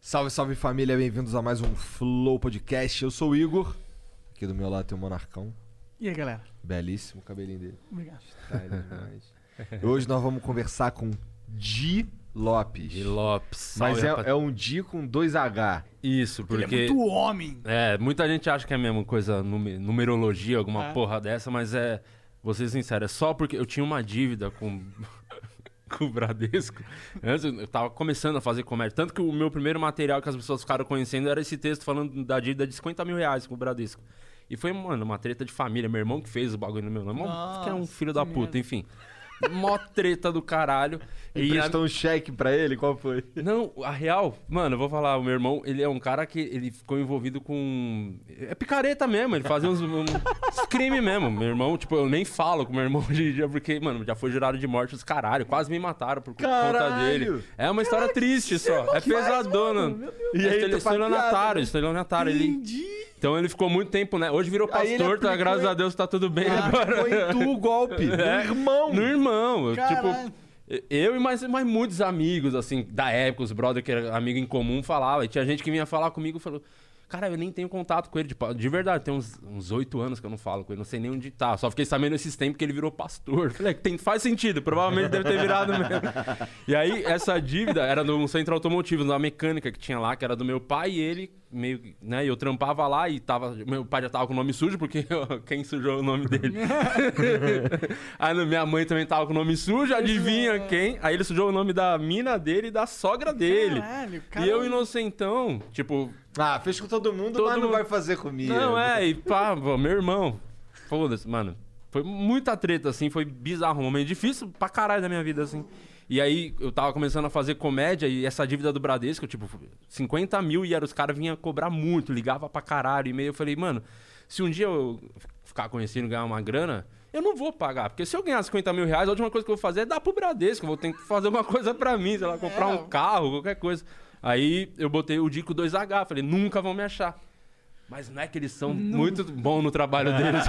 Salve, salve família, bem-vindos a mais um Flow Podcast. Eu sou o Igor. Aqui do meu lado tem o Monarcão. E aí, galera? Belíssimo o cabelinho dele. Obrigado. Style demais. E Hoje nós vamos conversar com Di Lopes. De Lopes. Mas Salve, é, rapaz- é um Di com dois H. Isso, Ele porque. é muito homem. É, muita gente acha que é a mesma coisa, nume- numerologia, alguma É. porra dessa, mas é. Vou ser sincero, é só porque eu tinha uma dívida com. Com o Bradesco. Antes eu tava começando a fazer comédia. Tanto que o meu primeiro material que as pessoas ficaram conhecendo era esse texto falando da dívida de 50 mil reais com o Bradesco. E foi, mano, uma treta de família. Meu irmão que fez o bagulho no meu nome. Nossa, que é um filho da puta, merda. enfim. Mó treta do caralho. E E a- prestou um cheque pra ele? Qual foi? não, a real, mano, eu vou falar, o meu irmão, ele é um cara que ele ficou envolvido com. É picareta mesmo, ele fazia uns, uns crimes mesmo. Meu irmão, tipo, eu nem falo com meu irmão hoje em dia, porque, mano, já foi jurado de morte os caralho, quase me mataram por conta Caralho! dele. É uma história triste só, é pesadona. E aí, ele é faz estelionatário, estelionatário. Ele... Então ele ficou muito tempo, né? Hoje virou pastor, tá? Graças em- a Deus tá tudo bem Ficou agora. em tu o golpe. No irmão. No irmão, eu, Caralho. tipo. Eu e mais, mais muitos amigos, assim, da época, os brother que era amigo em comum, falava. E tinha gente que vinha falar comigo e falou: Cara, eu nem tenho contato com ele. Tipo, de verdade, tem uns uns oito anos que eu não falo com ele, não sei nem onde tá. Só fiquei sabendo esses tempos que ele virou pastor. Falei, tem, faz sentido, provavelmente deve ter virado mesmo. E aí, essa dívida era num centro automotivo, numa mecânica que tinha lá, que era do meu pai e ele, meio né? Eu trampava lá e tava. Meu pai já tava com o nome sujo, porque quem sujou o nome dele? Aí minha mãe também tava com o nome sujo, adivinha quem? Aí ele sujou o nome da mina dele e da sogra dele. Caralho, cara. E eu, inocentão, tipo, Ah, fez com todo mundo, Todo mas não mundo- vai fazer comigo. não, é, e pá, pô, meu irmão. Foda-se, mano. Foi muita treta, assim, foi bizarro. Um momento difícil pra caralho da minha vida, assim. E aí eu tava começando a fazer comédia e essa dívida do Bradesco, tipo, 50 mil e era, os caras vinham cobrar muito, ligava pra caralho. E meio eu falei, mano, se um dia eu ficar conhecido e ganhar uma grana, eu não vou pagar. Porque se eu ganhar 50 mil reais, a última coisa que eu vou fazer é dar pro Bradesco. Eu vou ter que fazer alguma coisa pra mim, sei lá, comprar um carro, qualquer coisa. Aí eu botei o Dico 2H, falei, nunca vão me achar. Mas não é que eles são muito bons no trabalho deles.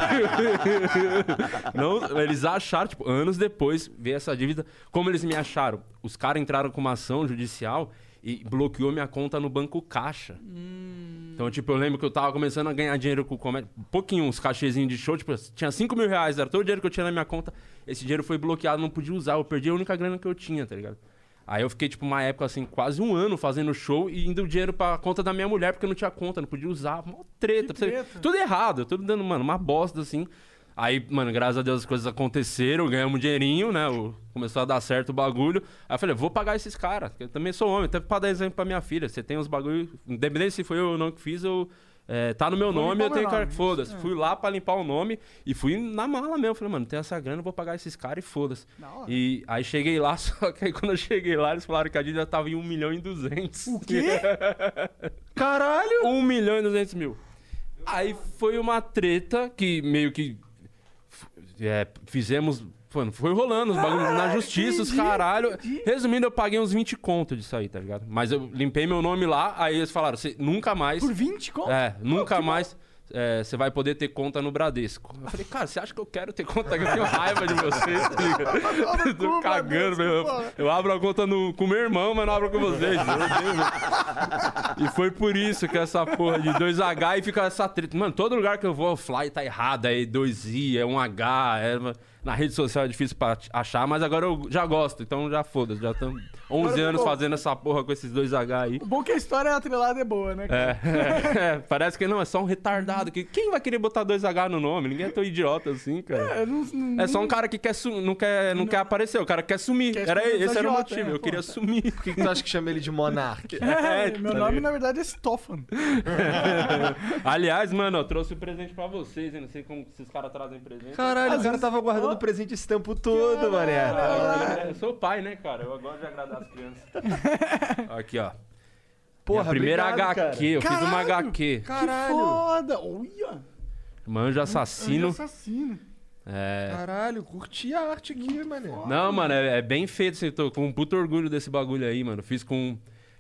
não, eles acharam, tipo, anos depois, ver essa dívida. Como eles me acharam? Os caras entraram com uma ação judicial e bloqueou minha conta no Banco Caixa. Então, tipo, eu lembro que eu tava começando a ganhar dinheiro com comédia. Um pouquinho, uns cachezinhos de show. Tipo, tinha 5 mil reais, era todo o dinheiro que eu tinha na minha conta. Esse dinheiro foi bloqueado, não podia usar. Eu perdi a única grana que eu tinha, tá ligado? Aí eu fiquei, tipo, uma época, assim, quase um ano fazendo show e indo o dinheiro pra conta da minha mulher, porque eu não tinha conta, não podia usar. Mó treta. Treta. Tudo errado, tudo dando, mano, uma bosta, assim. Aí, mano, graças a Deus as coisas aconteceram, ganhamos um dinheirinho, né? o- Começou a dar certo o bagulho. Aí eu falei, vou pagar esses caras. Eu também sou homem, até pra dar exemplo pra minha filha. Você tem uns bagulho. Independente se foi eu ou não que fiz, eu. É, tá no meu Vou nome, eu tenho cara foda-se. é. Fui lá pra limpar o nome e fui na mala mesmo. Falei, mano, tem essa grana, eu vou pagar esses caras e foda-se. E aí cheguei lá, só que aí quando eu cheguei lá, eles falaram que a dívida tava em 1 milhão e 200. O quê? Caralho! 1 milhão e 200 mil. Aí foi uma treta que meio que é, fizemos. Mano, foi rolando os bagulhos na justiça, os entendi, caralho. entendi. Resumindo, eu paguei uns 20 conto disso aí, tá ligado? Mas eu limpei meu nome lá, aí eles falaram, você nunca mais. Por 20 conto? É, nunca mais é, você vai poder ter conta no Bradesco. Eu falei, cara, você acha que eu quero ter conta? Eu tenho raiva de vocês, tá? Eu Tô cu, cagando, meu. porra. Eu abro a conta no- com meu irmão, mas não abro com vocês. E foi por isso que essa porra de 2H e fica essa treta. Mano, todo lugar que eu vou, o fly tá errado, é 2I, é 1H, é... Na rede social é difícil pra achar, mas agora eu já gosto, então já foda-se. Já estamos 11 Agora anos fazendo essa porra com esses 2H aí. O bom é que a história atrelada é boa, né? cara? É, é, parece que não, é só um retardado. Que, quem vai querer botar 2H no nome? Ninguém é tão idiota assim, cara. É, não, não, É só um cara que quer não, quer, não, quer aparecer, o cara quer sumir. Quer era, sumir, esse era o motivo, é, eu pô. queria sumir. Por que, que tu acha que chama ele de Monark? É, É, meu tá nome na verdade é Stofan. Aliás, mano, eu trouxe um presente pra vocês, hein? Não sei como esses caras trazem presente. Caralho, o cara tava guardando presente esse tempo todo, mané. Eu sou pai, né, cara? Eu gosto de agradar as crianças. Aqui, ó. Porra, Minha primeira obrigado, HQ, cara. eu fiz uma Caralho! HQ. Caralho. Que foda! Olha! Manjo assassino. Anjo assassino. É. Caralho, curti a arte aqui, mané. Não, mano, é, é bem feito. Assim, tô com um puto orgulho desse bagulho aí, mano. Fiz com.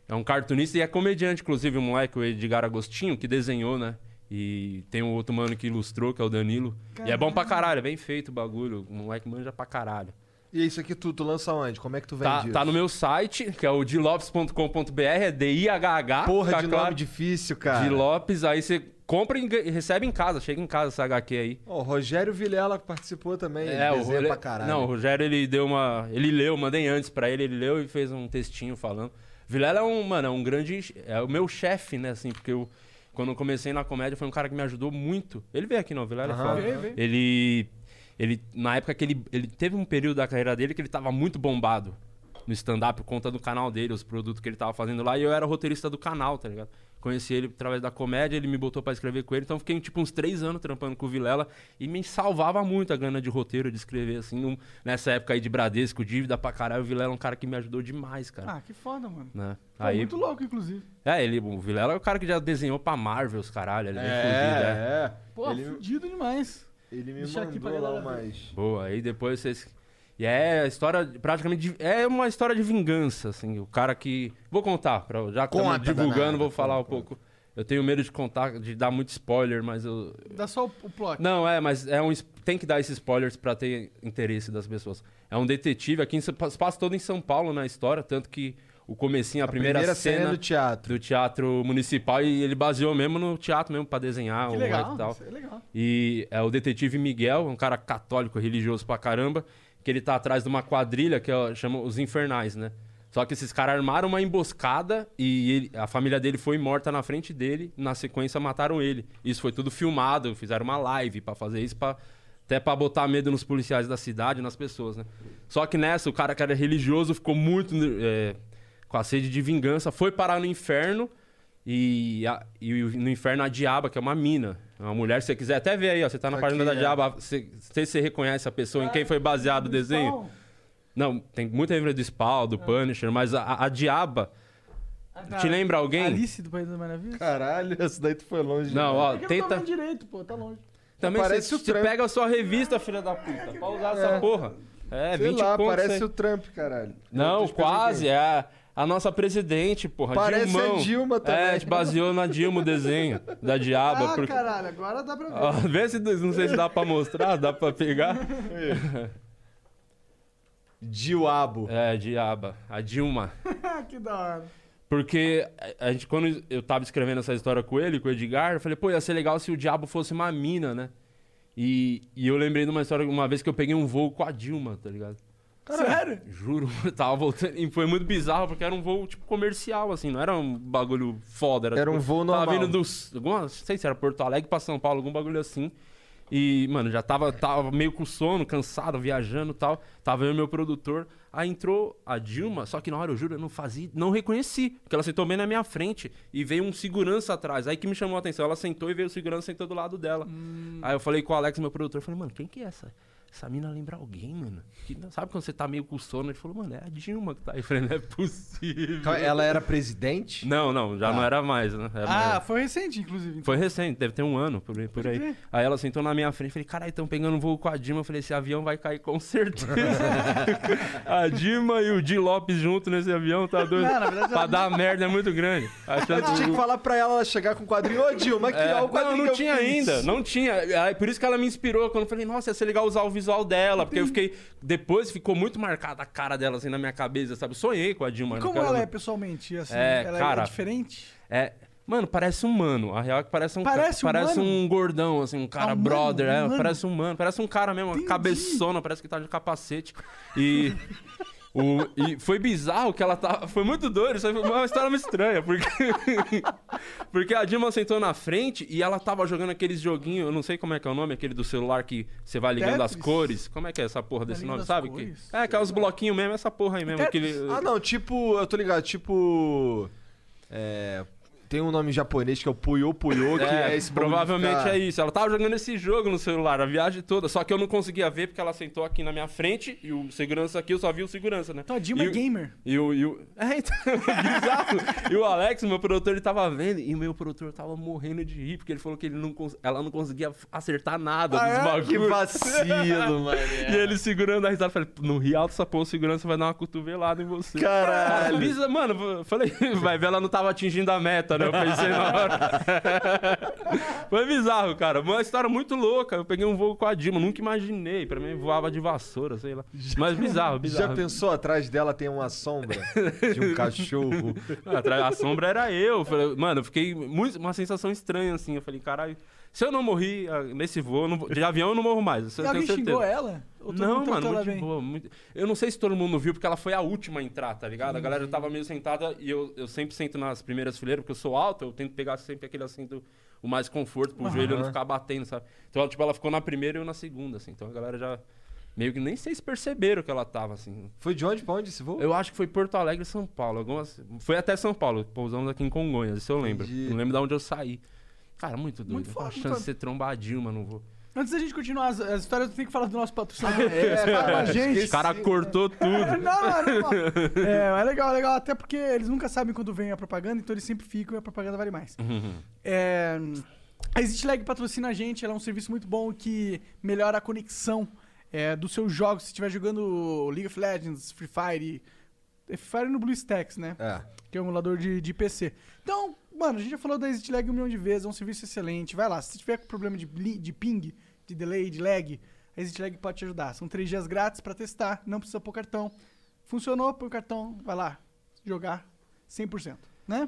É um cartunista e é comediante, inclusive, um moleque, o Edgar Agostinho, que desenhou, né? E tem um outro mano que ilustrou, que é o Danilo. E é bom pra caralho, é bem feito o bagulho. O moleque manja pra caralho. E isso aqui tu, tu lança onde? Como é que tu vende Tá, isso? tá no meu site, que é o dilopes.com.br, é D-I-H-H. Porra de claro. nome difícil, cara. De Lopes, aí você compra e recebe em casa, chega em casa essa HQ aí. O Rogério Vilela participou também. É, ele o Rogério, pra caralho. Não, o Rogério ele deu uma, ele leu, mandei antes pra ele, ele leu e fez um textinho falando. Vilela é um, mano, é um grande, é o meu chefe, né, assim, porque eu quando eu comecei na comédia foi um cara que me ajudou muito. Ele veio aqui não, Vilela é Aham. foda. Veio, veio. Ele ele na época que ele ele teve um período da carreira dele que ele tava muito bombado no stand-up por conta do canal dele, os produtos que ele tava fazendo lá, e eu era roteirista do canal, tá ligado? Conheci ele através da comédia, ele me botou pra escrever com ele, então fiquei tipo uns três anos trampando com o Vilela e me salvava muito a grana de roteiro, de escrever, assim, num- nessa época aí de Bradesco, dívida pra caralho, o Vilela é um cara que me ajudou demais, cara. Ah, que foda, mano. né? Pô, Aí, Muito louco, inclusive. é, ele, o Vilela é o cara que já desenhou pra Marvel, os caralho, ele é bem fudido, é. É, é. Pô, Ele, fudido demais. Ele me Deixa mandou lá mais. Boa, aí depois vocês. E é a história, praticamente. de- É uma história de vingança, assim. O cara que. Vou contar, pra, já que estamos Conta, divulgando, danada, vou falar conta, um pouco. Eu tenho medo de contar, de dar muito spoiler, mas eu. Dá só o, o plot. Não, é, mas é um, tem que dar esses spoilers pra ter interesse das pessoas. É um detetive aqui em passa todo em São Paulo na história, tanto que o comecinho, a, primeira, cena, é do teatro. do teatro municipal e ele baseou mesmo no teatro mesmo pra desenhar Que o legal. e tal. É legal. E é o detetive Miguel, um cara católico, religioso pra caramba, que ele tá atrás de uma quadrilha que chama os Infernais, né? Só que esses caras armaram uma emboscada e ele- a família dele foi morta na frente dele, na sequência mataram ele. Isso foi tudo filmado, fizeram uma live pra fazer isso, pra, até pra botar medo nos policiais da cidade, nas pessoas, né? Só que nessa, o cara que era religioso ficou muito é, com a sede de vingança, foi parar no inferno e, a- e no inferno a diaba, que é uma mina. É Uma mulher, se você quiser até ver aí, ó. Você tá na Aqui, página da é. diaba. Você, não sei se você reconhece a pessoa, em quem foi baseado o desenho. Não, tem muita referência do Spawn, do Punisher, mas a, a- diaba. Te lembra alguém? Alice do País das Maravilhas? Caralho, esse daí tu foi longe. Não, demais. ó, É que eu não tô tenta. vendo direito, pô. Tá longe. Também Parece você, o você Trump. pega a sua revista, filha da puta, pra usar essa porra. É, Sei 20 lá, conto parece isso aí. o Trump, caralho. Não, quase. É a, nossa presidente, porra. Parece Dilmão. a Dilma também. É, a gente baseou na Dilma o desenho da diaba. Ah, porque- caralho. Agora dá pra ver. Ó, vê se não sei se dá pra mostrar, dá pra pegar. Diabo. É, diaba, a Dilma. que da hora. Porque a gente, quando eu tava escrevendo essa história com ele, com o Edgar, eu falei, pô, ia ser legal se o diabo fosse uma mina, né? E, e eu lembrei de uma história, uma vez que eu peguei um voo com a Dilma, tá ligado? Sério? Juro, eu tava voltando. E foi muito bizarro, porque era um voo, tipo, comercial, assim, não era um bagulho foda. Era, Era um tipo, voo Tava normal. vindo dos. Alguma, não sei se era Porto Alegre pra São Paulo, algum bagulho assim. E, mano, já tava, tava meio com sono, cansado, viajando e tal. Tava eu e meu produtor. Aí entrou a Dilma, só que na hora, eu juro, eu não fazia, não reconheci. Porque ela sentou bem na minha frente. E veio um segurança atrás. Aí que me chamou a atenção. Ela sentou e veio o segurança sentou do lado dela. Aí eu falei com o Alex, meu produtor, eu falei, mano, quem que é essa? Essa mina lembra alguém, mano. Que, sabe quando você tá meio com sono? Ele falou, mano, é a Dilma que tá aí. Eu falei, não é possível. Ela era presidente? Não, não, já Ah. não era mais, né? Era Ah, mais- foi recente, inclusive. então. Foi recente, deve ter um ano por, aí- por aí. crer. Aí ela sentou na minha frente, falei, caralho, estão pegando um voo com a Dilma. Eu falei, esse avião vai cair com certeza. a Dilma e o Di Lopes junto nesse avião, tá doido? Não, na verdade, pra dar merda é muito grande. A chance Tu tinha que falar pra ela chegar com o quadrinho. Ô, Dilma, aqui, É, ó, o não, quadrinho não que eu tinha fiz. ainda, não tinha. Aí, por isso que ela me inspirou quando eu falei, nossa, ia ser legal usar o visual dela, porque eu fiquei. Depois ficou muito marcada a cara dela assim na minha cabeça, sabe? Eu sonhei com a Dilma. E como ela é pessoalmente? Assim, É, ela cara, é diferente? É. Mano, parece um mano. A real é que parece um Parece ca- parece mano? um gordão, assim, um cara Ah, mano, brother. um é, mano. parece um mano. Parece um cara mesmo, Entendi. cabeçona, parece que tá de capacete. E. o- e foi bizarro que ela tá. Foi muito doido, isso aí foi uma história muito estranha, porque. porque a Dilma sentou na frente e ela tava jogando aqueles joguinhos, eu não sei como é que é o nome, aquele do celular que você vai ligando as Tetris? cores. Como é que é essa porra desse ligando nome, as sabe? Que, é, aqueles bloquinhos mesmo, essa porra aí mesmo. Aquele, Ah, não, tipo, eu tô ligado, tipo. É. tem um nome japonês que é o Puyo Puyo, que é, É, esse provavelmente ficar- é isso. Ela tava jogando esse jogo no celular, a viagem toda. Só que eu não conseguia ver porque ela sentou aqui na minha frente e o segurança aqui, eu só vi o segurança, né? Então a Dilma E é gamer. E o, e o... É, então, bizarro. E o Alex, meu produtor, ele tava vendo e o meu produtor tava morrendo de rir, porque ele falou que ele não cons- ela não conseguia acertar nada Ah, dos é? bagulhos. Que vacilo, mano. E ele segurando a risada, eu falei, não ri alto essa porra, o segurança vai dar uma cotovelada em você. Caralho. Lisa, mano, eu falei, vai ver, ela não tava atingindo a meta, né? Eu pensei na hora. Foi bizarro, cara. Uma história muito louca. Eu peguei um voo com a Dilma, nunca imaginei. Pra mim, voava de vassoura, sei lá. Mas bizarro, bizarro. Já pensou atrás dela tem uma sombra de um cachorro? A sombra era eu. Mano, eu fiquei muito. Uma sensação estranha, assim. Eu falei, caralho, se eu não morri ah, nesse voo, eu não vou- de avião eu não morro mais. Isso E eu tenho alguém certeza. xingou ela? Ou todo Não, mundo tratou mano, ela muito de bem? boa. muito- Eu não sei se todo mundo viu, porque ela foi a última a entrar, tá ligado? A galera tava meio sentada e eu, eu sempre sento nas primeiras fileiras, porque eu sou alto, eu tento pegar sempre aquele assento o mais conforto pro joelho não ficar batendo, sabe? Então, ela, tipo, ela ficou na primeira e eu na segunda, assim. Então a galera já. Meio que nem sei se perceberam que ela tava, assim. Foi de onde pra onde esse voo? Eu acho que foi Porto Alegre, São Paulo. Algumas... Foi até São Paulo. Pousamos aqui em Congonhas, isso eu lembro. Entendi. Não lembro de onde eu saí. Cara, muito doido. Muito foda, a chance foda. de ser trombadinho, Dilma, não vou. Antes da gente continuar as, as histórias, eu tenho que falar do nosso patrocinador. É, Fala com a gente. O cara cortou tudo. Não, não, não. É, é legal, é legal. Até porque eles nunca sabem quando vem a propaganda, então eles sempre ficam e a propaganda vale mais. É, a Exit Lag patrocina a gente, ela é um serviço muito bom que melhora a conexão é, dos seus jogos. Se estiver jogando League of Legends, Free Fire. É Free Fire no BlueStacks, né? É. que é um emulador de, de PC. Então, mano, a gente já falou da Exit Lag um milhão de vezes, é um serviço excelente. Vai lá, se tiver com problema de, de ping, de delay, de lag, a Exit Lag pode te ajudar. São três dias grátis pra testar, não precisa pôr cartão. Funcionou, põe o cartão, vai lá, jogar 100%, né?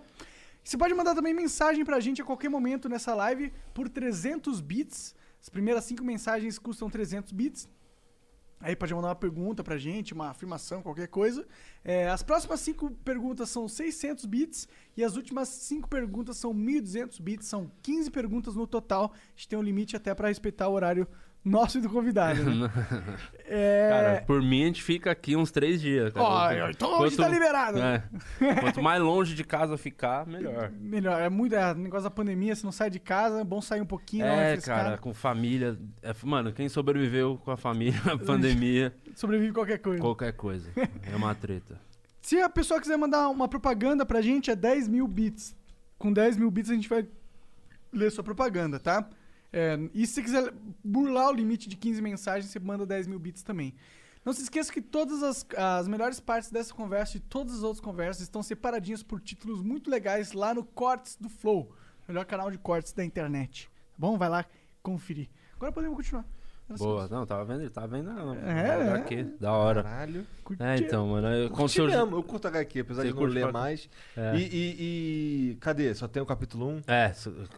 Você pode mandar também mensagem pra gente a qualquer momento nessa live por 300 bits. As primeiras cinco mensagens custam 300 bits. Aí pode mandar uma pergunta pra gente, uma afirmação, qualquer coisa. É, as próximas cinco perguntas são 600 bits e as últimas cinco perguntas são 1.200 bits. São 15 perguntas no total. A gente tem um limite até pra respeitar o horário nosso e do convidado. Né? É, Cara, por mim a gente fica aqui uns três dias. Cara. Ó, então hoje tá liberado. É. Quanto mais longe de casa ficar, melhor. Melhor, é muito. É, negócio da pandemia, você não sai de casa, é bom sair um pouquinho, É, cara, com família. é, mano, quem sobreviveu com a família na pandemia, Sobrevive qualquer coisa. qualquer coisa. É uma treta. Se a pessoa quiser mandar uma propaganda pra gente, é 10 mil bits. Com 10 mil bits a gente vai ler sua propaganda, tá? É, e se quiser burlar o limite de 15 mensagens, você manda 10 mil bits também. Não se esqueça que todas as, as melhores partes dessa conversa e todas as outras conversas estão separadinhas por títulos muito legais lá no Cortes do Flow, melhor canal de cortes da internet. Tá bom? Vai lá conferir. Agora podemos continuar. Boa. Não, tava vendo, ele tava vendo. Não, É, HQ, da hora. Caralho. Curti. É, então, mano. Eu, Curti mesmo, eu curto HQ, apesar Você de não ler pra- mais. É. E, e- e- Cadê? Só tem o capítulo 1? É,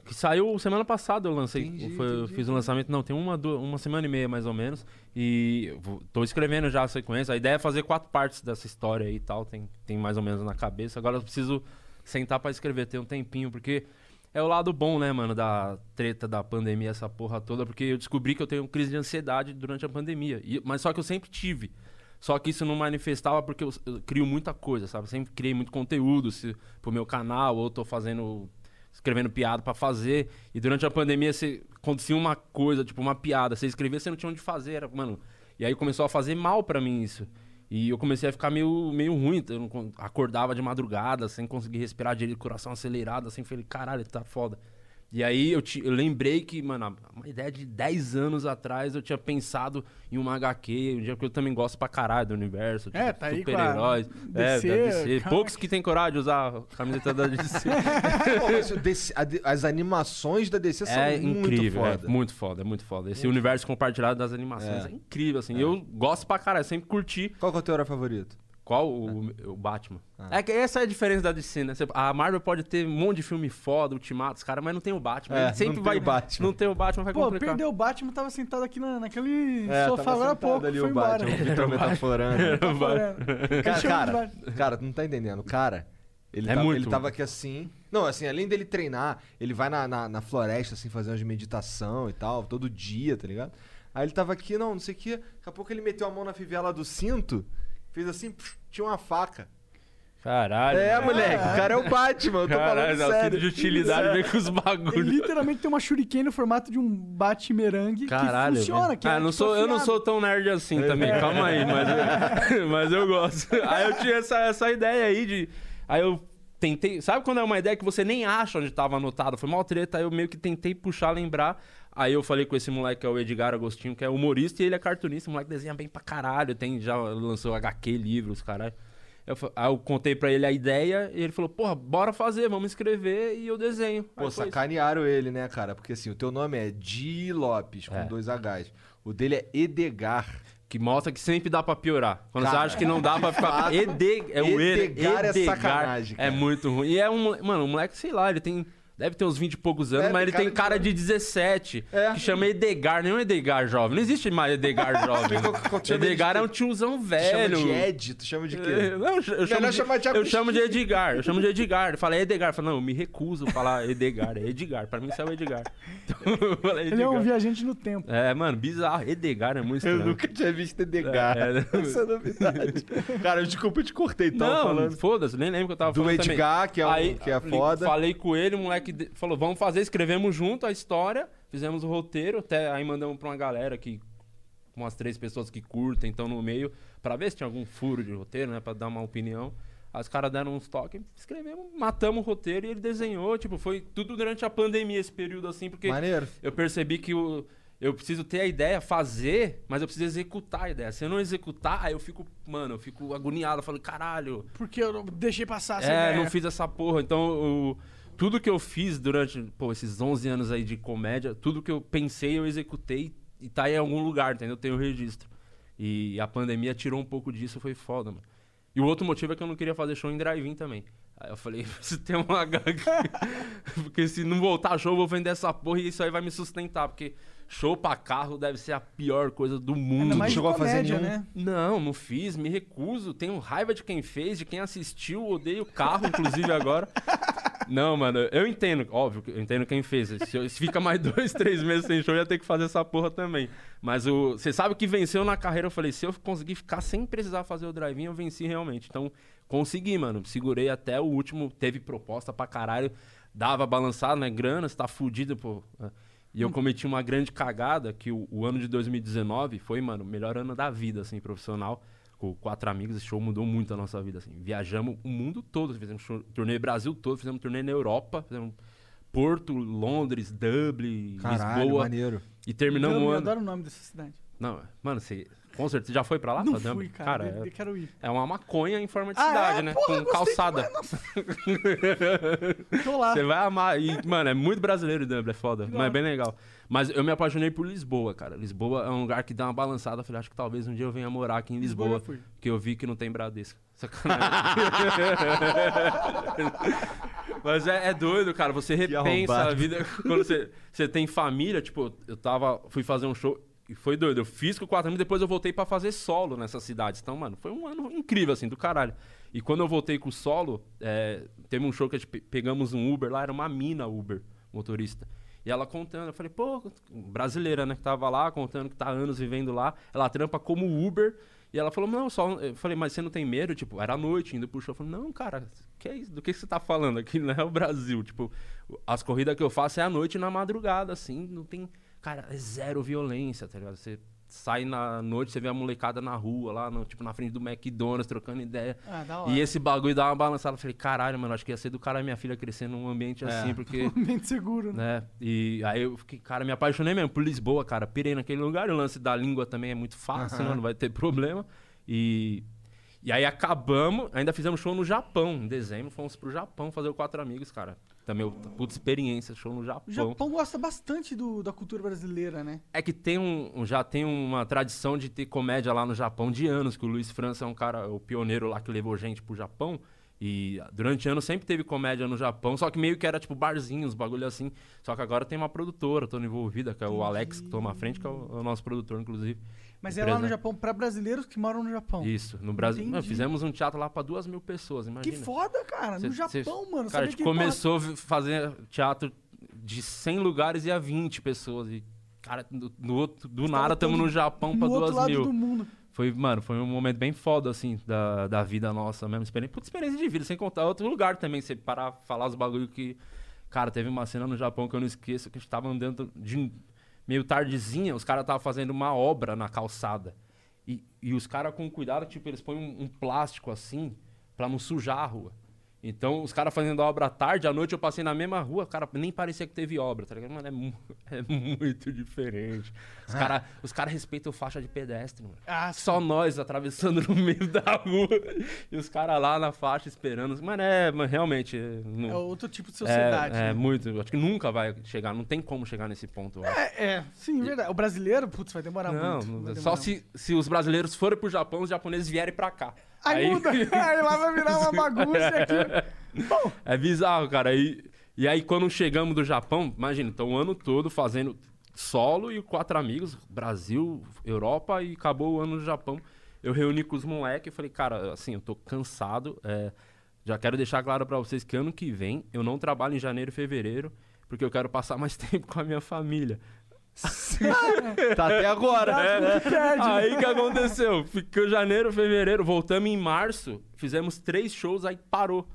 que saiu semana passada eu lancei. Entendi, foi- eu entendi, fiz um lançamento, não, tem uma, du- uma semana e meia mais ou menos. E eu tô escrevendo já a sequência. A ideia é fazer quatro partes dessa história aí e tal. Tem, tem mais ou menos na cabeça. Agora eu preciso sentar pra escrever, ter um tempinho, porque é o lado bom, né, mano, da treta da pandemia, essa porra toda. Porque eu descobri que eu tenho crise de ansiedade durante a pandemia. E- mas só que eu sempre tive. Só que isso não manifestava porque eu, eu crio muita coisa, sabe? Sempre criei muito conteúdo se, pro meu canal, ou tô fazendo. escrevendo piada pra fazer. E durante a pandemia acontecia uma coisa, tipo uma piada. Você escrevia, você não tinha onde fazer. Era, mano. E aí começou a fazer mal pra mim isso. E eu comecei a ficar meio, meio ruim. Eu não acordava de madrugada, sem conseguir respirar direito, coração acelerado, assim. Falei, caralho, tá foda. E aí eu, ti- eu lembrei que, mano, uma ideia de 10 anos atrás eu tinha pensado em uma HQ, um dia que eu também gosto pra caralho do universo. É, tipo, tá aí com a Super-heróis. É, DC, da DC. Poucos que têm coragem de usar a camiseta da DC. Pô, DC a as animações da DC são é muito incrível, foda. é muito foda, é muito foda. Esse universo compartilhado das animações é, É. incrível, assim. Eu gosto pra caralho, sempre curti. Qual que é o teu herói favorito? Qual o, o Batman? Ah. É que essa é a diferença da DC, né? A Marvel pode ter um monte de filme foda, Ultimatos, cara, mas não tem o Batman. É, Ele sempre não tem vai. o Batman. Não tem o Batman, vai Pô, complicar. perdeu o Batman, tava sentado aqui na, naquele É, sofá agora há pouco, ali foi o embora. Batman, o Vitor metaforando. Fora. Cara, cara, Batman. cara, tu não tá entendendo. O cara, ele, É tava, muito. ele tava aqui assim. Não, assim, além dele treinar, ele vai na, na, na floresta, assim, fazer umas meditação e tal, todo dia, tá ligado? Aí ele tava aqui, não, não sei o que. Daqui a pouco ele meteu a mão na fivela do cinto, fez assim, tinha uma faca. Caralho. É, moleque, o cara é o Batman, eu tô Caralho, falando sério. de utilidade vem com os Ele bagulhos. literalmente tem uma shuriken no formato de um bate-merengue Caralho. que funciona. Que é, ah, não tipo, sou, eu não sou tão nerd assim também, calma aí, mas eu, mas eu gosto. Aí eu tinha essa, essa ideia aí de. Aí eu tentei. Sabe quando é uma ideia que você nem acha onde tava anotado? Foi mal treta, aí eu meio que tentei puxar, lembrar. Aí eu falei com esse moleque que é o Edgar Agostinho, que é humorista e ele é cartunista. O moleque desenha bem pra caralho, tem, já lançou HQ, livros, caralho. Eu, aí eu contei pra ele a ideia e ele falou, porra, bora fazer, vamos escrever e eu desenho. Pô, isso. sacanearam ele, né, cara? Porque assim, o teu nome é Di Lopes, com É. dois Hs. O dele é Edgar. Que mostra que sempre dá pra piorar. Quando Cara, você acha que não dá pra ficar. fato, Ed... É o Ed- Edgar é sacanagem, É cara. muito ruim. E é um. Mano, um moleque, sei lá, ele tem. Deve ter uns 20 e poucos anos, É, mas ele tem tem cara cara de- de 17. É. Que chama Edgar, nem um Edgar jovem. Não existe mais Edgar jovem. Chama Edgar é um tiozão Tu velho. chama de Ed? Tu chama de quê? É, Não, eu chamo de, chamar de eu chamo de. Edgar, eu chamo de Edgar. Eu falei Edgar, eu falei, não, eu me recuso a falar Edgar, é Edgar. Pra mim isso é o Edgar. Então, eu falei Ele é um Edgar. viajante no tempo. É, mano, bizarro. Edgar é muito Eu estranho. nunca tinha visto Edgar. É, é. Essa é novidade. cara, desculpa, eu te cortei, então, não, falando. foda-se, nem lembro que eu tava Do falando também. Edgar, que é, um, Aí, que é foda. Falei com ele, o moleque de- falou, vamos fazer, escrevemos junto a história, fizemos o roteiro, até aí mandamos pra uma galera que umas três pessoas que curtem, então no meio, pra ver se tinha algum furo de roteiro, né, pra dar uma opinião. Aí os caras deram uns toques, escrevemos, matamos o roteiro e ele desenhou, tipo, foi tudo durante a pandemia esse período assim, porque Maneiro. eu percebi que o, eu preciso ter a ideia, fazer, mas eu preciso executar a ideia. Se eu não executar, aí eu fico, mano, eu fico agoniado, eu falo, caralho, Porque eu não deixei passar essa é, ideia. não fiz essa porra. Então, o- tudo que eu fiz durante pô, esses 11 anos aí de comédia, tudo que eu pensei, eu executei e tá em algum lugar, entendeu? Tem o registro. E a pandemia tirou um pouco disso, foi foda, mano. E o outro motivo é que eu não queria fazer show em drive-in também. Aí eu falei, preciso ter uma aqui. Porque se não voltar show, eu vou vender essa porra e isso aí vai me sustentar. Porque show pra carro deve ser a pior coisa do mundo. De chegou a fazer nenhum? né? Não, não fiz, me recuso. Tenho raiva de quem fez, de quem assistiu, odeio o carro, inclusive agora. Não, mano, eu entendo, óbvio, que eu entendo quem fez. Se, eu- se fica mais dois, três meses sem show, eu ia ter que fazer essa porra também. Mas o, você sabe que venceu na carreira, eu falei, se eu conseguir ficar sem precisar fazer o drive-in, eu venci realmente. Então, consegui, mano. Segurei até o último, teve proposta pra caralho, dava balançado, né? Grana, você tá fudido, pô. E eu cometi uma grande cagada, que o, o ano de 2019 foi, mano, o melhor ano da vida, assim, profissional. Com quatro amigos, esse show mudou muito a nossa vida, assim. Viajamos o mundo todo, fizemos show, turnê Brasil todo, fizemos turnê na Europa, fizemos Porto, Londres, Dublin, Caralho, Lisboa. maneiro. E terminamos eu, o eu ano. adoro o nome dessa cidade. Não, mano, você. Com certeza, já foi pra lá? não pra fui, cara. Cara, eu, quero ir. é, é uma maconha em forma de Ah, cidade, é? né? Porra, Com calçada. Tô lá. Você vai amar. E, mano, é muito brasileiro Dublin, é foda. Mas é bem legal. Mas eu me apaixonei por Lisboa, cara. Lisboa é um lugar que dá uma balançada. Eu falei, acho que talvez um dia eu venha morar aqui em Lisboa Lisboa. eu fui. Porque eu vi que não tem Bradesco. Sacanagem. Mas é, é doido, cara. Você repensa a vida. Quando você, você tem família, tipo, eu tava. Fui fazer um show. E foi doido. Eu fiz com quatro amigos, depois eu voltei pra fazer solo nessas cidades. Então, mano, foi um ano incrível, assim, do caralho. E quando eu voltei com o solo, é, teve um show que a gente pe- pegamos um Uber lá, era uma mina Uber, motorista. E ela contando, eu falei, pô, brasileira, né, que tava lá, contando que tá anos vivendo lá. Ela trampa como Uber. E ela falou, não, só. Eu falei, mas você não tem medo? Tipo, era noite, indo pro show. Eu falei, não, cara, que é isso? Do que você tá falando? Aqui não é o Brasil. Tipo, as corridas que eu faço é à noite e na madrugada, assim, não tem. Cara, é zero violência, tá ligado? Você sai na noite, você vê a molecada na rua, lá, no, tipo, na frente do McDonald's, trocando ideia. Ah, da hora. E esse bagulho dá uma balançada. Eu falei, caralho, mano, acho que ia ser do cara e minha filha crescer num ambiente É. assim, porque. Mente seguro, né? né? E aí eu fiquei, cara, me apaixonei mesmo por Lisboa, cara. Pirei naquele lugar. O lance da língua também é muito fácil, Aham. né? Não vai ter problema. E. E aí acabamos, ainda fizemos show no Japão, em dezembro, fomos pro Japão fazer o Quatro Amigos, cara. Também, puta experiência, show no O Japão. Japão gosta bastante do, da cultura brasileira, né? É que tem um, já tem uma tradição de ter comédia lá no Japão de anos, que o Luiz França é um cara, o pioneiro lá que levou gente pro Japão. E durante anos sempre teve comédia no Japão, só que meio que era tipo barzinhos, bagulho assim. Só que agora tem uma produtora, tô envolvida, que é o Alex, que toma a frente, que é o, é o nosso produtor, inclusive. Mas é lá no Empresa. Japão pra brasileiros que moram no Japão. Isso, no Brasil. Mano, fizemos um teatro lá pra duas mil pessoas, Que imagina. foda, cara. Cê- no cê- Japão, mano. Cara, a gente que, começou a fazer teatro de 100 lugares e a 20 pessoas. E, cara, do, do outro- do nada estamos no Japão outro duas mil. do mundo. Foi, mano, foi um momento bem foda, assim, da, da vida nossa mesmo. Experiência, puta experiência de vida, sem contar outro lugar também. Você parar falar os bagulho que. Cara, teve uma cena no Japão que eu não esqueço, que a gente tava andando de meio tardezinha, os caras estavam fazendo uma obra na calçada. E, e os caras com cuidado, tipo, eles põem um, um plástico assim, pra não sujar a rua. Então, os caras fazendo a obra à tarde, à noite eu passei na mesma rua, cara, nem parecia que teve obra, tá ligado? Mano, é, mu- é muito diferente. Os caras os cara respeitam faixa de pedestre, mano. Ah, Só nós atravessando no meio da rua e os caras lá na faixa esperando. Mano, é, mas realmente. é, não- É outro tipo de sociedade. é, é né? muito. Acho que nunca vai chegar, não tem como chegar nesse ponto. É, é, sim, verdade. O brasileiro, putz, vai demorar Não, muito. não- só se, se os brasileiros forem pro Japão, os japoneses vierem pra cá. Aí, muda. Aí lá vai virar uma bagunça aqui. Bom, É bizarro, cara. E, e aí, quando chegamos do Japão, imagina, então o ano todo fazendo solo e quatro amigos, Brasil, Europa, e acabou o ano no Japão. Eu reuni com os moleques e falei, cara, assim, eu tô cansado. é, já quero deixar claro pra vocês que ano que vem eu não trabalho em janeiro e fevereiro, porque eu quero passar mais tempo com a minha família. Tá até agora. É, Aí que aconteceu? Ficou janeiro, fevereiro, voltamos em março, fizemos três shows, aí parou.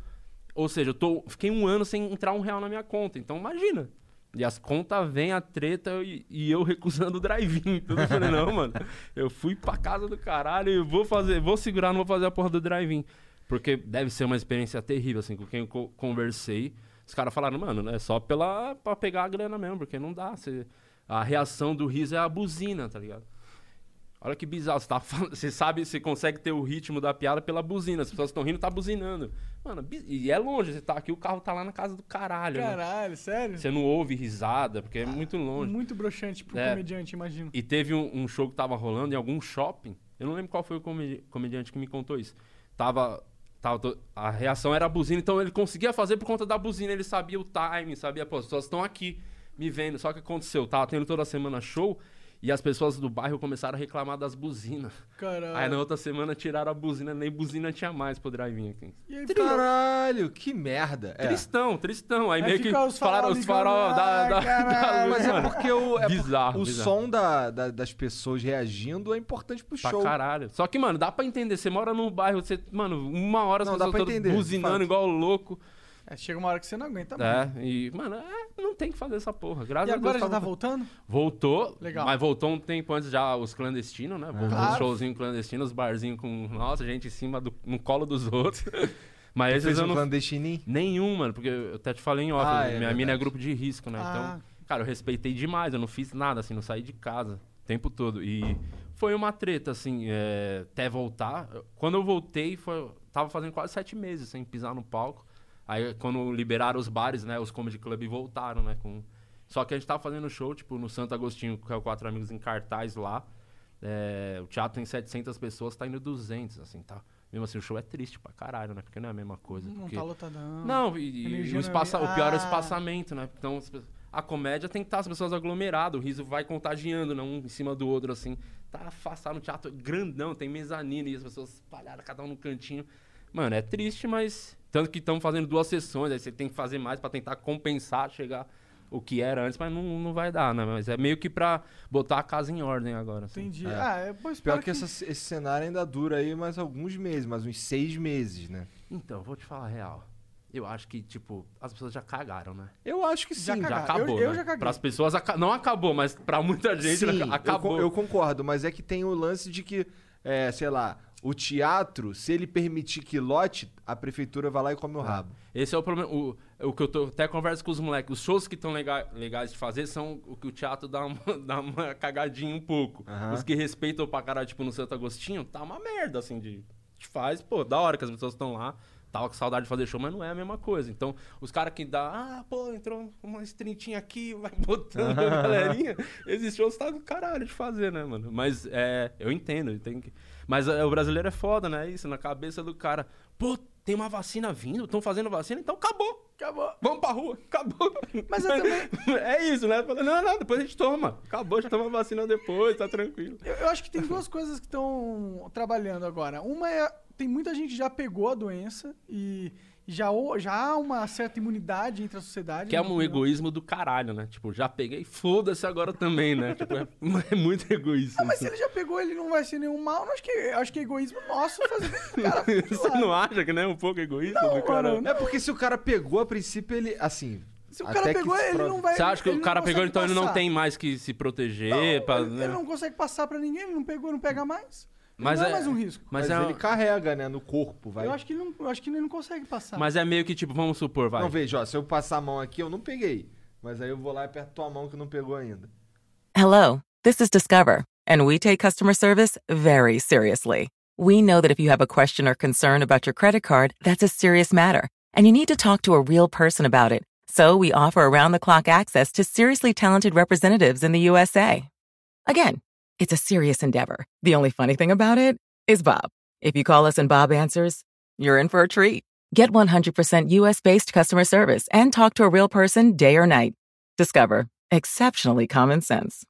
Ou seja, eu tô, fiquei um ano sem entrar um real na minha conta. Então imagina. E as contas vêm a treta e, e eu recusando o drive-in. Tudo eu falei, não, mano. Eu fui pra casa do caralho e vou fazer, vou segurar, não vou fazer a porra do drive-in. Porque deve ser uma experiência terrível, assim, com quem eu co- conversei. Os caras falaram, mano, é só pela, pra pegar a grana mesmo, porque não dá. Você, a reação do riso é a buzina, tá ligado? Olha que bizarro, você, tá falando- você sabe, você consegue ter o ritmo da piada pela buzina. As pessoas estão rindo, tá buzinando. Mano, e é longe, você tá aqui, o carro tá lá na casa do caralho. né? Caralho, sério? Você não ouve risada, porque é muito longe. Muito broxante pro É. comediante, imagino. E teve um, um show que tava rolando em algum shopping. Eu não lembro qual foi o comedi- comediante que me contou isso. Tava. tava a reação era a buzina, então ele conseguia fazer por conta da buzina. Ele sabia o time, sabia, pô, as pessoas estão aqui me vendo. Só que aconteceu, tava tendo toda semana show e as pessoas do bairro começaram a reclamar das buzinas. Caralho. Aí na outra semana tiraram a buzina, nem buzina tinha mais pro drive-in aqui. Aí, Caralho, que merda. É. Tristão, tristão. Aí, Aí meio que os falaram os farol da, da, da luz, Mas é porque o, é por- Bizarro, o bizarro. som da- da- das pessoas reagindo é importante pro Pra show. caralho. Só que, mano, dá pra entender. Você mora num bairro, você, mano, uma hora as Não, pessoas pra buzinando igual louco. É, chega uma hora que você não aguenta mais. É, e, mano, é, não tem que fazer essa porra. Graças E a Deus. agora já tá voltando? Voltou, Legal. mas voltou um tempo antes já os clandestinos, né? Voltou Claro. os showzinhos clandestinos, os barzinhos com, nossa, gente em cima do, no colo dos outros. mas esses Fez eu um não... clandestininho? Nenhum, mano, porque eu até te falei em off, Ah, é minha mina é grupo de risco, né? Ah. Então, cara, eu respeitei demais, eu não fiz nada, assim, não saí de casa o tempo todo. E foi uma treta, assim, é, até voltar. Quando eu voltei, foi, tava fazendo quase sete meses sem pisar no palco. Aí, quando liberaram os bares, né, os comedy club voltaram, né, com... Só que a gente tava fazendo show, tipo, no Santo Agostinho, que é o Quatro Amigos em cartaz lá. É, o teatro tem 700 pessoas, tá indo 200, assim, tá? Mesmo assim, o show é triste pra caralho, né? Porque não é a mesma coisa. Não porque... tá lotadão. Não, e, e o, é espaça- me- o pior é o Ah. espaçamento, né? Então, a comédia tem que estar as pessoas aglomeradas, o riso vai contagiando, né? Um em cima do outro, assim. Tá afastado no teatro grandão, tem mezanino e as pessoas espalhadas, cada um no cantinho. Mano, é triste, mas. Tanto que estão fazendo duas sessões, aí você tem que fazer mais pra tentar compensar, chegar o que era antes, mas não, não vai dar, né? Mas é meio que pra botar a casa em ordem agora. assim. Entendi. É. Ah, é, pô, Pior espero que essa- esse cenário ainda dura aí mais alguns meses, mais uns seis meses, né? Então, vou te falar a real. Eu acho que, tipo, as pessoas já cagaram, né? Eu acho que Já sim. Já Cagaram. acabou, Eu- eu né? já caguei. Para as pessoas aca- não acabou, mas pra muita gente Sim, aca- acabou. Eu, eu concordo, mas é que tem o lance de que, é, sei lá, o teatro, se ele permitir que lote, a prefeitura vai lá e come o rabo. Esse é o problema. O, o que eu tô, até converso com os moleques. Os shows que estão lega, legais de fazer são o que o teatro dá uma, dá uma cagadinha um pouco. Aham. Os que respeitam pra caralho, tipo no Santo Agostinho, tá uma merda, assim, de. de faz, pô, da hora que as pessoas estão lá. Tava com saudade de fazer show, mas não é a mesma coisa. Então, os caras que dá, ah, pô, entrou uma estrintinha aqui, vai botando a galerinha. Esses shows tá do caralho de fazer, né, mano? Mas é, eu entendo, tem que. Mas é, o brasileiro é foda, né? Isso, na cabeça do cara. Pô, tem uma vacina vindo, estão fazendo vacina, então acabou. Acabou. Vamos pra rua, acabou. Mas eu também- É isso, né? Fala, Não, não, depois a gente toma. Acabou, gente toma a vacina depois, tá tranquilo. Eu, eu acho que tem duas coisas que estão trabalhando agora. Uma é. Tem muita gente que já pegou a doença e, já, já há uma certa imunidade entre a sociedade. Que é minha um opinião. egoísmo do caralho, né? Tipo, já peguei, foda-se agora também, né? Tipo, é, é muito egoísta. Não, mas se ele já pegou, ele não vai ser nenhum mal. Não acho que, acho que é egoísmo nosso fazer o cara fique Você não acha que não é um pouco egoísta Não, do cara? mano, É porque se o cara pegou, a princípio ele. Assim. Se o até cara que pegou, ele prove- não vai. Você acha que o não cara pegou, então ele não tem mais que se proteger? Não, pra- ele, né? ele não consegue passar pra ninguém, ele não pegou, não pega mais. Mas não é, é- mais um risco. Mas, Mas, é, ele carrega, né? No corpo, vai. Eu acho que ele não, eu acho que ele não consegue passar. mas é meio que, tipo, vamos supor, vai. Não, veja, ó, se eu passar a mão aqui, eu não peguei. Mas aí eu vou lá e aperto tua mão que não pegou ainda. Hello, this is Discover, and we take customer service very seriously. We know that if you have a question or concern about your credit card, that's a serious matter, and you need to talk to a real person about it. So we offer around the clock access to seriously talented representatives in the USA. Again, it's a serious endeavor. The only funny thing about it is Bob. If you call us and Bob answers, you're in for a treat. Get 100% US based customer service and talk to a real person day or night. Discover exceptionally common sense.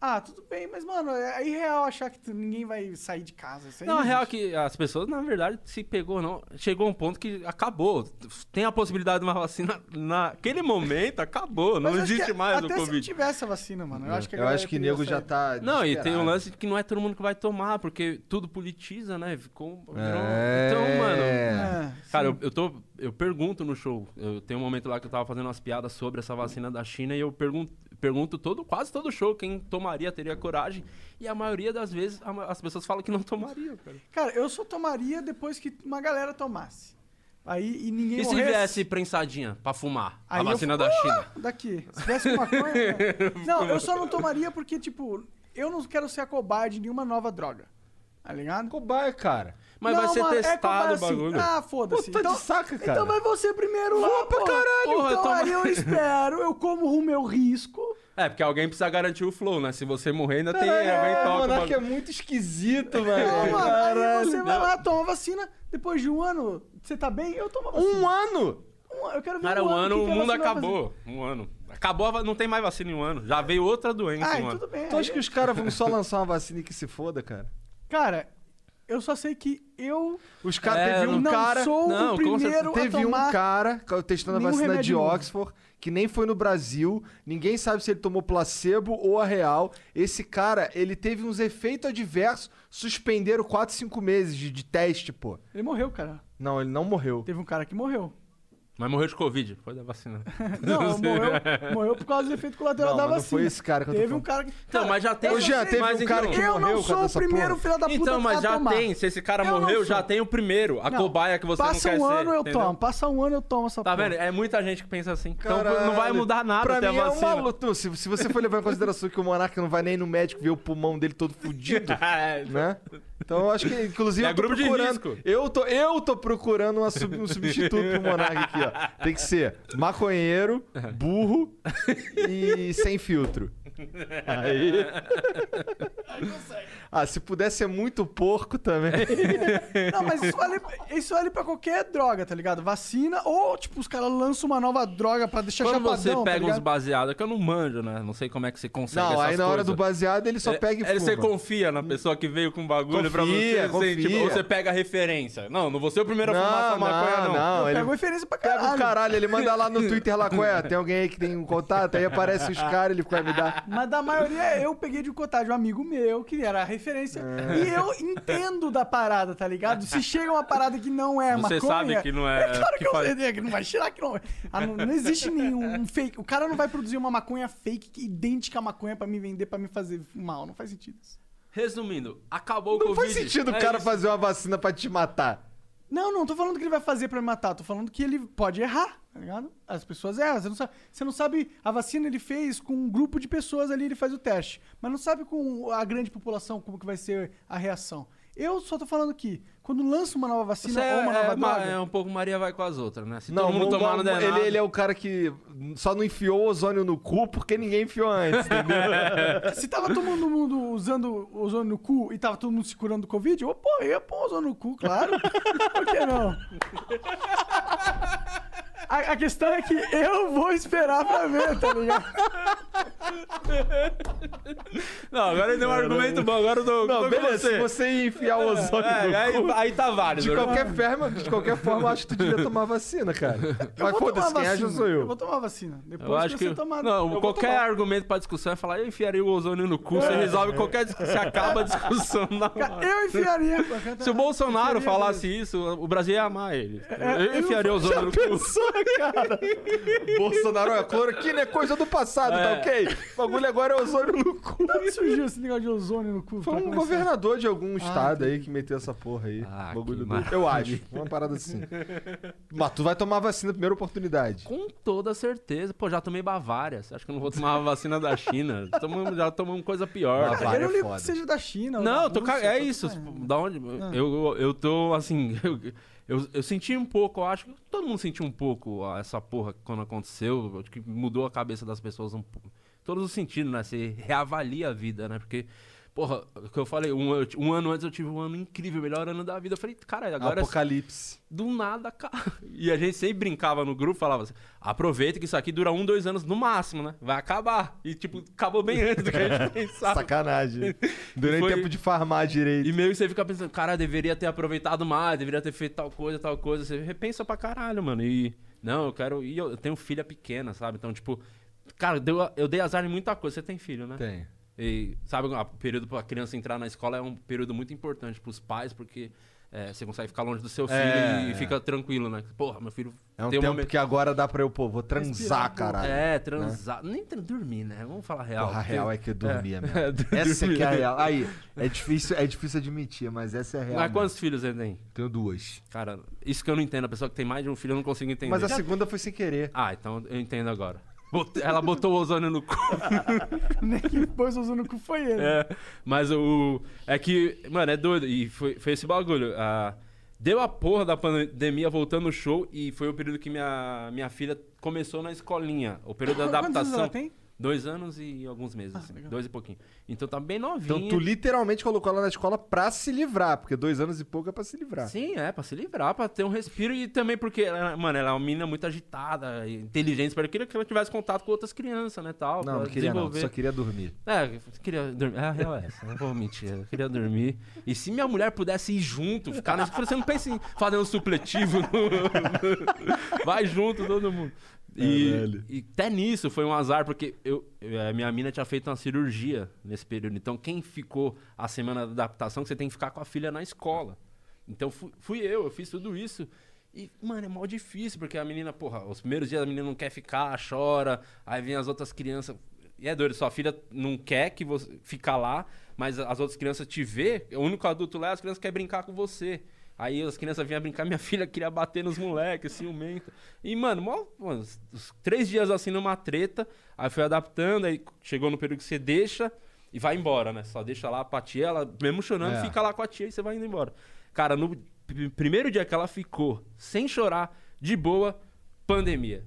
Ah, tudo bem, mas, mano, é irreal achar que ninguém vai sair de casa. Isso aí Não, a real é existe. que as pessoas, na verdade, se pegou, não. Chegou um ponto que acabou. Tem a possibilidade de uma vacina naquele momento, acabou. Não existe que mais o Até se Covid. tivesse a vacina, mano. Eu acho que eu acho que nego já tá. Não, e tem um lance que não é todo mundo que vai tomar, porque tudo politiza, né? Ficou. É. Então, mano. É, Cara, eu, eu tô. Eu pergunto no show. Eu tenho um momento lá que eu tava fazendo umas piadas sobre essa vacina da China e eu pergunto, pergunto todo, quase todo show quem tomaria, teria coragem. E a maioria das vezes a as pessoas falam que não tomariam, cara. Cara, eu só tomaria depois que uma galera tomasse. Aí e ninguém E se morresse. viesse prensadinha pra fumar? Aí a eu vacina fu- da China. Daqui. Se tivesse com maconha. né? não, eu só não tomaria porque, tipo, eu não quero ser a cobaia de nenhuma nova droga. Tá ligado? Cobaia, cara. Mas Não, vai ser mano, é testado cobaia o bagulho. Assim. Ah, foda-se. Pô, tá de saca, cara. Então vai você primeiro lá, pra pô. caralho. Porra, Então aí eu espero, eu como o meu risco. É, porque alguém precisa garantir o flow, né? Se você morrer, ainda tem Caralho, alguém é, toca. o Monark é muito esquisito, Não, velho. mano, aí Caralho. você vai lá, toma a vacina. Depois de um ano, você tá bem? Eu tomo a vacina. Um ano? Um- eu quero ver Cara, um um ano que o que mundo acabou. Um ano. Acabou, não tem mais vacina em um ano. Já veio outra doença Ah, em um ano. tudo bem. Tu acha aí- que os caras vão só lançar uma vacina e que se foda, cara? Cara, eu só sei que eu Os caras É, teve um não cara. sou Não, o primeiro a Teve tomar... um cara testando a vacina de remédio novo. Oxford que nem foi no Brasil, ninguém sabe se ele tomou placebo ou a real. Esse cara, ele teve uns efeitos adversos, suspenderam 4, 5 meses de, de teste, pô. Ele morreu, cara. Não, ele não morreu. Teve um cara que morreu. Mas morreu de Covid, foi da vacina. Não, morreu, morreu por causa do efeito colateral Não, da mas não vacina. foi esse cara que eu tô Teve um falando. cara que... Então, mas já tem. Ô, Jean, sei, teve mas um cara então- que Eu morreu não por sou causa o dessa primeiro porra. filho da puta Então, mas a já tomar. tem. Se esse cara Eu não morreu, já sou. tem o primeiro. A Não, cobaia que você Passa não quer um ser. ano, eu entendeu? tomo. Passa um ano, eu tomo essa Tá porra. vendo? É muita gente que pensa assim. Então Caralho. não vai mudar nada pra até mim a é vacina. uma luta. Se, se você for levar em consideração que o Monarca não vai nem no médico ver o pulmão dele todo fudido, É, né? Então eu acho que, inclusive, É eu tô grupo procurando. Eu tô, eu tô procurando uma sub- um substituto pro Monarca aqui, ó. Tem que ser maconheiro, burro e sem filtro. Aí. Ah, se puder ser muito porco também. Não, mas isso vale, isso vale pra qualquer droga, tá ligado? Vacina ou, tipo, os caras lançam uma nova droga pra deixar Quando chapadão, você tá pega uns ligado? baseados, que eu não manjo, né? Não sei como é que você consegue Não, essas aí na hora do coisas. baseado ele só É, pega e fuma. Você confia na pessoa que veio com bagulho pra Confia, você? assim, tipo, confia. ou você pega a referência? Não, não vou ser o primeiro a fumar essa Não, maconha, não, não. não. Ele pego referência pra pega caralho. o caralho, ele manda lá no Twitter lá, qual é? Tem alguém aí que tem um contato? Aí aparece os caras, ele vai me dar. Mas da maioria eu peguei de cotar de um amigo meu, que era a referência. E eu entendo da parada, tá ligado? Se chega uma parada que não é Você maconha... sabe que não é- É claro que, que eu faz- sei, que não vai cheirar que não... Ah, não, não existe nenhum fake. O cara não vai produzir uma maconha fake que idêntica à maconha pra me vender, pra me fazer mal. Não faz sentido isso. Resumindo, acabou o Não Covid. faz sentido o É cara isso. fazer uma vacina pra te matar. Não, não tô falando que ele vai fazer pra me matar, tô falando que ele pode errar, tá ligado? As pessoas erram, você não sabe, você não sabe a vacina ele fez com um grupo de pessoas ali, ele faz o teste, mas não sabe com a grande população como que vai ser a reação. Eu só tô falando que quando lança uma nova vacina Você ou uma é, nova é, droga... é um pouco Maria vai com as outras, né? Se Não, todo mundo tomar não der ele, nada- ele é o cara que só não enfiou o ozônio no cu porque ninguém enfiou antes, entendeu? Se tava todo mundo usando ozônio no cu e tava todo mundo se curando do Covid, eu, pô, eu ia pôr ozônio no cu, claro. Por que não? A, a questão é que eu vou esperar pra ver, tá ligado? Não, agora ele deu um argumento bom, agora eu tô, Não, tô beleza, você. se você ia enfiar o ozônio É, no aí, cu... aí tá válido. De qualquer, forma, de qualquer forma, eu acho que tu devia tomar vacina, cara. Eu Mas vou foda-se, tomar quem acha vacina. sou Eu eu. vou tomar vacina. Depois Eu acho que que. você tomar. Não, eu qualquer tomar. argumento pra discussão é falar, eu enfiaria o ozônio no cu, você resolve qualquer discussão, você acaba a discussão na hora. Eu enfiaria. Se o Bolsonaro falasse isso, o Brasil ia amar ele. Eu enfiaria o ozônio no cu. Cara? Bolsonaro, é cloroquina é coisa do passado, tá É. ok? O bagulho agora é ozônio no cu. Como que surgiu esse negócio de ozônio no cu? Foi pra um começar? governador de algum estado aí que meteu essa porra aí. Ah, bagulho que do... maravilha. Eu acho, uma parada assim. Mas tu vai tomar vacina na primeira oportunidade. Com toda certeza. Pô, já tomei Bavária. Acha que eu não vou tomar a vacina da China? Tomamos- já tomamos coisa pior. Bavária. Eu não é ligo que seja da China. Não, da eu tô ca... Rússia, é tô- isso. é. Da onde? Eu, eu, eu tô assim. Eu, eu, eu senti um pouco, eu acho que todo mundo sentiu um pouco ó, essa porra quando aconteceu. Que mudou a cabeça das pessoas um pouco. Todos os sentidos, né? Você reavalia a vida, né? Porque, porra, o que eu falei, um, um ano antes eu tive um ano incrível, melhor ano da vida. Eu falei, cara, agora Apocalipse. do nada, cara. E a gente sempre brincava no grupo, falava assim: aproveita que isso aqui dura um, dois anos no máximo, né? Vai acabar. E, tipo, acabou bem antes do que a gente pensava. Sacanagem. Durante Foi- tempo de farmar direito. E meio que você fica pensando, cara, deveria ter aproveitado mais, deveria ter feito tal coisa, tal coisa. Você repensa pra caralho, mano. E, não, eu quero. E eu, eu tenho filha pequena, sabe? Então, tipo, cara, deu, eu dei azar em muita coisa. Você tem filho, né? Tem. E, sabe, o período pra criança entrar na escola é um período muito importante pros pais, porque é, você consegue ficar longe do seu filho É, e é. fica tranquilo, né? Porra, meu filho É um tem tempo momento- que agora dá pra eu, pô, vou transar, um caralho. É, transar. Nem tra- dormir, né? Vamos falar real. Porra, a real é que eu dormia mesmo. é, Essa dormir. aqui é a real. Aí, é difícil, é difícil admitir, mas essa é a real. Mas mesmo. quantos filhos você tem? Tenho duas. Cara, isso que eu não entendo. A pessoa que tem mais de um filho eu não consigo entender. Mas a segunda foi sem querer. Ah, então eu entendo agora. Ela botou o ozônio no cu. Nem que pôs ozônio no cu foi ele. É, mas o. É que, mano, é doido. E foi, foi esse bagulho. Ah, deu a porra da pandemia voltando no show e foi o período que minha, minha filha começou na escolinha. O período da Quantos anos adaptação. ela tem? Dois anos e alguns meses, Ah, assim. legal. Dois e pouquinho. Então tá bem novinha. Então tu literalmente colocou ela na escola pra se livrar, porque dois anos e pouco é pra se livrar. Sim, é, pra se livrar, pra ter um respiro e também porque, ela- mano, ela é uma menina muito agitada, inteligente, espero que ela tivesse contato com outras crianças, né, tal. Não, não queria não, só queria dormir. É, eu queria dormir. É, real é essa, não vou mentir. Eu queria dormir. E se minha mulher pudesse ir junto, ficar nessa. Você não pensa em fazer um supletivo. no- Vai junto, todo mundo. E, e até nisso foi um azar, porque eu, a minha mina tinha feito uma cirurgia nesse período. Então, quem ficou a semana da adaptação, que você tem que ficar com a filha na escola. Então, fui, fui eu, eu fiz tudo isso. E, mano, é mó difícil, porque a menina, porra, os primeiros dias a menina não quer ficar, chora, aí vem as outras crianças. E é doido, sua filha não quer que você ficar lá, mas as outras crianças te vê, o único adulto lá, as crianças querem brincar com você. Aí as crianças vinham brincar, minha filha queria bater nos moleques, ciumenta. E, mano, mó, mano, os- os três dias assim numa treta, aí foi adaptando, aí chegou no período que você deixa e vai embora, né? Só deixa lá pra tia, ela mesmo chorando, É. fica lá com a tia e você vai indo embora. Cara, no pr- primeiro dia que ela ficou sem chorar, de boa, pandemia.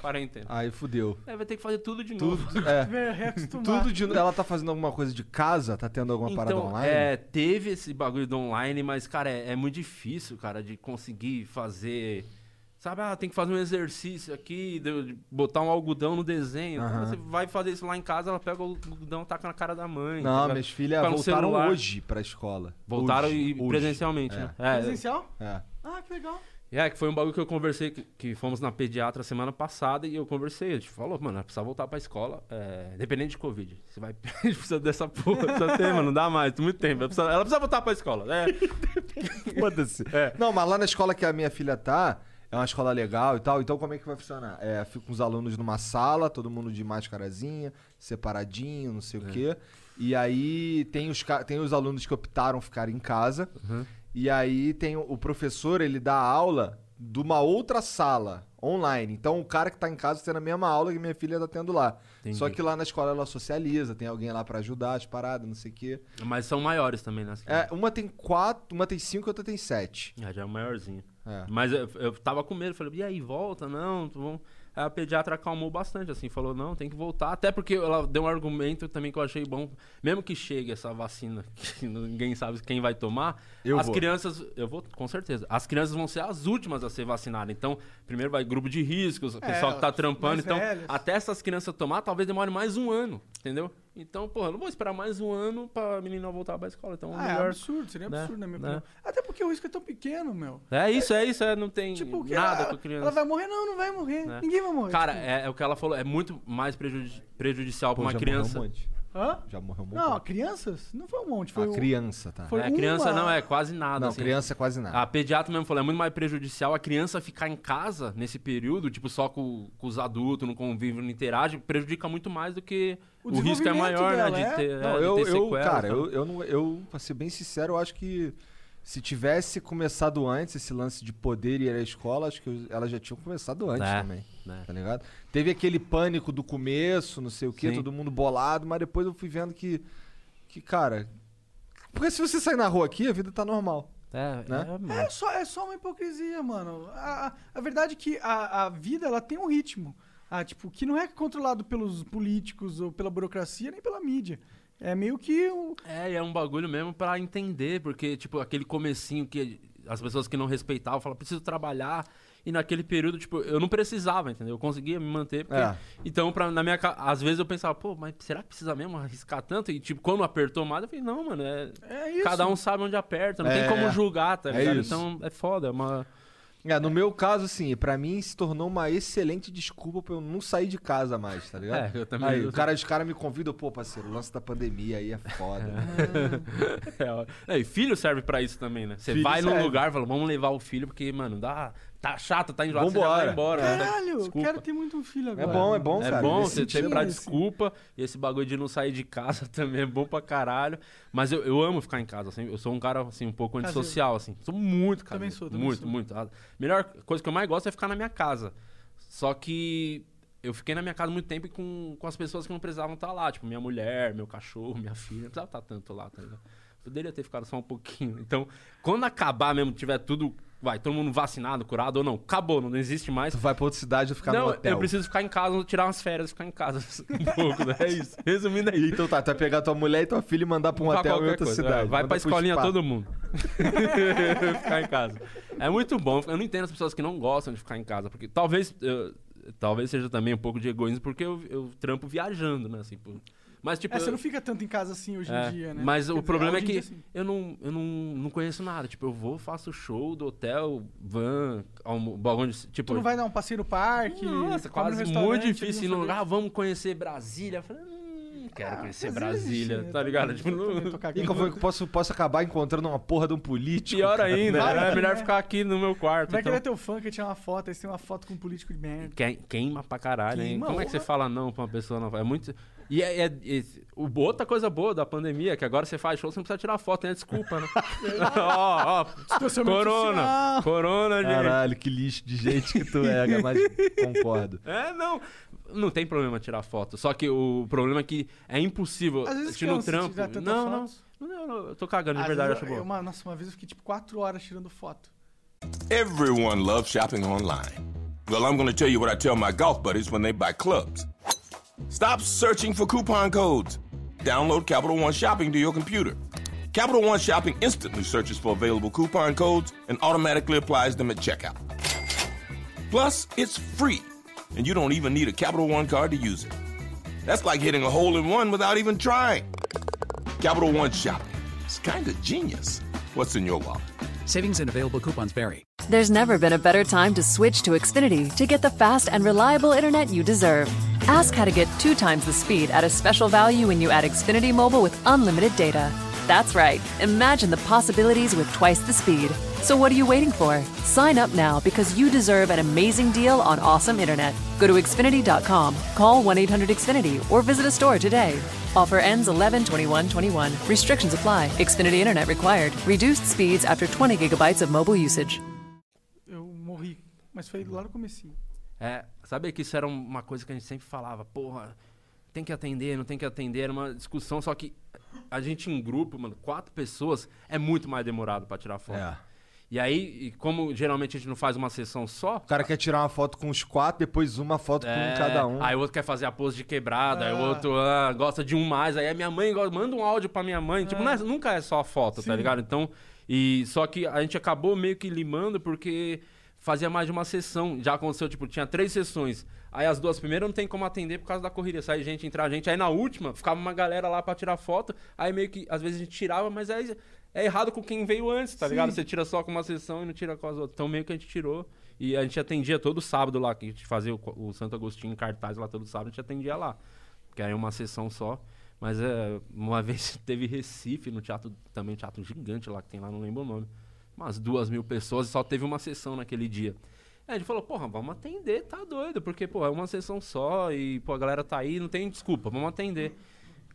Quarentena. Aí fudeu. Aí vai ter que fazer tudo de novo. Tudo, é. Ver, reacostumar. Tudo de Ela tá fazendo alguma coisa de casa? Tá tendo alguma parada Então, online? é, teve esse bagulho do online, mas, cara, é, é muito difícil, cara, de conseguir fazer. Sabe, ah, tem que fazer um exercício aqui, de, de botar um algodão no desenho. Aham. Você vai fazer isso lá em casa, ela pega o algodão e taca na cara da mãe. Não, Vai- minhas filhas voltaram celular. hoje pra escola. Voltaram Hoje, e hoje. presencialmente, É. né? É, Presencial? É. Ah, que legal. É, que foi um bagulho que eu conversei, que, que fomos na pediatra semana passada e eu conversei. A gente falou, mano, ela precisa voltar pra escola, é, independente de Covid. Você vai. A gente precisa dessa porra, precisa ter, mano, não dá mais, tem muito tempo. Ela precisa, ela precisa voltar pra escola. É, Foda-se. É. Não, mas lá na escola que a minha filha tá, é uma escola legal e tal. Então como é que vai funcionar? É, fica os alunos numa sala, todo mundo de máscarazinha, separadinho, não sei o quê. E aí tem os, tem os alunos que optaram ficar em casa. Uhum. E aí tem o, professor, ele dá aula de uma outra sala, online. Então o cara que tá em casa tendo a mesma aula que minha filha tá tendo lá. Entendi. Só que lá na escola ela socializa, tem alguém lá pra ajudar as paradas, não sei o quê. Mas são maiores também, né? É, uma tem quatro, uma tem cinco e outra tem sete. É, já é maiorzinho. É. Mas eu, eu tava com medo, falei, e aí, volta? Não, tu vamos... a pediatra acalmou bastante, assim, falou, não, tem que voltar. Até porque ela deu um argumento também que eu achei bom. Mesmo que chegue essa vacina, que ninguém sabe quem vai tomar, Eu as vou. crianças, eu vou, com certeza, as crianças vão ser as últimas a ser vacinadas. Então, primeiro vai grupo de riscos, o pessoal que tá trampando. Então, velhos. até essas crianças tomar, talvez demore mais um ano, entendeu? Então, porra, eu não vou esperar mais um ano pra menina voltar pra escola. Então, Ah, é melhor... absurdo, seria né? absurdo, na minha Né? opinião. Até porque o risco é tão pequeno, meu. É isso, é isso, é, não tem Tipo, que nada ela, com a criança. ela vai morrer? Não, não vai morrer. né? Ninguém vai morrer. Cara, tipo. é, é o que ela falou, é muito mais prejudi- prejudicial pra Pô, uma já criança. morreu um monte. Hã? Já morreu um monte. Não, crianças? Não foi um monte. Foi a um- criança, tá? foi É, criança uma- não, é quase nada. Não, assim. criança é quase nada. A pediatra mesmo falou, é muito mais prejudicial a criança ficar em casa nesse período, tipo, só com, com os adultos, não convive, não interage, prejudica muito mais do que O o, risco é maior, dela, né? é? De ter, Não, é, de eu, ter eu sequelas, cara, então. eu, eu, não, eu, pra ser bem sincero, eu acho que se tivesse começado antes esse lance de poder ir à escola, acho que elas já tinham começado antes É, também. né. Tá ligado? Teve aquele pânico do começo, não sei o que, Sim. todo mundo bolado, mas depois eu fui vendo que, que, cara. Porque se você sair na rua aqui, a vida tá normal. É, né? é. É só, é só uma hipocrisia, mano. A, a- a verdade é que a, a vida ela tem um ritmo. Ah, tipo, que não é controlado pelos políticos ou pela burocracia, nem pela mídia. É meio que o. É, e é um bagulho mesmo pra entender, porque, tipo, aquele comecinho que as pessoas que não respeitavam falavam, preciso trabalhar. E naquele período, tipo, eu não precisava, entendeu? Eu conseguia me manter. Porque... É. Então, pra, na minha às vezes eu pensava, pô, mas será que precisa mesmo arriscar tanto? E, tipo, quando apertou mais, eu falei, não, mano, é. É isso. Cada um sabe onde aperta, não É, tem como julgar, tá é ligado? isso. Então é foda, é uma. É, no meu caso, assim, pra mim se tornou uma excelente desculpa pra eu não sair de casa mais, tá ligado? É, eu também- Aí, eu o cara, os caras me convidam, pô, parceiro, o lance da pandemia aí é foda. É, e filho serve pra isso também, né? Você Filho vai num serve. lugar e fala, vamos levar o filho, porque, mano, dá, tá chato, tá enjoado, você já Vambora. vai embora. né? Caralho, Desculpa. quero ter muito um filho agora. É bom, é bom, É cara. bom você sentido. pra esse. desculpa. E esse bagulho de não sair de casa também é bom pra caralho. Mas eu, eu amo ficar em casa, assim. Eu sou um cara, assim, um pouco Caseiro. antissocial, assim. Sou muito caseiro. Também sou, também Muito, sou. muito. A melhor coisa que eu mais gosto é ficar na minha casa. Só que eu fiquei na minha casa muito tempo e com, com as pessoas que não precisavam estar lá. Tipo, minha mulher, meu cachorro, minha filha. Não precisava estar tanto lá, tá ligado? Poderia ter ficado só um pouquinho. Então, quando acabar mesmo, tiver tudo... Vai, todo mundo vacinado, curado ou não. Acabou, não existe mais. Tu vai pra outra cidade e ficar não, no hotel. eu preciso ficar em casa, tirar umas férias, ficar em casa um pouco, né? É isso. Resumindo é isso. Então tá, tu vai pegar tua mulher e tua filha e mandar pra um hotel em outra coisa, cidade. é. Vai Manda pra escolinha spa. todo mundo. ficar em casa. É muito bom. Eu não entendo as pessoas que não gostam de ficar em casa. Porque talvez. eu- talvez seja também um pouco de egoísmo, porque eu, eu trampo viajando, né? Assim, por- mas, tipo. É, você eu- não fica tanto em casa assim hoje é, em dia, né? Mas Quer o dizer, problema é que dia, sim. eu, não, eu não, não conheço nada. Tipo, eu vou, faço show do hotel, van, almo, bagulho de- Tipo, Tu não vai dar um passeio no parque? Nossa, quase muito difícil ir no no lugar. sorvete? Ah, vamos conhecer Brasília. Eu falei, hum, quero conhecer Mas Brasília, existe, né? tá ligado? Tipo, eu não- também tô cagando. E que eu posso, posso acabar encontrando uma porra de um político? Pior cara? ainda, Vai né? é que, melhor né? ficar aqui no meu quarto. Vai então. querer teu fã que tirar uma foto, aí você tem uma foto com um político de merda. Que- Queima pra caralho, hein? Como é que você fala não pra uma pessoa não? É muito. E é, é- é- o, outra coisa boa da pandemia é que agora você faz show, você não precisa tirar foto, a desculpa, né? ó, ó, corona. social. Corona, gente. Caralho, que lixo de gente que tu é, mas concordo. É, não. Não tem problema tirar foto. Só que o problema é que é impossível. Às vezes no trampo. Não, não, não, não, não, Eu tô cagando, de Às verdade, vezes acho eu- bom. eu- uma- nossa, uma vez eu fiquei tipo 4 horas tirando foto. Everyone loves shopping online. Well, I'm going to tell you what I tell my golf buddies when they buy clubs. Stop searching for coupon codes. Download Capital One Shopping to your computer. Capital One Shopping instantly searches for available coupon codes and automatically applies them at checkout. Plus, it's free, and you don't even need a Capital One card to use it. That's like hitting a hole in one without even trying. Capital One Shopping. It's kind of genius. What's in your wallet? Savings and available coupons vary. There's never been a better time to switch to Xfinity to get the fast and reliable internet you deserve. Ask how to get two times the speed at a special value when you add Xfinity Mobile with unlimited data. That's right. Imagine the possibilities with twice the speed. So what are you waiting for? Sign up now because you deserve an amazing deal on awesome internet. Go to Xfinity.com, call 1-800-XFINITY, or visit a store today. Offer ends 11-21-21. Restrictions apply. Xfinity Internet required. Reduced speeds after 20 gigabytes of mobile usage. Eu morri, Mas foi lá no comecinho. É, sabe que isso era uma coisa que a gente sempre falava, porra, tem que atender, não tem que atender, era uma discussão, só que a gente em grupo, mano, quatro pessoas, é muito mais demorado pra tirar foto. É. E aí, como geralmente a gente não faz uma sessão só, O cara quer tirar uma foto com os quatro, depois uma foto com é, um cada um. Aí o outro quer fazer a pose de quebrada, aí o Ah. outro ah, gosta de um mais, aí a minha mãe gosta- manda um áudio pra minha mãe. Tipo, não é- nunca é só a foto, tá Sim. ligado? Então, e só que a gente acabou meio que limando porque fazia mais de uma sessão. Já aconteceu, tipo, tinha três sessões. Aí as duas primeiras não tem como atender por causa da corrida. Sai gente, entrar gente. Aí na última, ficava uma galera lá pra tirar foto. Aí meio que, às vezes a gente tirava, mas aí é errado com quem veio antes, tá Sim. ligado? Você tira só com uma sessão e não tira com as outras. Então meio que a gente tirou. E a gente atendia todo sábado lá, que a gente fazia o, o Santo Agostinho em cartaz lá todo sábado, a gente atendia lá. Que era uma sessão só. Mas é, uma vez teve Recife, no teatro, também um teatro gigante lá que tem lá, não lembro o nome. Umas duas mil pessoas e só teve uma sessão naquele dia. Aí a gente falou, porra, vamos atender, tá doido, porque, pô, é uma sessão só e, pô, a galera tá aí, não tem desculpa, vamos atender.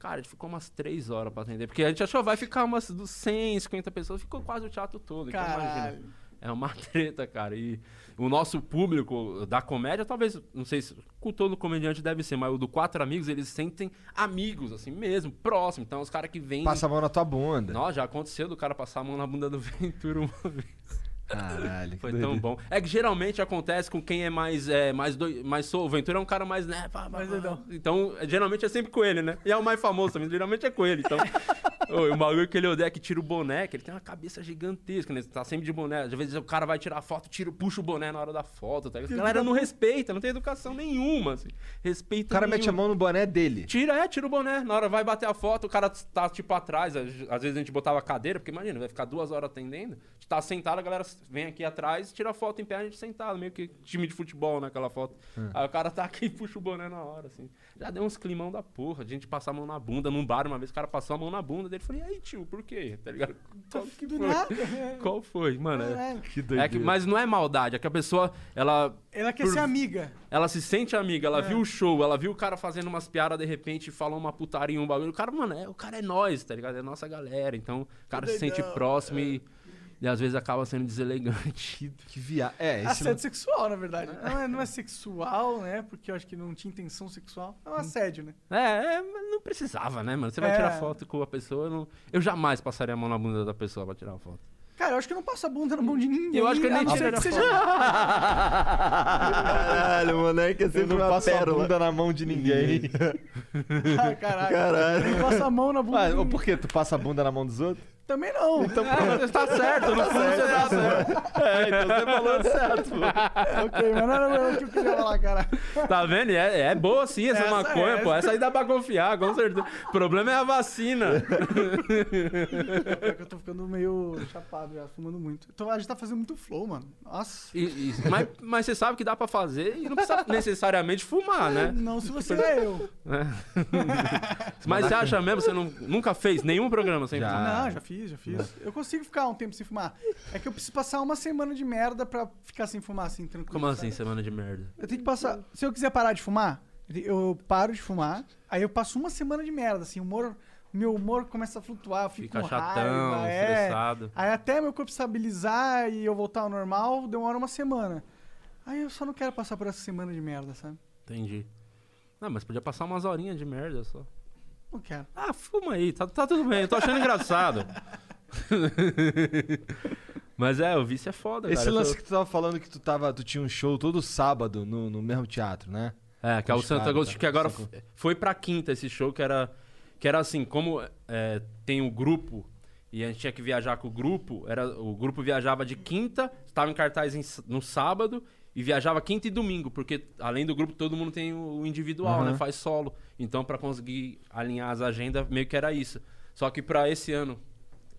Cara, a gente ficou umas três horas pra atender, porque a gente achou vai ficar umas dos 100, 50 pessoas, ficou quase o teatro todo. Então, Caralho. imagina. É uma treta, cara. E o nosso público da comédia, talvez, não sei se com todo comediante deve ser, mas o do Quatro Amigos, eles sentem amigos, assim mesmo, próximo. Então, os caras que vêm. Passa a mão na tua bunda. Nossa, já aconteceu do cara passar a mão na bunda do Ventura uma vez. Caralho, que Foi doideira. tão bom. É que geralmente acontece com quem é mais. É, mais, doi... mais sou. O Ventura é um cara mais. Né, pá, Mais doidão. Então, geralmente é sempre com ele, né? E é o mais famoso também, geralmente é com ele. Então. Ô, o bagulho que ele odeia é que tira o boné, que ele tem uma cabeça gigantesca, né? Tá sempre de boné. Às vezes o cara vai tirar foto, tira, puxa o boné na hora da foto, tá? A galera não respeita, não tem educação nenhuma, assim. Respeito O cara mete a mão no boné dele. Tira, é, tira o boné. Na hora vai bater a foto, o cara tá, tipo, atrás. Às vezes a gente botava a cadeira, porque imagina, vai ficar duas horas atendendo. A gente tá sentado, a galera vem aqui atrás, tira a foto em pé, a gente sentado, meio que time de futebol, né, aquela foto. Aí o cara tá aqui e puxa o boné na hora, assim. Já deu uns climão da porra, a gente passar a mão na bunda, num bar uma vez, o cara passou a mão na bunda dele. Falei, e aí, tio, por quê? Tá ligado? Qual que Do foi? nada. Qual foi? Mano, é, Caralho. Que é doideira. que, mas não é maldade, é que a pessoa, ela Ela quer Por- ser amiga. ela se sente amiga, É. ela viu o show, ela viu o cara fazendo umas piadas de repente, falou uma putaria, um bagulho. O cara, mano, é, o cara é nós, tá ligado? É nossa galera. Então, o cara se sente próximo e, e às vezes acaba sendo deselegante. Que via... É, esse... Assédio sexual, na verdade. Não é, não é sexual, né? Porque eu acho que não tinha intenção sexual. É um assédio, né? É, é, mas não precisava, né, mano? Você vai É. tirar foto com a pessoa, eu, não- eu jamais passaria a mão na bunda da pessoa pra tirar uma foto. Cara, eu acho que eu não passo a bunda na mão de ninguém. Eu acho que eu nem a não tiraria que a seja... Caralho, moleque, é Eu sempre não uma passo a pérola. bunda na mão de ninguém. Ah, caralho. Caralho. Eu passo a mão na bunda Ah, de por quê? Tu passa a bunda na mão dos outros? Também não. Então, É, tá certo, no fundo você tá certo. É, então você falou certo. ok, mas não era o que eu queria falar, cara. Tá vendo? É, é boa sim essa, Essa maconha, é, pô. essa. Aí dá pra confiar, com certeza. O problema é a vacina. É que eu tô ficando meio chapado já, fumando muito. Então, a gente tá fazendo muito flow, mano. Nossa. E- e- mas, mas você sabe que dá pra fazer e não precisa necessariamente fumar, né? Não se você é eu. Mas você acha mesmo, você não, nunca fez nenhum programa sem Já. fumar? Não, já fiz, já fiz. Eu consigo ficar um tempo sem fumar. É que eu preciso passar uma semana de merda pra ficar sem fumar, assim, tranquilo. Como assim, sabe? semana de merda? Eu tenho que passar. Se eu quiser parar de fumar, eu paro de fumar, aí eu passo uma semana de merda, assim, o humor. Meu humor começa a flutuar, eu fico Fica com chatão, raiva, é. estressado. Aí até meu corpo estabilizar e eu voltar ao normal, demora uma semana. Aí eu só não quero passar por essa semana de merda, sabe? Entendi. Não, mas podia passar umas horinhas de merda só. Não quero. Ah, fuma aí, tá, tá tudo bem, eu tô achando engraçado. mas é, o vício é foda, Esse cara. eu lance tô- que tu tava falando que tu, tava, tu tinha um show todo sábado no, no mesmo teatro, né? É, que é o caras, Agostinho, tá? que agora foi pra quinta esse show, que era, que era assim, como é, tem o grupo e a gente tinha que viajar com o grupo, era, o grupo viajava de quinta, estava em cartaz em no sábado e viajava quinta e domingo, porque além do grupo todo mundo tem o individual, Aham. né? Faz solo. Então pra conseguir alinhar as agendas, meio que era isso. Só que pra esse ano,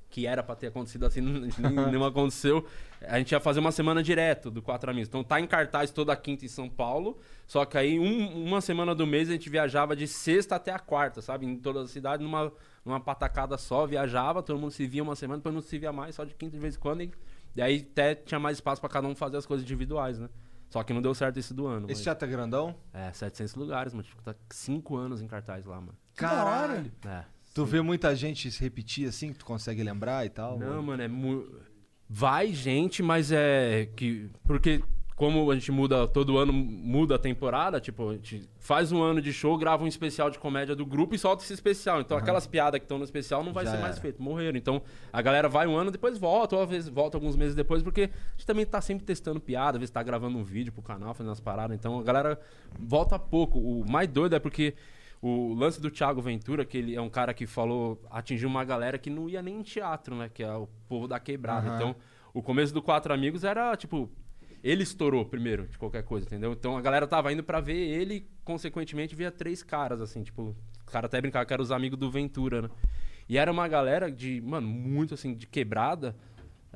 que era pra ter acontecido assim, não, aconteceu. A gente ia fazer uma semana direto do Quatro Amigos. Então tá em cartaz toda quinta em São Paulo. Só que aí um- uma semana do mês a gente viajava de sexta até a quarta, sabe? Em toda a cidade, numa, numa patacada só, viajava, todo mundo se via uma semana, depois não se via mais, só de quinta de vez em quando. E, e aí até tinha mais espaço pra cada um fazer as coisas individuais, né? Só que não deu certo esse do ano. Esse mas- teatro é grandão? É, 700 lugares, mano. Tipo, tá cinco anos em cartaz lá, mano. Caralho. É. Tu vê muita gente se repetir assim, que tu consegue lembrar e tal? Não, mano, é muito. Vai gente, mas é. que Porque como a gente muda, todo ano muda a temporada, tipo, a gente faz um ano de show, grava um especial de comédia do grupo e solta esse especial. Então aquelas piadas que estão no especial não vai Já ser mais era. feito, morreram. Então a galera vai um ano, depois volta, ou às vezes volta alguns meses depois, porque a gente também tá sempre testando piada, às vezes tá gravando um vídeo pro canal, fazendo as paradas. Então a galera volta pouco. O mais doido é porque o lance do Thiago Ventura, que ele é um cara que falou, atingiu uma galera que não ia nem em teatro, né? Que é o povo da quebrada. Aham. Então, o começo do Quatro Amigos era, tipo, ele estourou primeiro de qualquer coisa, entendeu? Então a galera tava indo pra ver ele, consequentemente via três caras, assim, tipo, o cara até brincava que eram os amigos do Ventura, né? E era uma galera de, mano, muito assim, de quebrada.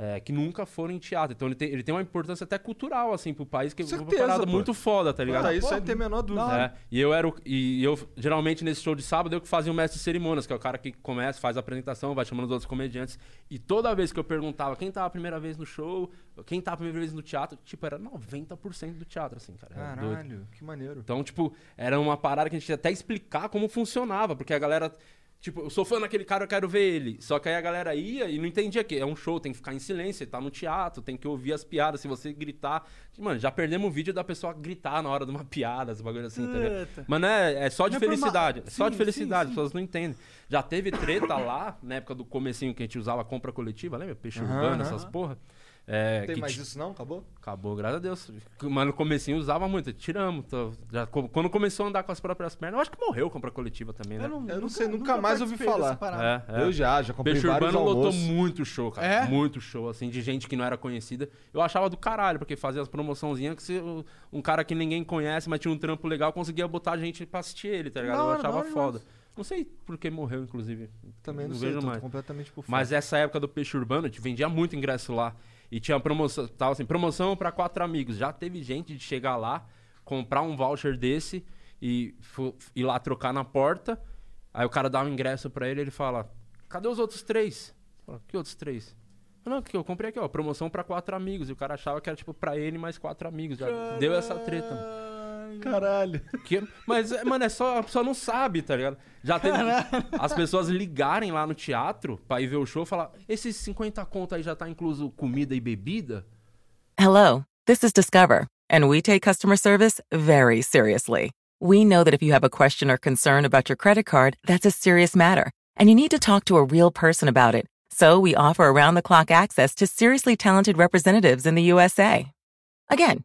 É, que nunca foram em teatro. Então ele tem, ele tem uma importância até cultural, assim, pro país, que é uma Certeza, parada pô. muito foda, tá ligado? Cara, isso aí tem a menor dúvida. É, e eu era o, e eu geralmente nesse show de sábado eu que fazia o mestre de cerimônias, que é o cara que começa, faz a apresentação, vai chamando os outros comediantes. E toda vez que eu perguntava quem tava a primeira vez no show, quem tava a primeira vez no teatro, tipo, era 90% do teatro, assim, cara. Caralho, que maneiro. Então, tipo, era uma parada que a gente ia até explicar como funcionava, porque a galera. Tipo, eu sou fã daquele cara, eu quero ver ele. Só que aí a galera ia e não entendia que é um show, tem que ficar em silêncio, tá no teatro, tem que ouvir as piadas. Se você gritar. Mano, já perdemos o vídeo da pessoa gritar na hora de uma piada, esse bagulho assim, entendeu? Eita. Mas não é, é só de Não é felicidade. É só de Sim, felicidade, sim, as pessoas não entendem. Já teve treta lá, na época do comecinho que a gente usava compra coletiva, lembra? Peixe Aham, urbano, essas porra. É, Tem que mais isso não? Acabou? Acabou, graças a Deus. Mas no comecinho usava muito, tiramos. tô- já, quando começou a andar com as próprias pernas, eu acho que morreu compra coletiva também, né? Eu não sei, nunca mais ouvi falar. É, é. Eu já, já comprei Peixe vários Urbano lotou almoços. muito show, cara. É? Muito show, assim, de gente que não era conhecida. Eu achava do caralho, porque fazia as promoçãozinhas que se um cara que ninguém conhece, mas tinha um trampo legal, conseguia botar gente pra assistir ele, tá ligado? Da Eu achava hora foda. Não sei por que morreu, inclusive. Também não, sei, vejo tô mais. completamente por fora. Mas essa época do Peixe Urbano, a gente vendia muito ingresso lá. E tinha promoção, tava assim, promoção pra quatro amigos. Já teve gente de chegar lá, comprar um voucher desse e ir lá trocar na porta. Aí o cara dá um ingresso pra ele ele fala: Cadê os outros três? Que outros três? Não, que eu comprei aqui, ó, promoção pra quatro amigos. E o cara achava que era tipo pra ele mais quatro amigos. Já deu essa treta. mano. Caralho. Que- mas, mano, é só. A pessoa não sabe, tá ligado? Já teve as pessoas ligarem lá no teatro pra ir ver o show e falar: esses 50 conto aí já tá incluso comida e bebida? Hello, this is Discover, and we take customer service very seriously. We know that if you have a question or concern about your credit card, that's a serious matter, and you need to talk to a real person about it. So we offer around the clock access to seriously talented representatives in the USA. Again,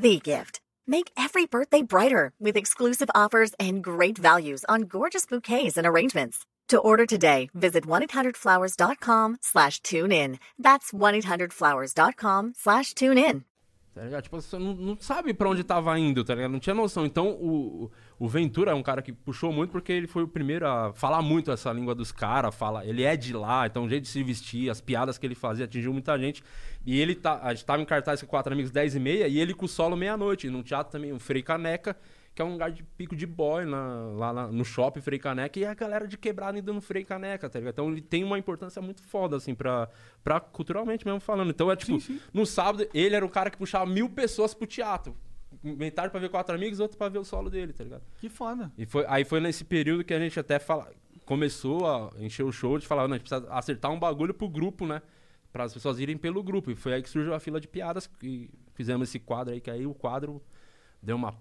the gift. Make every birthday brighter with exclusive offers and great values on gorgeous bouquets and arrangements. To order today, visit 1-800-Flowers.com slash tune in. That's 1-800-Flowers.com slash tune in. Tá? Tipo, você não, não sabe pra onde tava indo, tá ligado? Não tinha noção. Então, o, o Ventura é um cara que puxou muito porque ele foi o primeiro a falar muito essa língua dos caras. Fala, ele é de lá, então o jeito de se vestir, as piadas que ele fazia atingiu muita gente. E ele tá, a gente tava em cartaz com quatro amigos 10 e meia e ele com o solo meia-noite. Num teatro também, o Frei Caneca, que é um lugar de pico de boy na- lá na- no shopping Frei Caneca. E a galera de quebrada indo no Frei Caneca, tá ligado? Então ele tem uma importância muito foda, assim, pra, pra culturalmente mesmo falando. Então é tipo, no sábado, ele era o cara que puxava mil pessoas pro teatro. Metade pra ver quatro amigos, outro pra ver o solo dele, tá ligado? Que foda. E foi, aí foi nesse período que a gente até fala, começou a encher o show de falar, não, a gente precisa acertar um bagulho pro grupo, né? Para as pessoas irem pelo grupo. E foi aí que surgiu a fila de piadas e fizemos esse quadro aí, que aí o quadro deu uma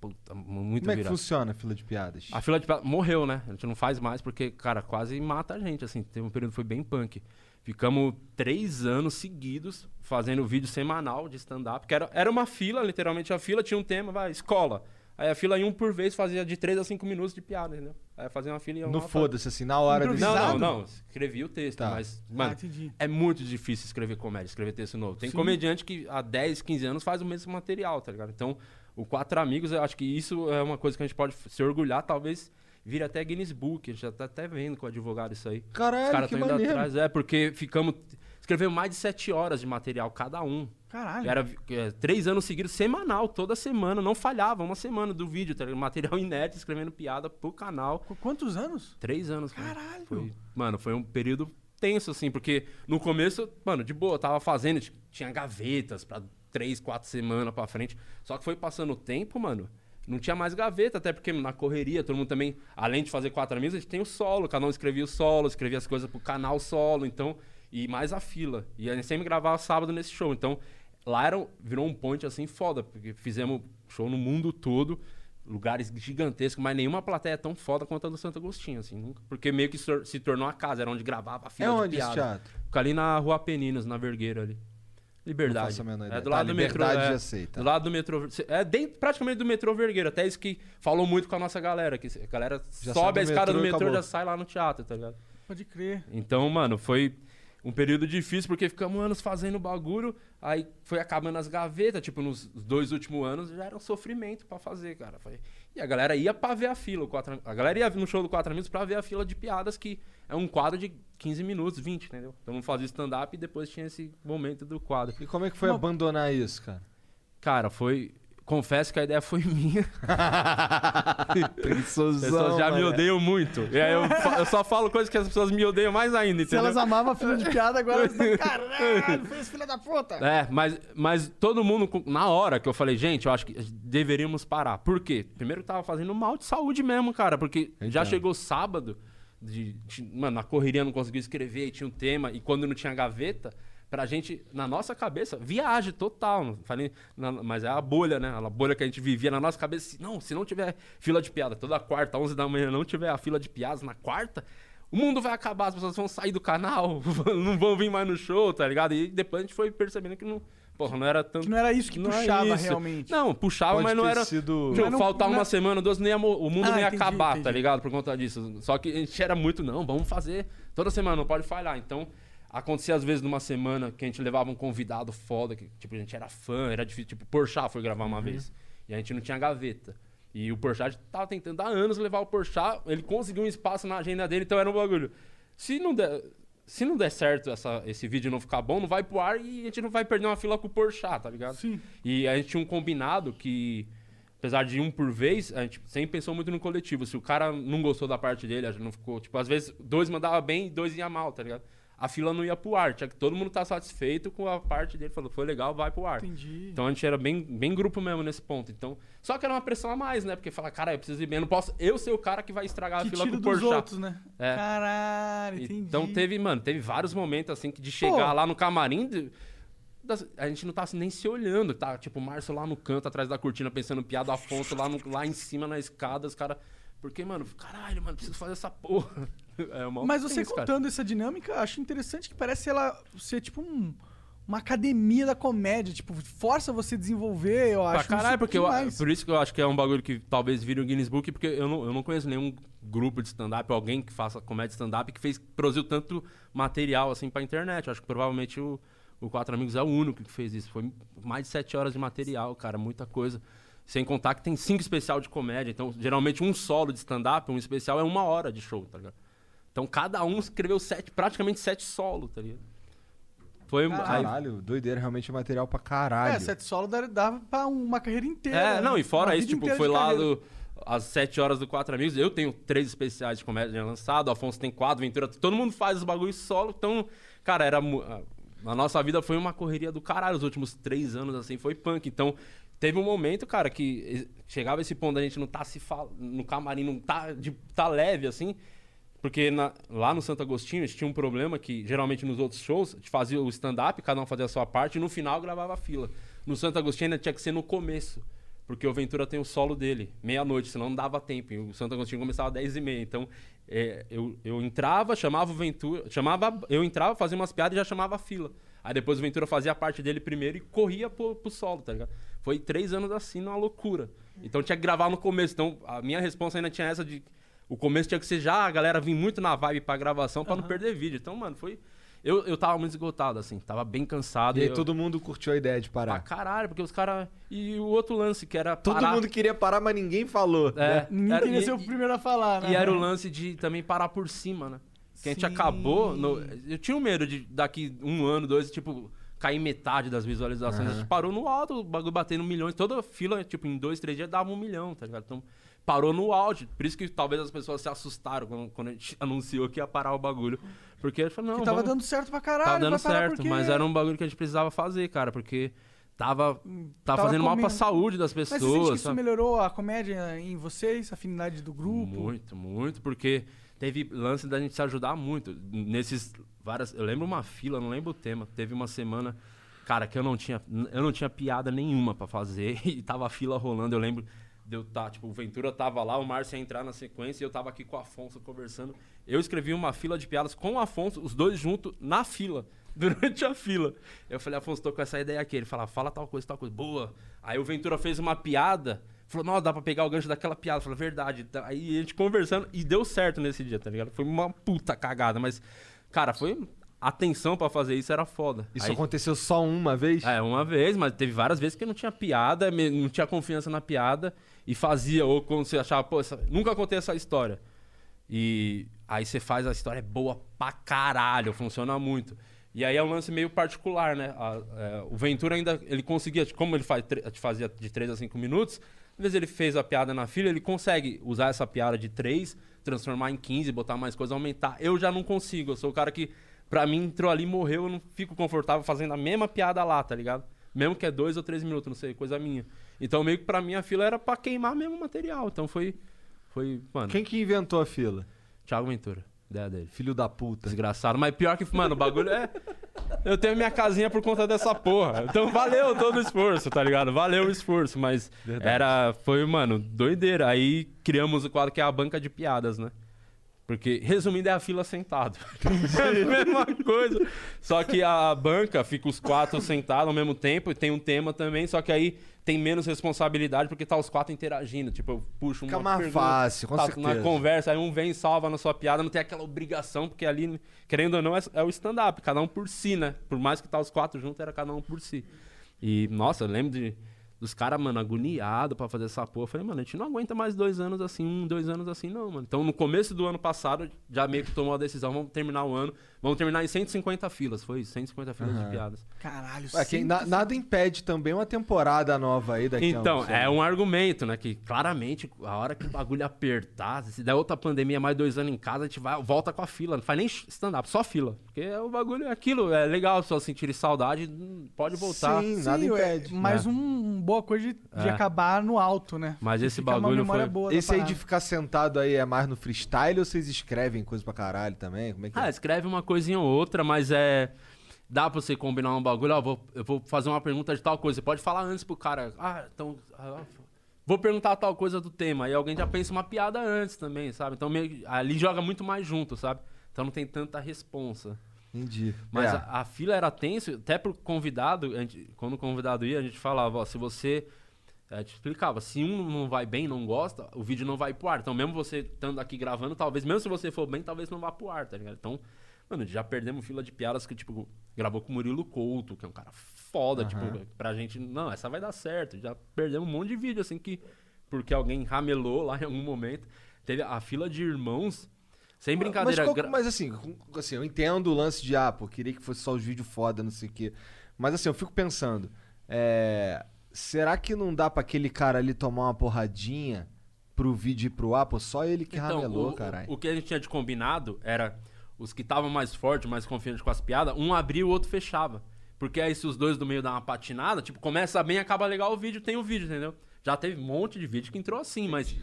puta, muito Como é que funciona a fila de piadas? A fila de piadas morreu, né? A gente não faz mais porque, cara, quase mata a gente, assim. Teve um período que foi bem punk. Ficamos três anos seguidos fazendo vídeo semanal de stand-up, que era, era uma fila, literalmente a fila tinha um tema, vai, escola. Aí a fila ia um por vez, fazia de três a cinco minutos de piada, entendeu? Aí fazia uma fila e ia No foda-se, assim, na hora de... Não, não, não. Escrevi o texto, Tá. mas, mano, entendi. é muito difícil escrever comédia, escrever texto novo. Tem comediante que há 10, 15 anos faz o mesmo material, tá ligado? Então, o Quatro Amigos, eu acho que isso é uma coisa que a gente pode se orgulhar, talvez vire até Guinness Book. A gente já tá até vendo com o advogado isso aí. Os Caralho, caras que estão indo maneiro. atrás. É, porque ficamos escrevemos mais de sete horas de material cada um. Caralho. Era é, três anos seguidos, semanal, toda semana, não falhava, uma semana do vídeo, tá material inédito, escrevendo piada pro canal. Qu- Quantos anos? Três anos, cara. Caralho. Foi, mano, foi um período tenso, assim, porque no começo, mano, de boa, tava fazendo, tinha gavetas pra três, quatro semanas pra frente. Só que foi passando o tempo, mano, não tinha mais gaveta, até porque na correria, todo mundo também, além de fazer quatro amigos, a gente tem o solo, cada um escrevia o solo, escrevia as coisas pro canal solo, então, e mais a fila. E a gente sempre gravava sábado nesse show, então, lá era, virou um point, assim, foda, porque fizemos show no mundo todo, lugares gigantescos, mas nenhuma plateia é tão foda quanto a do Santo Agostinho, assim, nunca, porque meio que se tor- se tornou a casa, era onde gravava a É fila de onde esse piada. teatro? Fica ali na Rua Peninos, na Vergueira ali. Liberdade. Não faço a menor É ideia. do Tá, lado do metrô. Liberdade é, tá. Do lado do metrô. É dentro, praticamente do metrô Vergueira. Até isso que falou muito com a nossa galera. Que a galera Já sobe do a escada do metrô e já sai lá no teatro, tá ligado? Pode crer. Então, mano, foi um período difícil porque ficamos anos fazendo bagulho, aí foi acabando as gavetas, tipo, nos dois últimos anos já era um sofrimento pra fazer, cara. Foi- E a galera ia pra ver a fila, o quatro... a galera ia no show do Quatro Amigos pra ver a fila de piadas, que é um quadro de 15 minutos, 20, entendeu? Então não fazia stand-up e depois tinha esse momento do quadro. E como é que foi abandonar isso, cara? Cara, foi. Confesso que a ideia foi minha. Pessoas já me odeiam muito. E aí eu, eu só falo coisas que as pessoas me odeiam mais ainda, Se entendeu? elas amavam a fila de piada, agora elas estão. Caralho, fez filha da puta. É, mas, mas todo mundo, na hora que eu falei, gente, eu acho que deveríamos parar. Por quê? Primeiro que tava fazendo mal de saúde mesmo, cara, porque já chegou sábado, de, de- mano, na correria não conseguia escrever, tinha um tema, e quando não tinha gaveta, pra gente, na nossa cabeça, viagem total. Falei, na- mas é a bolha, né? A bolha que a gente vivia na nossa cabeça. Não, se não tiver fila de piada toda quarta, 11 da manhã, não tiver a fila de piadas na quarta, o mundo vai acabar, as pessoas vão sair do canal, não vão vir mais no show, tá ligado? E depois a gente foi percebendo que não, porra, não era tanto. Que não era isso que Não é puxava isso. realmente. Não, puxava, Pode mas não era. sido- Tipo, não- faltar não uma é- semana, duas, nem mo- o mundo Ah, não ia entendi, acabar, tá entendi. ligado? Por conta disso. Só que a gente era muito, não, vamos fazer toda semana, não pode falhar. Então, acontecia às vezes numa semana que a gente levava um convidado foda, que tipo, a gente era fã, era difícil. Tipo, o Porchat foi gravar Uhum. uma vez. E a gente não tinha gaveta. E o Porchat tava tentando há anos levar o Porchat, ele conseguiu um espaço na agenda dele, então era um bagulho. Se não der, se não der certo essa, esse vídeo não ficar bom, não vai pro ar e a gente não vai perder uma fila com o Porchat, tá ligado? Sim. E a gente tinha um combinado que, apesar de um por vez, a gente sempre pensou muito no coletivo. Se o cara não gostou da parte dele, a gente não ficou. Tipo, às vezes dois mandava bem e dois ia mal, tá ligado? A fila não ia pro ar. Tinha que todo mundo tá satisfeito com a parte dele. Falou, foi legal, vai pro ar. Entendi. Então a gente era bem, bem grupo mesmo nesse ponto. Então, só que era uma pressão a mais, né? Porque fala, cara, eu preciso ir bem. Eu não posso eu ser o cara que vai estragar que a fila tira com o dos Porchat. outros, né? É. Caralho, entendi. Então teve, mano, teve vários momentos assim que de chegar lá no camarim. de- a gente não tá assim, nem se olhando, tá? Tipo, o Márcio lá no canto, atrás da cortina, pensando piada, Afonso lá, no- lá em cima na escada, os caras. Porque, mano, caralho, mano, preciso fazer essa porra. É uma Mas você cara. contando essa dinâmica, acho interessante que parece ela ser tipo um- uma academia da comédia. Tipo, força você a desenvolver, eu Pra acho. caralho, isso porque eu, por isso que eu acho que é um bagulho que talvez vire o Guinness Book, porque eu não, eu não conheço nenhum grupo de stand-up, alguém que faça comédia stand-up que fez, produziu tanto material assim pra internet. Eu acho que provavelmente o, o Quatro Amigos é o único que fez isso. Foi mais de sete horas de material, cara, muita coisa. Sem contar que tem cinco especial de comédia. Então, geralmente, um solo de stand-up, um especial é uma hora de show, tá ligado? Então, cada um escreveu sete, praticamente sete solos, tá ligado? Foi. aí- Caralho, doideira, realmente é material pra caralho. É, sete solo dava- pra uma carreira inteira. É, né? não, e fora Uma isso, tipo, foi lá do, às 7 horas do Quatro Amigos. Eu tenho três especiais de comédia lançado, o Afonso tem quatro, Ventura. Todo mundo faz os bagulhos solo. Então, cara, era. A nossa vida foi uma correria do caralho. Os últimos três anos, assim, foi punk. Então, teve um momento, cara, que chegava esse ponto da gente não tá se fal... no camarim, não tá, de, tá leve, assim. Porque na- lá no Santo Agostinho a gente tinha um problema que geralmente nos outros shows a gente fazia o stand-up, cada um fazia a sua parte e no final gravava a fila. No Santo Agostinho ainda tinha que ser no começo. Porque o Ventura tem o solo dele, meia-noite, senão não dava tempo. E o Santo Agostinho começava às 10 e meia. Então, é, eu, eu entrava, chamava o Ventura. Chamava, eu entrava, fazia umas piadas e já chamava a fila. Aí depois o Ventura fazia a parte dele primeiro e corria pro, pro solo, tá ligado? Foi três anos assim, numa loucura. Então tinha que gravar no começo. Então a minha resposta ainda tinha essa de. O começo tinha que ser já a galera vir muito na vibe pra gravação pra não perder vídeo. Então, mano, foi. Eu, eu tava muito esgotado, assim, tava bem cansado. E aí eu- todo mundo curtiu a ideia de Pra parar. caralho, porque os caras. E o outro lance que era. Todo parar- mundo queria parar, mas ninguém falou. É, né? Ninguém era- queria ser o primeiro a falar, né? E era o lance de também parar por cima, né? Que a gente acabou. no- eu tinha um medo de daqui um ano, dois, tipo, cair metade das visualizações. A gente parou no alto, o bagulho batendo milhões. Toda fila, tipo, em dois, três dias dava um milhão, tá ligado? Então, parou no auge. Por isso que talvez as pessoas se assustaram quando, quando a gente anunciou que ia parar o bagulho. Porque a gente falou, não, Que tava vamos- dando certo pra caralho. Tava dando certo, mas era um bagulho que a gente precisava fazer, cara, porque tava, tava, Tava fazendo mal pra comendo. saúde das Mas você sente pessoas. que isso melhorou a comédia em vocês, a afinidade do grupo? Muito, muito, porque teve lance da gente se ajudar muito. Nesses várias. Eu lembro uma fila, não lembro o tema. Teve uma semana, cara, que eu não tinha, eu não tinha piada nenhuma pra fazer e tava a fila rolando. Eu lembro de eu tá, tipo, o Ventura tava lá, o Márcio ia entrar na sequência e eu tava aqui com o Afonso conversando. Eu escrevi uma fila de piadas com o Afonso, os dois juntos, na fila. Durante a fila. Eu falei, Afonso, tô com essa ideia aqui. Ele falava, fala tal coisa, tal coisa. Boa. Aí o Ventura fez uma piada. Falou, nossa, dá pra pegar o gancho daquela piada. Falei, verdade. Tá- Aí a gente conversando e deu certo nesse dia, tá ligado? Foi uma puta cagada, mas, cara, foi. Atenção pra fazer isso era foda. Isso Aí- aconteceu só uma vez? é, uma vez, mas teve várias vezes que não tinha piada, não tinha confiança na piada e fazia, ou quando você achava, pô, essa- nunca contei essa história. E aí você faz a história é boa pra caralho, funciona muito. E aí é um lance meio particular, né? A- é, o Ventura ainda, ele conseguia, como ele faz, tre- fazia de 3 a 5 minutos, às vezes ele fez a piada na fila, ele consegue usar essa piada de 3, transformar em 15, botar mais coisa, aumentar. Eu já não consigo, eu sou o cara que, pra mim, entrou ali, morreu, eu não fico confortável fazendo a mesma piada lá, tá ligado? Mesmo que é 2 ou 3 minutos, não sei, coisa minha. Então meio que pra mim a fila era pra queimar mesmo o material, então foi, foi, mano, Quem que inventou a fila? Thiago Ventura, ideia dele. Filho da puta. Desgraçado. Mas pior que, mano, o bagulho é. Eu tenho minha casinha por conta dessa porra. Então valeu todo o esforço, tá ligado? Valeu o esforço, mas era. Foi, mano, doideira. Aí criamos o quadro que é a banca de piadas, né? Porque, resumindo, é a fila sentado. é a mesma coisa. Só que a banca fica os quatro sentados ao mesmo tempo e tem um tema também, só que aí tem menos responsabilidade porque tá os quatro interagindo. Tipo, eu puxo uma Fica mais pergunta, fácil, com tá certeza. Na conversa, aí um vem e salva na sua piada, não tem aquela obrigação, porque ali, querendo ou não, é, é o stand-up, cada um por si, né? Por mais que tá os quatro juntos, era cada um por si. E, nossa, eu lembro de, dos caras, mano, agoniados pra fazer essa porra. Eu falei, mano, a gente não aguenta mais dois anos assim, um, dois anos assim, não, mano. Então, no começo do ano passado, já meio que tomou a decisão, vamos terminar o ano, vamos terminar em 150 filas, foi isso, 150 filas de piadas. Caralho, Ué, quem- sim. na- nada impede também uma temporada nova aí daqui a Então, uns é um argumento, né? Que claramente, a hora que o bagulho apertar, se der outra pandemia, mais dois anos em casa, a gente vai, volta com a fila. Não faz nem stand-up, só fila. Porque o bagulho é aquilo, é legal pessoas sentirem saudade, pode voltar. Sim, Sim, nada é, impede. mais É. um, uma boa coisa de, de É. acabar no alto, né? Mas esse bagulho memória foi- Esse aí de parada. ficar sentado aí é mais no freestyle ou vocês escrevem coisa pra caralho também? Como é que Ah, é? escreve uma coisinha ou outra, mas é. Dá pra você combinar um bagulho, ó, vou, eu vou fazer uma pergunta de tal coisa. Você pode falar antes pro cara, ah, então. ah, vou perguntar tal coisa do tema. Aí alguém já pensa uma piada antes também, sabe? Então meio, ali joga muito mais junto, sabe? Então não tem tanta responsa. Entendi. Mas É. a, a fila era tenso, até pro convidado, gente- quando o convidado ia, a gente falava, ó, se você. A gente explicava, se um não vai bem, não gosta, o vídeo não vai pro ar. Então, mesmo você estando aqui gravando, talvez, mesmo se você for bem, talvez não vá pro ar, tá ligado? Então, mano, já perdemos fila de piadas que, tipo, gravou com o Murilo Couto, que é um cara foda, tipo, pra gente, não, essa vai dar certo. Já perdemos um monte de vídeo, assim, que. Porque alguém ramelou lá em algum momento. Teve a fila de irmãos. Sem brincadeira. Mas, qual- mas assim, assim, eu entendo o lance de, ah, pô, queria que fosse só os vídeos foda, não sei o quê. Mas assim, eu fico pensando, é, será que não dá pra aquele cara ali tomar uma porradinha pro vídeo ir pro ar? Pô, só ele que ramelou, Então, o, caralho. o que a gente tinha de combinado era os que estavam mais fortes, mais confiantes com as piadas, um abria e o outro fechava. Porque aí se os dois do meio dão uma patinada, tipo, começa bem, acaba legal o vídeo, tem o vídeo, entendeu? Já teve um monte de vídeo que entrou assim, mas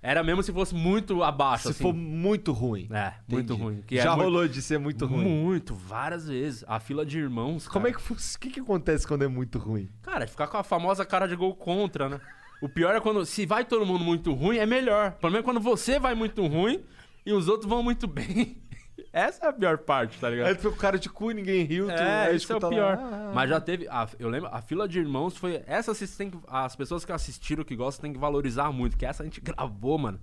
era mesmo se fosse muito abaixo, Se assim. for muito ruim. É, muito Entendi. ruim. Que é Já muito- rolou de ser muito ruim. Muito, várias vezes. A fila de irmãos. Como cara. é que o que, que acontece quando é muito ruim? Cara, ficar com a famosa cara de gol contra, né? O pior é quando. Se vai todo mundo muito ruim, é melhor. O problema é quando você vai muito ruim e os outros vão muito bem. Essa é a pior parte, tá ligado? Aí tu fica com cara de cu, ninguém riu, tu É, isso é o escuta lá, pior. ah, ah, Mas já teve. a- eu lembro, a fila de irmãos foi. Essa vocês têm que. As pessoas que assistiram, que gostam, tem que valorizar muito. Que essa a gente gravou, mano.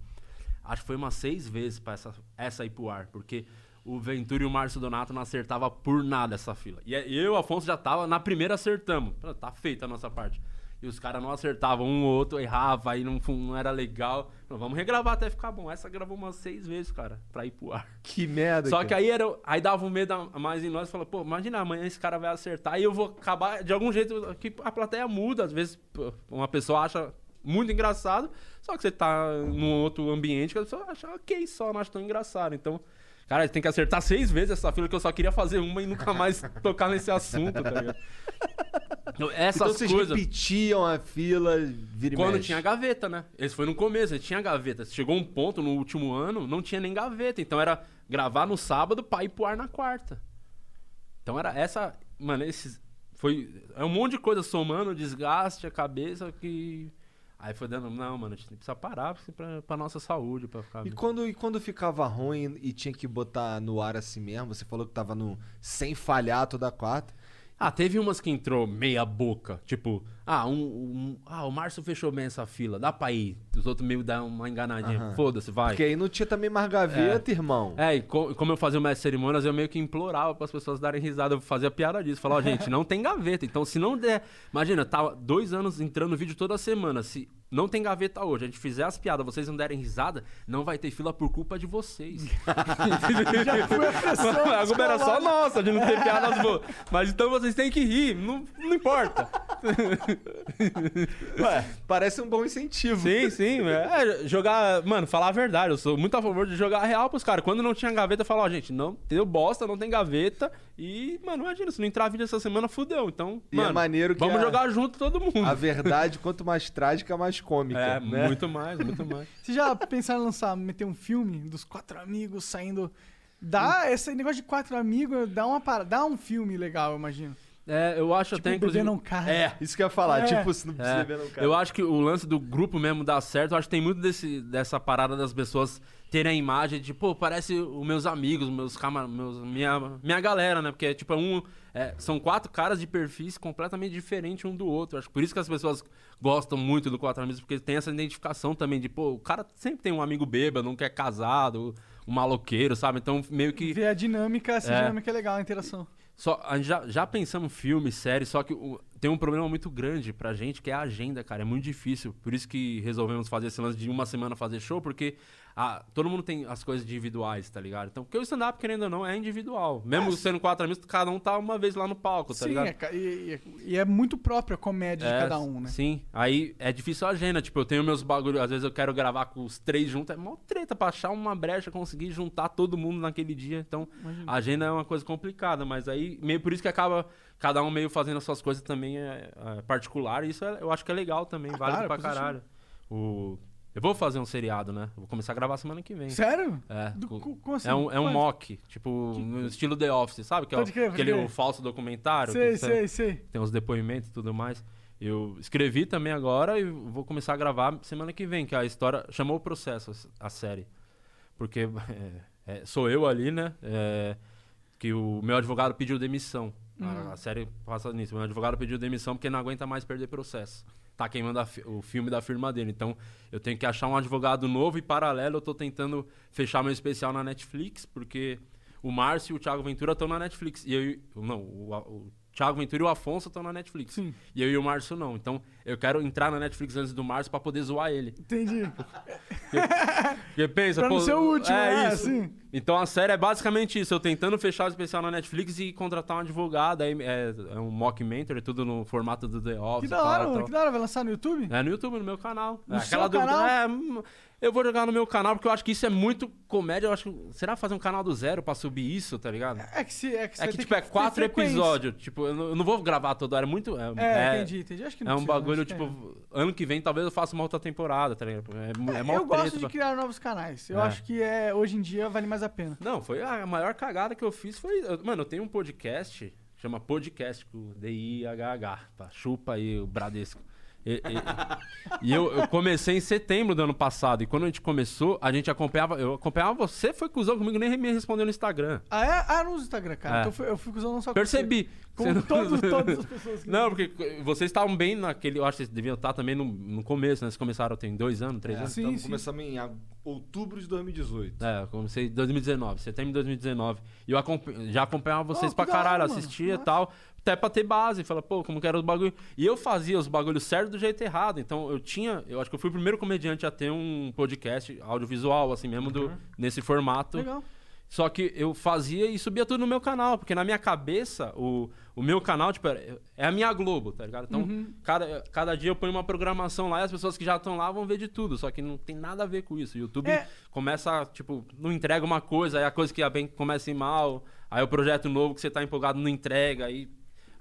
Acho que foi umas seis vezes pra essa, essa ir pro ar. Porque o Ventura e o Márcio Donato não acertava por nada essa fila. E eu e o Afonso já tava. Na primeira acertamos. Tá feita a nossa parte. E os caras não acertavam um ou outro, errava, aí não, não era legal. Vamos regravar até ficar bom. Essa gravou umas seis vezes, cara, pra ir pro ar. Que merda. Só cara. que aí, era, aí dava um medo a mais em nós. Falou, pô, imagina, amanhã esse cara vai acertar e eu vou acabar de algum jeito que a plateia muda. Às vezes uma pessoa acha muito engraçado, só que você tá num outro ambiente que a pessoa acha ok só, não acha tão engraçado. Então, cara, tem que acertar seis vezes essa fila que eu só queria fazer uma e nunca mais tocar nesse assunto, tá ligado? Então, Essas Então vocês coisas. repetiam a fila, vira Quando mexe. tinha gaveta, né? Esse foi no começo, tinha gaveta. Chegou um ponto no último ano, não tinha nem gaveta. Então era gravar no sábado pra ir pro ar na quarta. Então era essa. Mano, esses. Foi. É um monte de coisa somando, desgaste, a cabeça que. Aí foi dando. Não, mano, a gente precisa parar pra, pra nossa saúde, pra ficar. E quando, e quando ficava ruim e tinha que botar no ar assim mesmo, você falou que tava no sem falhar toda quarta. Ah, teve umas que entrou meia boca. Tipo, ah, um, um- ah, o Márcio fechou bem essa fila, dá pra ir. Os outros meio dão uma enganadinha. Aham. Foda-se, vai. Porque aí não tinha também mais gaveta, irmão. É, e co- como eu fazia o mestre de cerimônias, eu meio que implorava para as pessoas darem risada. Eu fazia piada disso. Falava, ó, gente, não tem gaveta. Então, se não der. Imagina, tava dois anos entrando vídeo toda semana. Se não tem gaveta hoje, a gente fizer as piadas, vocês não derem risada, não vai ter fila por culpa de vocês. Já foi a pressão a culpa era só nossa de não ter piadas boas. Mas então vocês têm que rir, não, não importa. Ué, parece um bom incentivo. Sim, sim. É, jogar. Mano, falar a verdade. Eu sou muito a favor de jogar real pros caras. Quando não tinha gaveta, eu falava, ó, gente, não deu bosta, não tem gaveta. E, mano, imagina, se não entrar vídeo essa semana, fudeu. Então, E é mano, maneiro que vamos a- jogar junto todo mundo. A verdade, quanto mais trágica, mais cômica. É, né? muito mais, muito mais. Vocês já pensaram em lançar, meter um filme dos quatro amigos saindo. Dá esse negócio de quatro amigos, dá uma dá um filme legal, eu imagino. É, eu acho Tipo, até, inclusive... não cai. É, Isso que eu ia falar, É. tipo, se não É, precisa ver no cara. eu acho que o lance do grupo mesmo dar certo, eu acho que tem muito desse, dessa parada das pessoas terem a imagem de, pô, parece os meus amigos, meus camar... meus minha, minha galera, né? Porque, tipo, é um, é, são quatro caras de perfis completamente diferentes um do outro. Acho que por isso que as pessoas gostam muito do Quatro Amigos, porque tem essa identificação também de, pô, o cara sempre tem um amigo bêbado, um que é casado, um maloqueiro, sabe? Então, meio que... Ver a dinâmica, essa É. dinâmica é legal, a interação. Só, a gente já, já pensamos filme, série, só que o- tem um problema muito grande pra gente, que é a agenda, cara. É muito difícil. Por isso que resolvemos fazer esse lance de uma semana fazer show, porque a- todo mundo tem as coisas individuais, tá ligado? Então, porque o stand-up, querendo ou não, é individual. Mesmo sendo quatro amigos, cada um tá uma vez lá no palco, tá Sim, ligado? é ca- e, e- é muito própria a comédia de É, cada um, né? Sim. Aí é difícil a agenda. Tipo, eu tenho meus bagulhos. Às vezes eu quero gravar com os três juntos. É mó treta pra achar uma brecha, conseguir juntar todo mundo naquele dia. Então, a agenda é uma coisa complicada. Mas aí, meio por isso que acaba cada um meio fazendo as suas coisas também é, é particular. E isso é- eu acho que é legal também. Ah, válido claro, pra positivo. caralho. O... Eu vou fazer um seriado, né? Eu vou começar a gravar semana que vem. Sério? É, Do- como assim? é um, é um Quando? mock, tipo, no estilo The Office, sabe? Que é o- crer, aquele o falso documentário. Sei, que sei, sei. tem uns depoimentos e tudo mais. Eu escrevi também agora e vou começar a gravar semana que vem, que a história chamou o processo, a série. Porque é, é, sou eu ali, né? é, que o meu advogado pediu demissão. A, a série passa nisso. Meu advogado pediu demissão porque não aguenta mais perder processo. Tá queimando fi- o filme da firma dele. Então, eu tenho que achar um advogado novo e paralelo eu tô tentando fechar meu especial na Netflix, porque o Márcio e o Thiago Ventura estão na Netflix. E eu, e- não, o, o Thiago Ventura e o Afonso estão na Netflix. Sim. E eu e o Márcio não. Então, eu quero entrar na Netflix antes do Márcio pra poder zoar ele. Entendi. Porque pensa, Pra não pô, ser o último, é é, isso. assim. Então a série é basicamente isso, eu tentando fechar o especial na Netflix e contratar um advogado, aí é, é um mockumentary, tudo no formato do The Office. Que da hora, mano. Que da hora. Vai lançar no YouTube? É no YouTube, no meu canal. No é, seu dúvida, canal? é, hum, eu vou jogar no meu canal porque eu acho que isso é muito comédia. Eu acho que- será fazer um canal do zero pra subir isso, tá ligado? É que se. É que, É que, tipo, é ter quatro episódios. Tipo, eu não, eu não vou gravar toda hora. É muito. É, É, é- entendi, entendi. Acho que não É um precisa, bagulho, que tipo, ano que vem talvez eu faça uma outra temporada, tá ligado? É, é, mó eu gosto de criar novos canais. Eu É. acho que é, hoje em dia vale mais a pena. Não, foi a maior cagada que eu fiz foi. Mano, eu tenho um podcast, chama Podcast, com D-I-H-H. Tá? Chupa aí o Bradesco. E, e- e eu, eu comecei em setembro do ano passado. E quando a gente começou, a gente acompanhava. Eu acompanhava você, foi cuzão comigo, nem me respondeu no Instagram. Ah, é? Ah, no Instagram, cara. É. Então eu fui- eu fico usando só com Percebi. você. Você Com não- todos, todas as pessoas que. Não, porque vocês estavam bem naquele. Eu acho que vocês deviam estar também no, no começo, né? Vocês começaram tem dois anos, três É, anos? Sim, então sim. começamos em outubro de 2018. É, eu comecei em 2019, setembro de 2019. E eu já acompanhava vocês Oh, pra hora, caralho, mano. assistia e tal. Até pra ter base. Fala, pô, como que era os bagulho. E eu fazia os bagulhos certos do jeito errado. Então eu tinha. Eu acho que eu fui o primeiro comediante a ter um podcast audiovisual, assim mesmo, do, nesse formato. Legal. Só que eu fazia e subia tudo no meu canal, porque na minha cabeça, o, o meu canal, tipo, é é a minha Globo, tá ligado? Então, cada, cada dia eu ponho uma programação lá e as pessoas que já estão lá vão ver de tudo. Só que não tem nada a ver com isso. O YouTube É. começa, tipo, não entrega uma coisa, aí a coisa que ia bem começa a ir mal, aí o projeto novo que você tá empolgado não entrega, aí.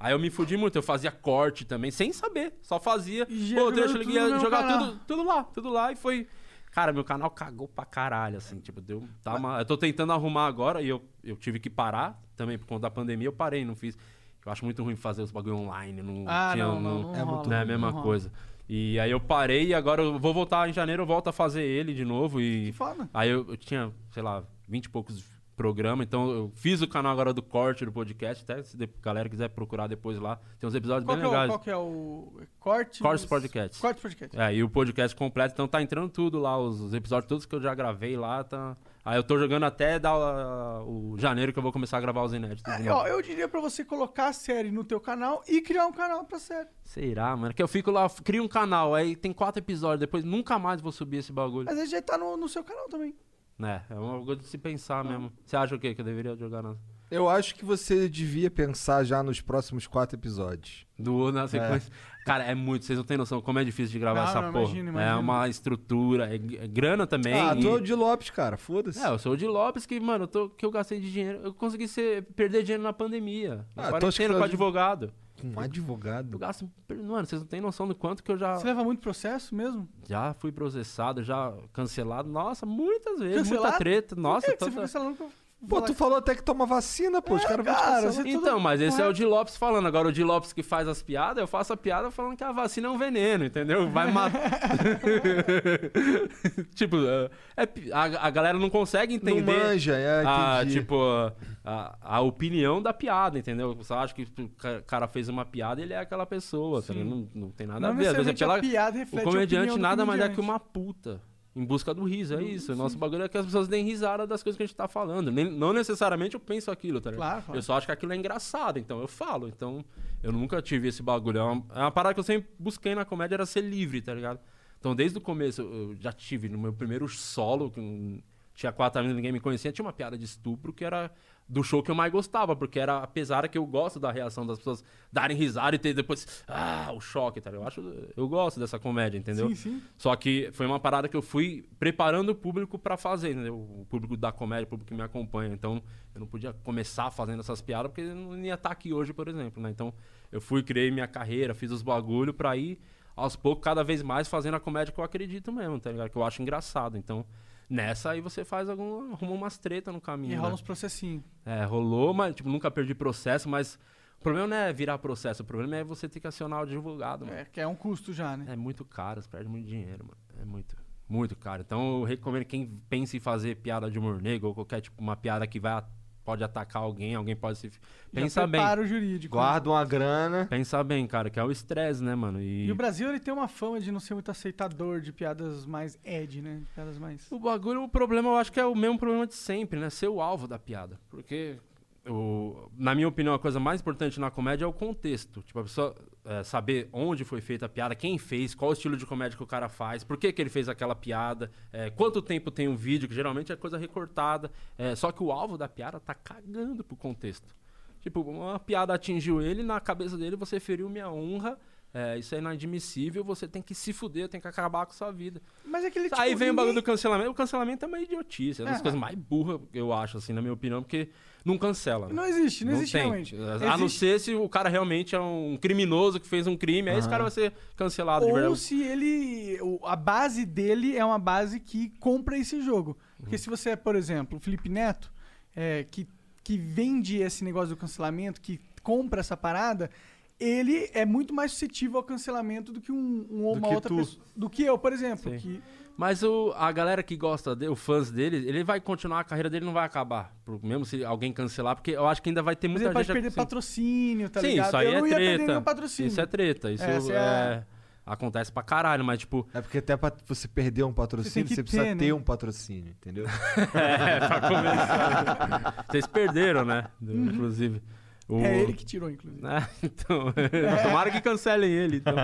Aí eu me fudi muito, eu fazia corte também, sem saber, só fazia. E Pô, deixa eu tudo jogar tudo, tudo lá, tudo lá e foi. Cara, meu canal cagou pra caralho, assim, tipo, deu. Tá uma... Eu tô tentando arrumar agora e eu, eu tive que parar também por conta da pandemia, eu parei, não fiz. Eu acho muito ruim fazer os bagulho online, não Ah, tinha. não, não, não é muito não é a mesma coisa. E aí eu parei e agora eu vou voltar em janeiro, eu volto a fazer ele de novo e. Que foda. Aí eu, eu tinha, sei lá, 20 e poucos programas, então eu fiz o canal agora do corte do podcast, até se a galera quiser procurar depois lá, tem uns episódios Qual bem é o, legais. qual que é o. Corte. Cortes Podcast. Corte podcast. É, e o podcast completo, então tá entrando tudo lá, os, os episódios todos que eu já gravei lá, tá... Aí eu tô jogando até dar uh, o janeiro que eu vou começar a gravar os inéditos. É, ó, eu diria pra você colocar a série no teu canal e criar um canal pra série. Será, mano? Que eu fico lá, crio um canal, aí tem quatro episódios, depois nunca mais vou subir esse bagulho. Mas aí já tá no, no seu canal também. É, é uma coisa de se pensar mesmo. Você acha o quê? Que eu deveria jogar na... Eu acho que você devia pensar já nos próximos quatro episódios. Do, na sequência. Cara, é muito, vocês não têm noção como é difícil de gravar Não, essa não, porra. imagino, É uma estrutura, é, é grana também. ah, e- tu é o de Lopes, cara, foda-se. É, eu sou o de Lopes que, mano, eu tô, que eu gastei de dinheiro. Eu consegui ser, perder dinheiro na pandemia. Ah, quarentena com advogado. Com um Eu advogado. gasto. Mano, vocês não têm noção do quanto que eu já, Você leva muito processo mesmo? já fui processado, já cancelado. Nossa, muitas vezes. Muita Cancelado? treta. Nossa, Por que que você toda- fica Pô, tu falou até que toma vacina, pô. os caras vão te cara, você- tudo Então, mas esse é o de Lopes falando. Agora o de Lopes que faz as piadas, eu faço a piada falando que a vacina é um veneno, entendeu? Vai matar. tipo, é- é pi- a, a galera não consegue Não entender. manja, é, a, entendi. tipo, a, a opinião da piada, entendeu? Você acha que o ca- cara fez uma piada, ele é aquela pessoa, tá ligado? não, não tem nada Não a ver. Às vezes é necessariamente a pela- piada reflete o comediante opinião do nada mais é que comediante. uma puta. Em busca do riso, é isso. O nosso bagulho é que as pessoas deem risada das coisas que a gente tá falando. Nem- não necessariamente eu penso aquilo, tá ligado? Claro, claro. Eu só acho que aquilo é engraçado, então eu falo. Então, eu nunca tive esse bagulho. É uma, é uma parada que eu sempre busquei na comédia, era ser livre, tá ligado? Então, desde o começo, eu já tive no meu primeiro solo, que tinha quatro anos ninguém me conhecia, tinha uma piada de estupro que era do show que eu mais gostava, porque era, apesar que eu gosto da reação das pessoas darem risada e ter depois, ah, o choque, tá? Eu, acho, eu gosto dessa comédia, entendeu? Sim, sim. Só que foi uma parada que eu fui preparando o público pra fazer, entendeu? O público da comédia, o público que me acompanha. Então, eu não podia começar fazendo essas piadas porque eu não ia estar aqui hoje, por exemplo, né? Então, eu fui, criei minha carreira, fiz os bagulho pra ir aos poucos, cada vez mais fazendo a comédia que eu acredito mesmo, tá ligado? Que eu acho engraçado. Então, nessa aí você faz algum, arruma umas treta no caminho. E né? rola uns processinhos. É, rolou, mas tipo, nunca perdi processo, mas o problema não é virar processo, o problema é você ter que acionar o advogado, mano. É, que é um custo já, né? É muito caro, você perde muito dinheiro, mano. É muito, muito caro. Então eu recomendo quem pensa em fazer piada de humor negro ou qualquer tipo, uma piada que vai, pode atacar alguém, alguém pode se. Pensa já bem. o jurídico. né? Guarda uma grana. Pensa bem, cara, que é o estresse, né, mano? E, E o Brasil, ele tem uma fama de não ser muito aceitador de piadas mais ed, né? Piadas mais... O bagulho, o problema, eu acho que é o mesmo problema de sempre, né? Ser o alvo da piada. Porque, o, na minha opinião, a coisa mais importante na comédia é o contexto. Tipo, a pessoa é, saber onde foi feita a piada, quem fez, qual estilo de comédia que o cara faz, por que, que ele fez aquela piada, é, quanto tempo tem um vídeo, que geralmente é coisa recortada. É, só que o alvo da piada tá cagando pro contexto. Tipo, uma piada atingiu ele, na cabeça dele você feriu minha honra. é, isso é inadmissível, você tem que se fuder, tem que acabar com sua vida. Mas é aquele tipo... Aí vem o bagulho do ninguém- cancelamento. O cancelamento é uma idiotice. É uma das É. coisas mais burras, eu acho, assim, na minha opinião, porque não cancela. Não existe, não, existe tem. realmente. A não Existe- ser se o cara realmente é um criminoso que fez um crime, aí esse cara vai ser cancelado de Ou verdade. se ele. A base dele é uma base que compra esse jogo. Porque Uhum. se você é, por exemplo, o Felipe Neto, é, que, que vende esse negócio do cancelamento, que compra essa parada, ele é muito mais suscetível ao cancelamento do que um, um ou Do uma outra tu. pessoa. Do que eu, por exemplo. Sim. Que, Mas o, a galera que gosta dele, os fãs dele, ele vai continuar, a carreira dele não vai acabar. Mesmo se alguém cancelar, porque eu acho que ainda vai ter mas muita ele pode gente... perder assim- patrocínio, tá Sim, ligado? isso aí eu é não ia perder treta. nenhum patrocínio. Isso é treta. Isso Essa é é- acontece pra caralho, mas tipo... É porque até pra você perder um patrocínio, que você, precisa ter, ter, né? um patrocínio, entendeu? É, pra começar. Vocês perderam, né? Uhum. Inclusive. O- É ele que tirou, inclusive. É, então, tomara que cancelem ele. Então.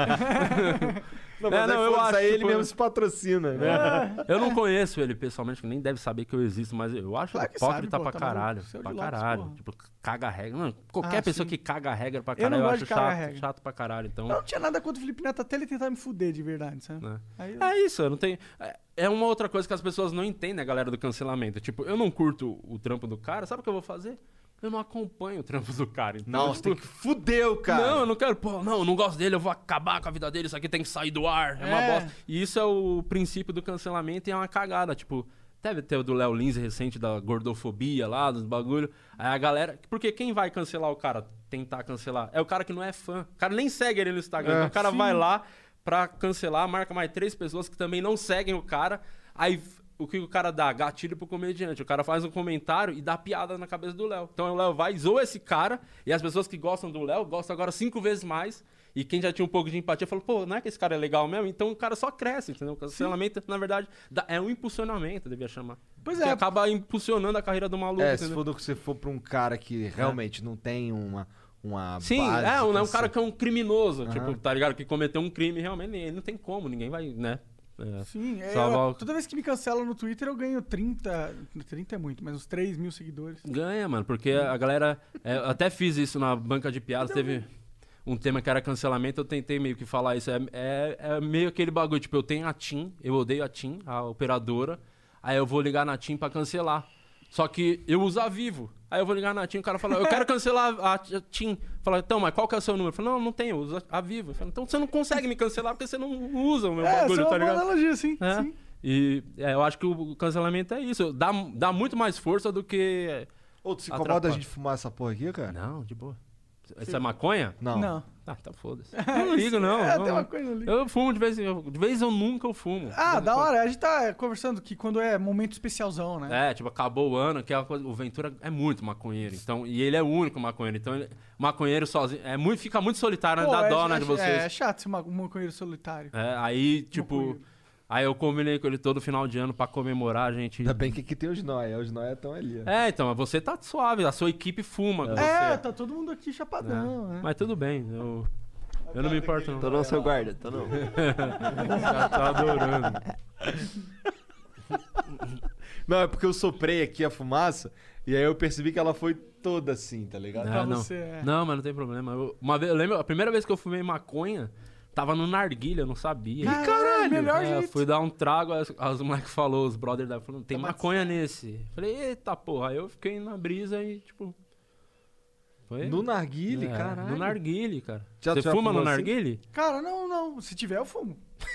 Não, É, mas não, aí, eu acho, aí ele mesmo se patrocina, né? Eu não conheço ele pessoalmente, que nem deve saber que eu existo, mas eu acho Claro que hipócrita pra tá maluco, caralho. Pra caralho. porra. Tipo, caga regra. Não, qualquer Ah, pessoa sim. que caga regra pra Eu caralho, não eu, acho chato, chato pra caralho. Então. Eu não tinha nada contra o Felipe Neto até ele tentar me fuder de verdade, sabe? É. Aí, É isso, eu não tenho. é- É uma outra coisa que as pessoas não entendem, a galera do cancelamento. Tipo, eu não curto o trampo do cara, sabe o que eu vou fazer? Eu não acompanho o trampo do cara. Então, Não, você tipo, tem que fuder o cara. Não, eu não quero, pô, não, eu não gosto dele, eu vou acabar com a vida dele, isso aqui tem que sair do ar, é, uma É. bosta. E isso é o princípio do cancelamento e é uma cagada, tipo, deve ter o do Léo Lins recente da gordofobia lá, dos bagulho. Aí a galera, porque quem vai cancelar o cara, tentar cancelar, é o cara que não é fã. O cara nem segue ele no Instagram, É, então o cara sim. vai lá pra cancelar, marca mais três pessoas que também não seguem o cara, aí o que o cara dá? Gatilho pro comediante. O cara faz um comentário e dá piada na cabeça do Léo. Então o Léo vai, zoa esse cara, e as pessoas que gostam do Léo gostam agora cinco vezes mais. E quem já tinha um pouco de empatia falou, pô, não é que esse cara é legal mesmo? Então o cara só cresce, entendeu? O cancelamento, na verdade, é um impulsionamento, devia chamar. Pois Que é. acaba impulsionando a carreira do maluco, É, se entendeu? for do que você for pra um cara que realmente não tem uma, uma Sim, base é, um, é um cara que é um criminoso, Aham. tipo, tá ligado? Que cometeu um crime, realmente, ele não tem como, ninguém vai, né? É. Sim, é, Salvar eu- toda vez que me cancelam no Twitter eu ganho 30. 30 é muito, mas uns 3 mil seguidores. Ganha, mano, porque a galera. é, eu até fiz isso na banca de piadas, teve um tema que era cancelamento, eu tentei meio que falar isso. É, é, é meio aquele bagulho, tipo, eu tenho a TIM, eu odeio a TIM, a operadora, aí eu vou ligar na TIM pra cancelar. Só que eu uso a Vivo. Aí eu vou ligar na TIM, o cara fala, eu quero cancelar a, a TIM. Fala, então, mas qual que é o seu número? Eu falo, não, não tenho, eu uso a Vivo. Falo, então você não consegue me cancelar porque você não usa o meu É, bagulho, é tá ligado? analogia, sim. É. sim. E é, eu acho que o cancelamento é isso. Dá, dá muito mais força do que. Ô, tu se incomoda Atrapalha. a gente fumar essa porra aqui, cara? Não, de boa. Isso é maconha? Não. Não. Ah, tá foda-se. Eu não ligo, não. É, Não, tem uma coisa ali. Eu fumo de vez em eu, De vez eu nunca eu fumo. Ah, da hora. A gente tá conversando que quando é momento especialzão, quando. né? É, tipo, acabou o ano, que é uma coisa, o Ventura é muito maconheiro. Então, e ele é o único maconheiro. Então, ele, maconheiro sozinho. É muito, fica muito solitário, né? Pô, Dá é, dó, né, é- de vocês. É, é chato ser um maconheiro solitário. É, aí, tipo. Maconheiro. Aí eu combinei com ele todo final de ano pra comemorar, a gente. Ainda bem que aqui tem os nóia. Os nóia estão ali. ó. É, então, mas você tá suave, a sua equipe fuma com É, você. tá todo mundo aqui chapadão, né? Mas tudo bem, eu. Eu não me importo, não. Tô não, seu guarda, tô não. Já tá adorando. Não, é porque eu soprei aqui a fumaça e aí eu percebi que ela foi toda assim, tá ligado? Pra Ah, não. você, é. Não, mas não tem problema. Eu, uma vez, eu lembro, a primeira vez que eu fumei maconha, tava no narguilha, eu não sabia. Ih, caralho! Melhor É, eu jeito. fui dar um trago, as, as moleques falou, os brothers da falando, tem Tá maconha nesse. Falei, eita porra. Aí eu fiquei na brisa e, tipo. Foi? No narguile, É, caralho. No narguile, cara. Já- Você já fuma no assim? narguile? Cara, não, não. Se tiver, eu fumo.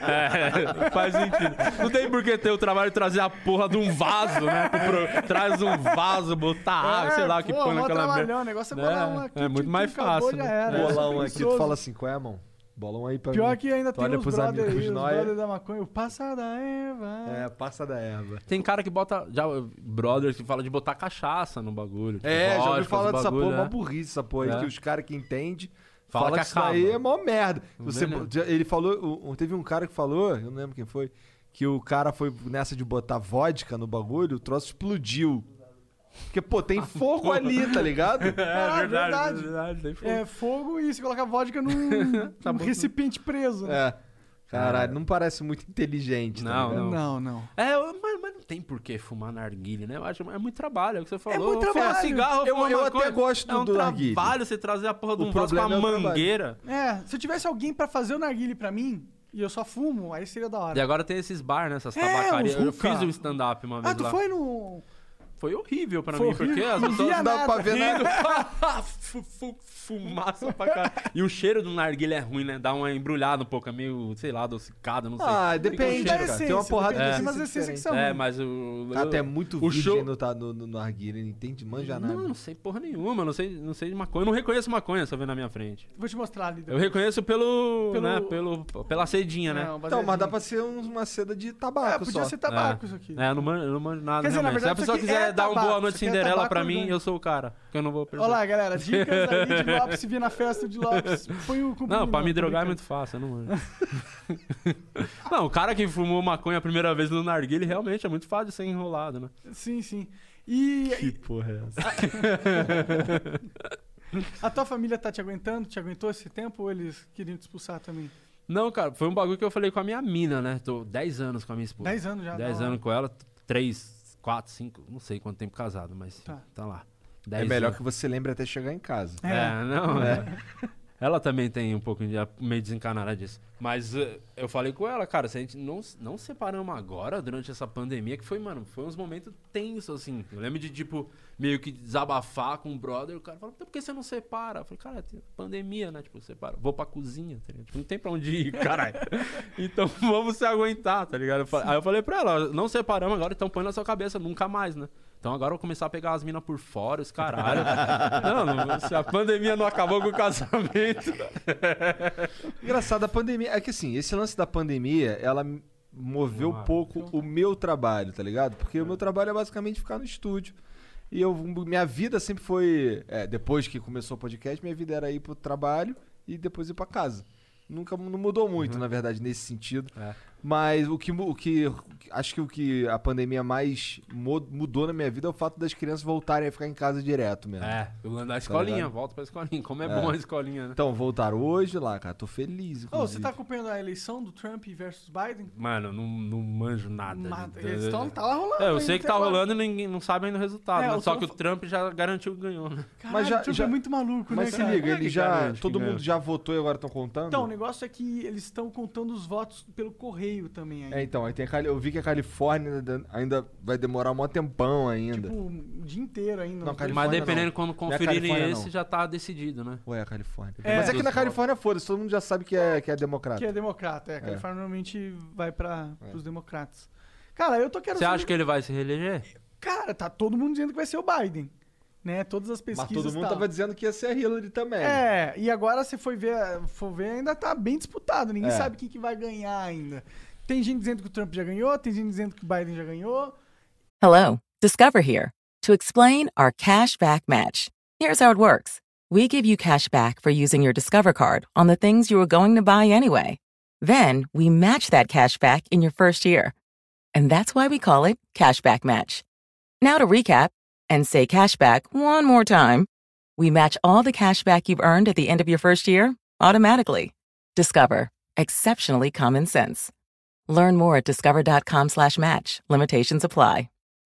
É, faz sentido. Não tem por que ter o trabalho de trazer a porra de um vaso, né? pro Traz um vaso, botar água, sei lá, o que É, pô, põe naquela merda. O negócio é bolar um É, aqui. é muito tchum, mais acabou, fácil, já né? era. É. Bolar um aqui, tu fala assim, qual é, mão? Bola um aí pra Pior mim. que ainda Tu tem olha os pros brothers amigos aí, os da maconha. O passa da erva. É, passa da erva. Tem cara que bota. Já, brothers que fala de botar cachaça no bagulho. tipo, É, já ouvi falar dessa porra, mó né? burrice essa porra aí, É. que os caras que entendem Fala falam que que isso acaba. é mó merda. Você, ele falou, teve um cara que falou, eu não lembro quem foi, que o cara foi nessa de botar vodka no bagulho, o troço explodiu. Porque, pô, tem fogo ali, tá ligado? É, Caralho, verdade, verdade. verdade, tem fogo. É fogo e você coloca vodka num, Tá num bom. recipiente preso. né? É. Caralho, não parece muito inteligente, tá Não? Não, não. É, mas, mas não tem por que fumar narguilha, né? Eu acho é muito trabalho, é o que você falou. muito Fumar trabalho. cigarro, Eu- fumar eu até gosto é um do narguilé. trabalho você trazer a porra de um vaso com a é o trabalho. mangueira. É, se eu tivesse alguém pra fazer o narguile pra mim e eu só fumo, aí seria da hora. E agora tem esses bar, né? Essas É, tabacarias. Eu fiz um stand-up uma vez Ah, tu lá. foi no. Foi horrível pra Foi mim, porque horrível. as Não pessoas dá pra ver nada. Fu- Fumaça pra caralho. E o cheiro do narguilé é ruim, né? Dá uma embrulhada um pouco, é meio, sei lá, adocicado, não sei. Ah, depende, cheiro, cara. essência, Tem uma porrada de das essência essências que são. É, mas o. Cara, tu é muito o virgem show- no, tá, no, no, no narguilé, não entende, manja nada. Não, não sei porra nenhuma, não sei, não sei de maconha. Eu não reconheço maconha eu ver na minha frente. Vou te mostrar ali. Eu depois. reconheço pelo. Pelo- né, pelo pela cedinha, né? Não, Então, mas dá pra ser uma seda de É, tabaco podia só. ser tabaco isso aqui. É, eu não manjo, eu não manjo nada. Quer dizer, na realmente. Se a verdade, pessoa quiser é dar um boa noite Cinderela pra mim, eu sou o cara. Que eu não vou perder. Olá, galera. Dicas aí de Lopes. Se vir na festa de Lopes, põe o cumprimento. Não, pra me drogar é muito fácil, eu não manjo. não, o cara que fumou maconha a primeira vez no narguilé realmente é muito fácil de ser enrolado, né? Sim, sim. E, Que porra é essa? a tua família tá te aguentando? Te aguentou esse tempo ou eles queriam te expulsar também? Não, cara, foi um bagulho que eu falei com a minha mina, né? Tô 10 anos com a minha esposa. 10 anos já, 10 da hora. anos com ela, 3, 4, 5, não sei quanto tempo casado, mas Tá. tá, lá. É 10 melhor anos. que você lembre até chegar em casa. É, não, é. Ela também tem um pouco de meio desencanada disso. Mas eh, eu falei com ela, cara, se a gente não, não separamos agora, durante essa pandemia, que foi, mano, foi uns momentos tensos, assim. Eu lembro de, tipo, meio que desabafar com o brother, o cara falou, por que você não separa? Eu falei, cara, tem pandemia, né? Tipo, separa. Vou pra cozinha, tá ligado? Tipo, não tem pra onde ir, caralho. então vamos se aguentar, tá ligado? Falei- Aí eu falei pra ela, não separamos agora, então põe na sua cabeça, nunca mais, né? Então agora eu vou começar a pegar as minas por fora, os caralho. não, não, se a pandemia não acabou com o casamento. Engraçado, a pandemia. É que assim, esse lance da pandemia, ela moveu um pouco o meu trabalho, tá ligado? Porque o meu trabalho é basicamente ficar no estúdio. E eu, minha vida sempre foi. é, depois que começou o podcast, minha vida era ir pro trabalho e depois ir pra casa. Nunca não mudou muito, na verdade, nesse sentido. É. Mas o que, o que. Acho que o que a pandemia mais mudou na minha vida é o fato das crianças voltarem a ficar em casa direto mesmo. É, eu ando da escolinha, ligado? volta pra escolinha. Como é, É. bom a escolinha, né? Então, voltaram hoje lá, cara. Tô feliz. Ô, você inclusive. tá acompanhando a eleição do Trump versus Biden? Mano, não, não manjo nada. Nada. Eles tão, tá lá rolando. É, eu sei que tá rolando e ninguém não sabe ainda o resultado. É, né? o Só Trump- que o Trump já garantiu que ganhou, né? Caralho, Mas já- o Trump já- é muito maluco, Mas né, se cara? liga, é ele já. Todo mundo ganhou? já votou e agora estão contando? Então, o negócio é que eles estão contando os votos pelo correio também ainda. É, então, aí tem a Cali- eu vi que a Califórnia ainda- vai demorar um tempão ainda. Tipo, o dia inteiro ainda. Não, Califórnia Mas dependendo não. quando é conferirem Califórnia, esse, não. já tá decidido, né? Ou é a Califórnia? É. Mas é que na Califórnia, foda-se, todo mundo já sabe que é, que é democrata. Que é democrata, é. A Califórnia normalmente vai para os democratas. Cara, eu tô querendo Você acha que ele vai se reeleger? Cara, tá todo mundo dizendo que vai ser o Biden. Né? Todas as Mas pesquisas. todo mundo tal. tava dizendo que ia ser a Hillary também. É, e agora se for ver, for ver, ainda tá bem disputado. Ninguém É. sabe quem que vai ganhar ainda. Tem gente dizendo que o Trump já ganhou, tem gente dizendo que o Biden já ganhou. Hello, Discover here to explain our cash back match. Here's how it works we give you cash back for using your Discover card on the things you were going to buy anyway. Then we match that cash back in your first year. And that's why we call it Cashback Match. Now to recap and say cashback one more time. We match all the cashback you've earned at the end of your first year automatically. Discover. Exceptionally common sense. Learn more at discover.com slash match. Limitations apply.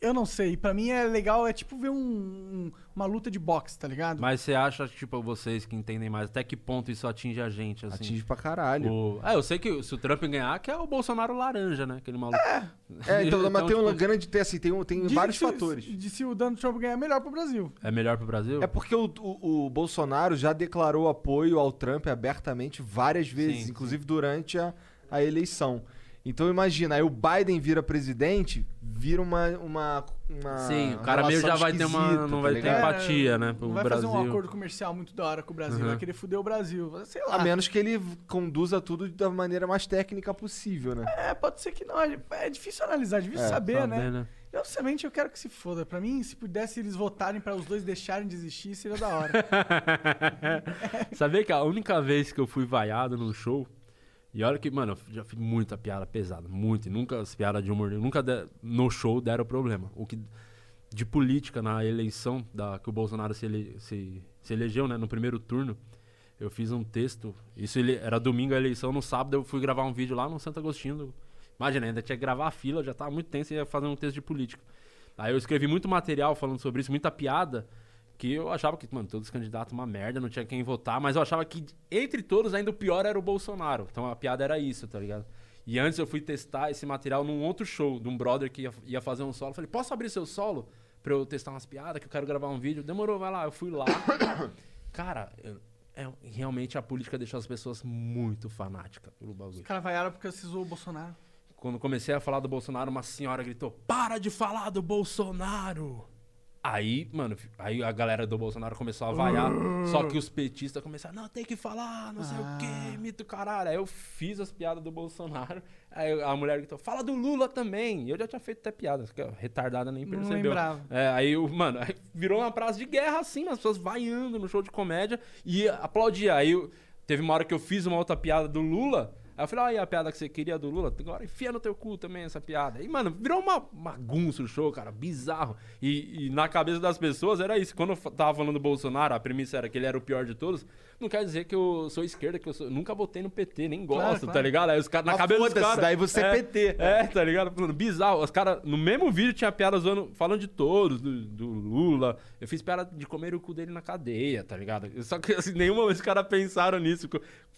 Eu não sei, pra mim é legal, é tipo ver um- um- uma luta de boxe, tá ligado? Mas você acha, tipo, vocês que entendem mais, até que ponto isso atinge a gente, assim? Atinge pra caralho. O... É, eu sei que se o Trump ganhar, que é o Bolsonaro laranja, né? Aquele maluco. É, então, mas tem um tipo, grande. Tem, assim, tem, um- tem Dizem vários que se- fatores. De se o Donald Trump ganhar, é melhor pro Brasil. É melhor pro Brasil? É porque o, o- o Bolsonaro já declarou apoio ao Trump abertamente várias vezes, Sim, inclusive durante a, a eleição. Então imagina, aí o Biden vira presidente, vira uma. uma, uma Sim, o cara meio já vai ter uma. Não tá vai ter ligado? empatia, né? Não Pro vai Brasil. fazer um acordo comercial muito da hora com o Brasil, Uhum. vai querer fuder o Brasil. Sei lá. A menos que ele conduza tudo da maneira mais técnica possível, né? É, pode ser que não. É é difícil analisar, é difícil É, saber, né? Saber, né? Eu, sinceramente, eu quero que se foda. Pra mim, se pudesse eles votarem pra os dois deixarem de existir, seria da hora. Sabia que a única vez que eu fui vaiado num show. E olha que, mano, eu já fiz muita piada pesada, muito. E nunca as piadas de humor, nunca de- no show deram problema. O que de política na eleição da, que o Bolsonaro se, ele- se- se elegeu, né, no primeiro turno, eu fiz um texto. Isso ele, era domingo a eleição, no sábado eu fui gravar um vídeo lá no Santo Agostinho. imagina, ainda tinha que gravar a fila, já tava muito tenso e ia fazer um texto de política. Aí eu escrevi muito material falando sobre isso, muita piada, que eu achava que, mano, todos os candidatos uma merda, não tinha quem votar, mas eu achava que entre todos ainda o pior era o Bolsonaro. Então a piada era isso, tá ligado? E antes eu fui testar esse material num outro show, de um brother que ia, ia fazer um solo. Eu falei, posso abrir seu solo pra eu testar umas piadas, que eu quero gravar um vídeo? Demorou, vai lá. Eu fui lá. Cara, eu- é, realmente a política deixou as pessoas muito fanáticas pelo bagulho. O cara vaiaram porque você zoou o Bolsonaro. quando comecei a falar do Bolsonaro, uma senhora gritou: Para de falar do Bolsonaro! Aí, mano, aí a galera do Bolsonaro começou a vaiar. só que os petistas começaram, não, tem que falar, não sei o quê, mito caralho. Aí eu fiz as piadas do Bolsonaro. Aí a mulher gritou, fala do Lula também. Eu já tinha feito até piadas, que retardada nem Não percebeu. lembrava. É, aí, o- mano, aí virou uma praça de guerra assim, as pessoas vaiando no show de comédia e aplaudia. Aí eu- teve uma hora que eu fiz uma outra piada do Lula. Aí eu falei, olha aí a piada que você queria do Lula, agora enfia no teu cu também essa piada. E, mano, virou uma bagunça o show, cara, bizarro. E, e na cabeça das pessoas era isso. Quando eu tava falando do Bolsonaro, a premissa era que ele era o pior de todos. Não quer dizer que eu sou esquerda, que eu sou- nunca votei no PT, nem gosto, Claro, tá claro. ligado? Aí os caras, na Mas cabeça dos caras... daí você é PT. É, tá ligado? Falando, bizarro. Os caras, no mesmo vídeo tinha piada zoando, falando de todos, do, do Lula. Eu fiz piada de comer o cu dele na cadeia, tá ligado? Só que assim, nenhuma vez os caras pensaram nisso.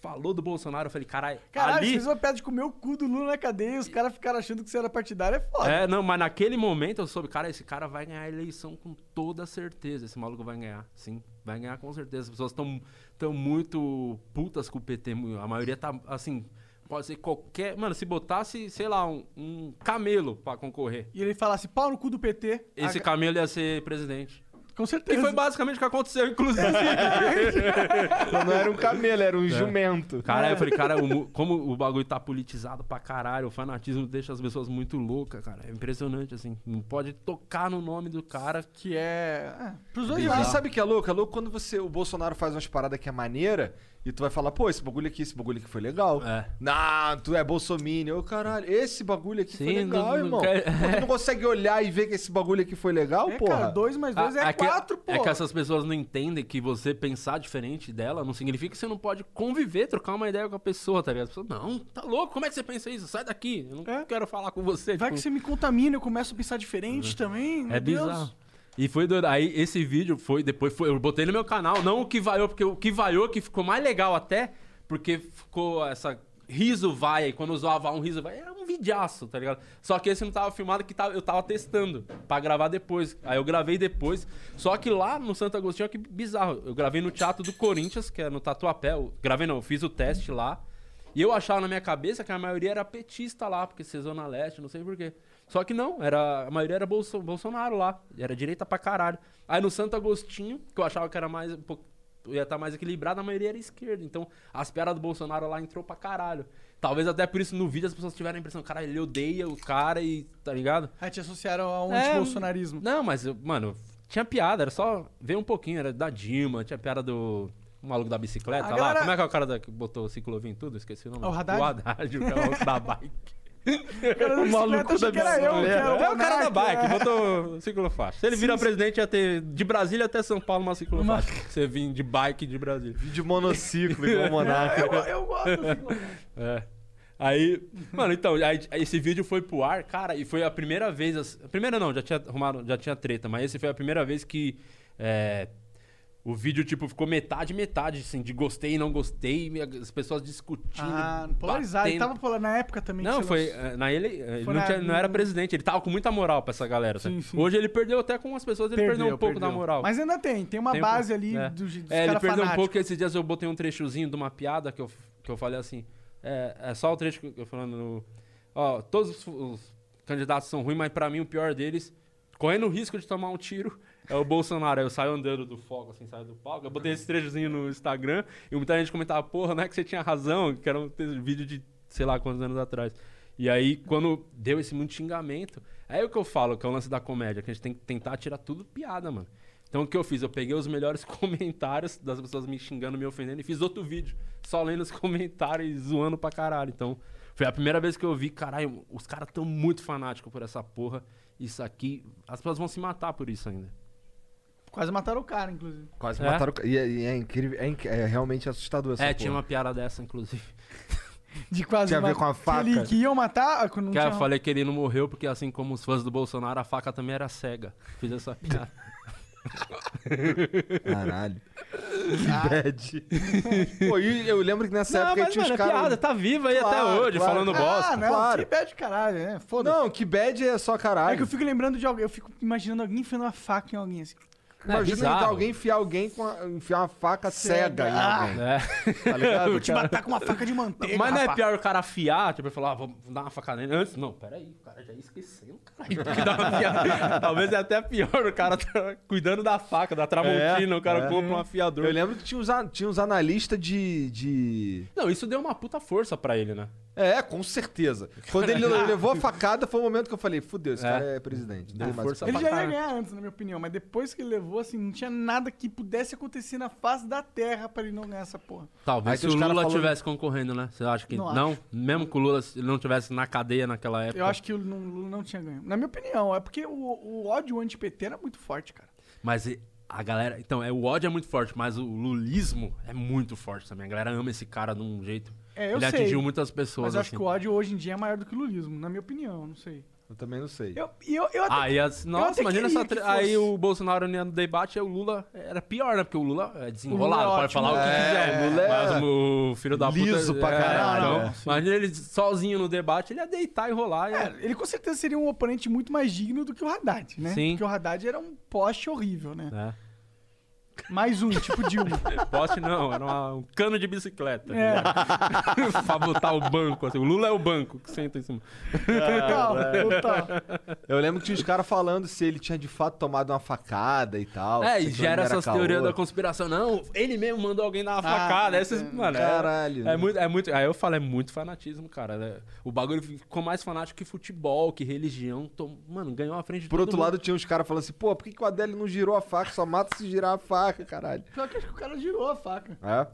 Falou do Bolsonaro, eu falei, caralho, Caralho, ali... você fez uma piada de comer o cu do Lula na cadeia e os caras ficaram achando que você era partidário, é foda. É, não, mas naquele momento eu soube, cara, esse cara vai ganhar a eleição com toda certeza. Esse maluco vai ganhar, sim. Vai ganhar com certeza. As pessoas estão tão muito putas com o PT. A maioria tá, assim, pode ser qualquer... Mano, se botasse, sei lá, um, um camelo pra concorrer, E ele falasse pau no cu do PT. esse a- camelo ia ser presidente. Com E certeza. foi basicamente o que aconteceu, inclusive. Não era um camelo, era um jumento. Cara, eu falei, cara, o como o bagulho tá politizado pra caralho, o fanatismo deixa as pessoas muito loucas, cara. É impressionante, assim. Não pode tocar no nome do cara. Que é. é pros dois E lados. sabe o que é louco? É louco quando você, o Bolsonaro faz umas paradas que é maneira e tu vai falar, pô, esse bagulho aqui, esse bagulho aqui foi legal. É. Não, tu é bolsominion. Ô, caralho, esse bagulho aqui foi Sim, legal, não- não irmão. quer- Pô, tu não consegue olhar e ver que esse bagulho aqui foi legal, É, porra? cara, dois mais dois é, Ah, que, quatro, pô. é que essas pessoas não entendem que você pensar diferente dela não significa que você não pode conviver, trocar uma ideia com a pessoa, tá ligado? As pessoas, não, tá louco, como é que você pensa isso? Sai daqui, eu não É. quero falar com você. Vai tipo, que você me contamina, eu começo a pensar diferente também. meu É Deus. E foi doido. Aí esse vídeo foi, depois foi, eu botei no meu canal, não o que vaiou, porque o que vaiou que ficou mais legal até, porque ficou essa riso vai, aí quando usava um riso vai, era um vidiaço, tá ligado? Só que esse não tava filmado que tava, eu tava testando pra gravar depois. Aí eu gravei depois. Só que lá no Santo Agostinho, que bizarro. Eu gravei no Teatro do Corinthians, que é no Tatuapé. Eu gravei não, eu fiz o teste lá. E eu achava na minha cabeça que a maioria era petista lá, porque ser Zona Leste, não sei porquê. Só que não, era, a maioria era Bolso- Bolsonaro lá. Era direita pra caralho. Aí no Santo Agostinho, que eu achava que era mais. um pouco- ia estar mais equilibrado, a maioria era esquerda. Então, as piadas do Bolsonaro lá entrou pra caralho. Talvez até por isso no vídeo as pessoas tiveram a impressão, cara, ele odeia o cara e. tá ligado? Aí te associaram ao É, anti-bolsonarismo. Não, mas, eu- mano, tinha piada, era só ver um pouquinho, era da Dilma, tinha piada do. O maluco da bicicleta A lá. galera- Como é que é o cara da- que botou ciclovia em tudo? Esqueci o nome. É o Haddad? O Haddad, o cara da bike. O cara da O maluco bicicleta da que era eu, que bicicleta. é o É o cara da bike, é. botou ciclofaixa. Se ele virar presidente, ia ter de Brasília até São Paulo uma ciclofaixa. Você vir de bike de Brasília. De monociclo, igual o Monarca. Eu, eu gosto. É. Aí, mano, então, aí, esse vídeo foi pro ar, cara, e foi a primeira vez. A primeira não, já tinha arrumado, já tinha treta, mas esse foi a primeira vez que é, o vídeo, tipo, ficou metade, metade, assim, de gostei e não gostei, as pessoas discutindo. Ah, polarizado. Ele tava na época também. Não, foi. eh, Na ele, ele Foi não, na- tinha- não era presidente, ele tava com muita moral pra essa galera. Sim, sim. Hoje ele perdeu até com as pessoas, ele perdeu, um pouco da perdeu. moral. Mas ainda tem, tem uma Tem um base ali É. do, dos É, ele perdeu um fanáticos. pouco. Esses dias eu botei um trechozinho de uma piada que eu, que eu falei assim. É, é só o trecho que eu falando. No, ó, todos os, os candidatos são ruins, mas pra mim o pior deles, correndo o risco de tomar um tiro, é o Bolsonaro. Aí eu saio andando do foco, assim, saio do palco. Eu botei esse trechozinho no Instagram e muita gente comentava, porra, não é que você tinha razão, que era um vídeo de sei lá quantos anos atrás. E aí, quando deu esse muito xingamento, aí é o que eu falo, que é o lance da comédia, que a gente tem que tentar tirar tudo piada, mano. Então o que eu fiz? Eu peguei os melhores comentários das pessoas me xingando, me ofendendo e fiz outro vídeo, só lendo os comentários e zoando pra caralho. Então, foi a primeira vez que eu vi, caralho, os caras tão muito fanáticos por essa porra. Isso aqui, as pessoas vão se matar por isso ainda. Quase mataram o cara, inclusive. Quase É? mataram o ca- E é, e é incrível, é, inc- é realmente assustador essa é, porra. tinha uma piada dessa, inclusive. De quase Tinha a ver com a que faca? ele- Que iam matar. ah, quando não Cara, eu tinha- falei que ele não morreu porque, assim como os fãs do Bolsonaro, a faca também era cega. Fiz essa piada. Caralho. Que bad. Pô, e eu lembro que nessa não, época mas, tinha mano, os é caras... piada, tá viva aí até Claro, hoje, claro. falando Ah, bosta. não, claro. que pede caralho, né? Foda-se. Não, que bad é só É caralho. que eu fico lembrando de alguém, eu fico imaginando alguém enfiando uma faca em alguém assim. Imagina bizarro. alguém enfiar alguém com a- enfiar uma faca cega, em Ah. alguém. É. Tá ligado? Vou te matar com uma faca de manteiga. Mas não é rapaz. pior o cara afiar, tipo, ele falar, ah, vamos dar uma facada nele antes? Não, peraí, o cara já caralho. uma afiada. Talvez é até pior, o cara tá cuidando da faca, da tramontina, o cara é. compra um afiador. Eu lembro que tinha uns, tinha uns analistas de, de. Não, isso deu uma puta força pra ele, né? É, com certeza. Quando ele levou a facada, foi o momento que eu falei: fudeu, esse É. cara é presidente. Não Deu tem mais força Ele já ia ganhar antes, na minha opinião, mas depois que ele levou, assim, não tinha nada que pudesse acontecer na face da terra pra ele não ganhar essa porra. Talvez Aí se tem o os cara Lula falando- tivesse concorrendo, né? Você acha que Não não? acho. Mesmo que o Lula não tivesse na cadeia naquela época. Eu acho que o Lula não, não tinha ganho. Na minha opinião, é porque o, o ódio anti-PT era muito forte, cara. Mas e- a galera. Então, é, o ódio é muito forte, mas o lulismo é muito forte também. A galera ama esse cara de um jeito. É, eu ele sei. atingiu muitas pessoas. Mas eu acho assim. que o ódio hoje em dia é maior do que o lulismo, na minha opinião, não sei. Eu também não sei. Eu, eu, eu até Aí, as, nossa, imagina essa. tre- Aí o Bolsonaro ia no debate e o Lula era pior, né? Porque o Lula é desenrolado, Lula é pode ótimo. falar o que É, quiser. o Lula é Mas o filho da puta. liso pra caralho, então, é. Imagina ele sozinho no debate, ele ia deitar e rolar. É, ele com certeza seria um oponente muito mais digno do que o Haddad, né? Sim. Porque o Haddad era um poste horrível, né? É. Mais um, tipo Dilma. Poste não, era uma- um cano de bicicleta. É. pra botar o banco. Assim. O Lula é o banco que senta em cima. Total, total. Eu lembro que tinha os caras falando se ele tinha de fato tomado uma facada e tal. É, e gera essas teorias da conspiração. Não, ele mesmo mandou alguém dar uma Ah, facada. é. Essas, mano, é- Caralho. É, muito, é muito. Aí eu falo, é muito fanatismo, cara. né? O bagulho ficou mais fanático que futebol, que religião. Tom- Mano, ganhou a frente de Por todo outro mundo. lado, tinha uns caras falando assim, pô, por que, que o Adélio não girou a faca? Só mata se girar a faca, caralho. Pior que acho que o cara girou a faca. É?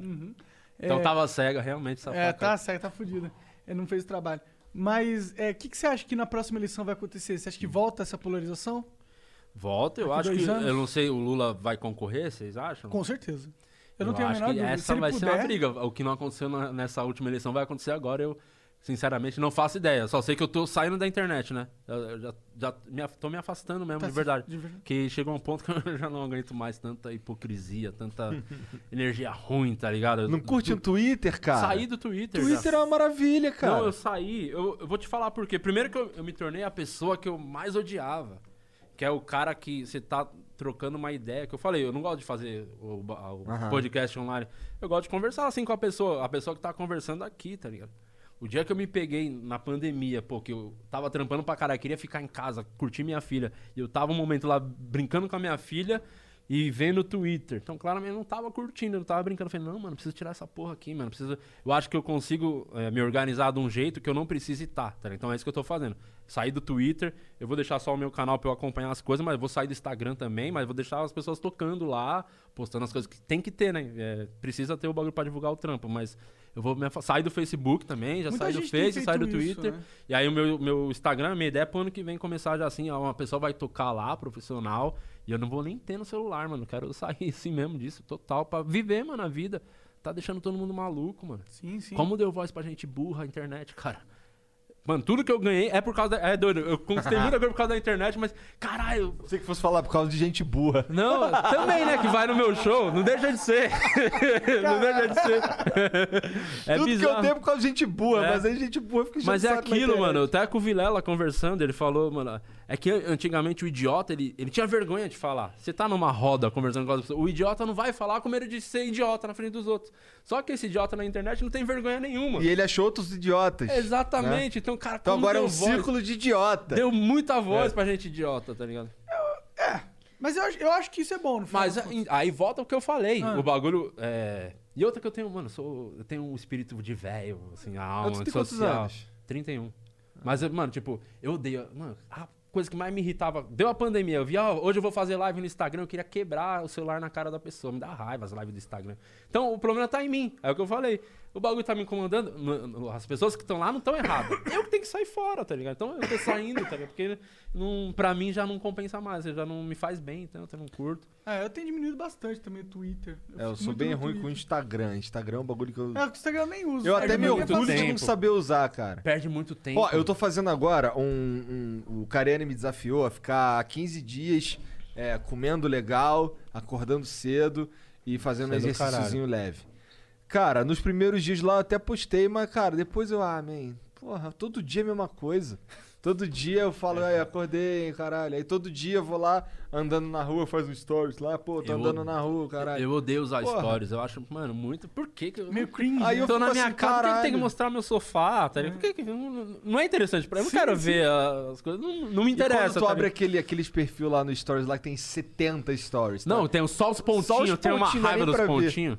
Então É. tava cega, realmente, essa É, faca. tá certo, tá fudido. Ele não fez o trabalho. Mas o que, que você acha que na próxima eleição vai acontecer? Você acha que volta essa polarização? Volta, eu Daqui acho que. anos? Eu não sei, o Lula vai concorrer, vocês acham? Com certeza. Eu não tenho a acho menor que dúvida. essa Se ele vai ser puder, uma briga. O que não aconteceu na- nessa última eleição vai acontecer agora. Eu, sinceramente, não faço ideia. Só sei que eu tô saindo da internet, né? Eu, já, já me, tô me afastando mesmo, Tá de verdade. de verdade. Que chegou um ponto que eu já não aguento mais tanta hipocrisia, tanta energia ruim, tá ligado? Eu- Não curte o Twitter, cara? Saí do Twitter. Twitter já. é uma maravilha, cara. Não, eu saí. Eu, eu vou te falar por quê. Primeiro que eu, eu me tornei a pessoa que eu mais odiava. Que é o cara que você tá trocando uma ideia. Que eu falei, eu não gosto de fazer o, o Aham. podcast online. Eu gosto de conversar assim com a pessoa. A pessoa que tá conversando aqui, tá ligado? O dia que eu me peguei na pandemia, pô, que eu tava trampando pra caralho, queria ficar em casa, curtir minha filha. E eu tava um momento lá brincando com a minha filha e vendo o Twitter. Então, claramente, eu não tava curtindo, eu não tava brincando. Eu falei, não, mano, preciso tirar essa porra aqui, mano. Preciso... Eu acho que eu consigo eh, me organizar de um jeito que eu não precise estar, tá? ligado? Então é isso que eu tô fazendo. Sair do Twitter, eu vou deixar só o meu canal pra eu acompanhar as coisas, mas vou sair do Instagram também, mas vou deixar as pessoas tocando lá, postando as coisas que tem que ter, né? É, precisa ter o bagulho pra divulgar o trampo, mas eu vou sair do Facebook também, já saí do Face, saí do feito isso, Twitter. né? E aí o meu, meu Instagram, minha ideia é pro ano que vem começar já assim, ó, uma pessoa vai tocar lá, profissional, e eu não vou nem ter no celular, mano. Quero sair assim mesmo disso, total, pra viver, mano, a vida. Tá deixando todo mundo maluco, mano. Sim, sim. Como deu voz pra gente burra a internet, cara? Mano, tudo que eu ganhei é por causa da... É doido, eu conquistei muita coisa por causa da internet, mas, caralho... Pensei que fosse falar por causa de gente burra. Não, também, né, que vai no meu show, não deixa de ser. não deixa de ser. É Tudo que bizarro. eu tenho é por causa de gente burra, É. mas aí gente burra fica Mas é aquilo, mano. Até com o Vilela conversando, ele falou, mano. É que antigamente o idiota, ele, ele tinha vergonha de falar. Você tá numa roda conversando com as pessoas, o idiota não vai falar com medo de ser idiota na frente dos outros. Só que esse idiota na internet não tem vergonha nenhuma. E ele achou outros idiotas. Exatamente. Então, cara, Então agora é deu um voz- círculo de idiota. Deu muita voz pra gente idiota, tá ligado? Mas eu acho, eu acho que isso é bom, no final Mas contas. aí volta o que eu falei. Ah. O bagulho. É... E outra que eu tenho, mano, eu sou, eu tenho um espírito de velho, assim, a alma tem quantos social. anos? 31. Mas, mano, tipo, eu odeio. Mano, a coisa que mais me irritava. Deu a pandemia, eu vi, ó, hoje eu vou fazer live no Instagram, eu queria quebrar o celular na cara da pessoa. Me dá raiva as lives do Instagram. Então, o problema tá em mim. É o que eu falei. O bagulho tá me incomodando. As pessoas que estão lá não estão erradas. Eu que tenho que sair fora, tá ligado? Então eu tô saindo, tá ligado? Porque não, pra mim já não compensa mais, já não me faz bem, então eu não curto. É, eu tenho diminuído bastante também o Twitter. É, eu sou bem ruim com o Twitter. Instagram. Instagram é um bagulho que eu. É, o Instagram eu nem uso. Eu É, até me eu orgulho de não saber usar, cara. Perde muito tempo. Ó, eu tô fazendo agora um. um o Kariane me desafiou a ficar 15 dias é, comendo legal, acordando cedo e fazendo um é exercíciozinho leve. Cara, nos primeiros dias lá eu até postei, mas, cara, depois eu, ah, man, porra, todo dia é a mesma coisa. Todo dia eu falo, ai, acordei, caralho. Aí todo dia eu vou lá andando na rua, faz um stories lá, pô, tô Eu andando od- na rua, caralho. Eu odeio usar Porra. stories. Eu acho, mano, muito. Por que que eu. Meio cringe. Aí né? eu tô na minha assim, casa, por que que tem que mostrar meu sofá, tá ligado? Por que que- não, não é interessante pra mim. Eu Sim, não quero sim. ver as coisas. Não, não me E interessa. quando tu tá abre aquele, aqueles perfil lá no stories lá que tem 70 stories, tá? Não, tem só os pontinhos, Só os tem uma pontinhos, é raiva dos ver.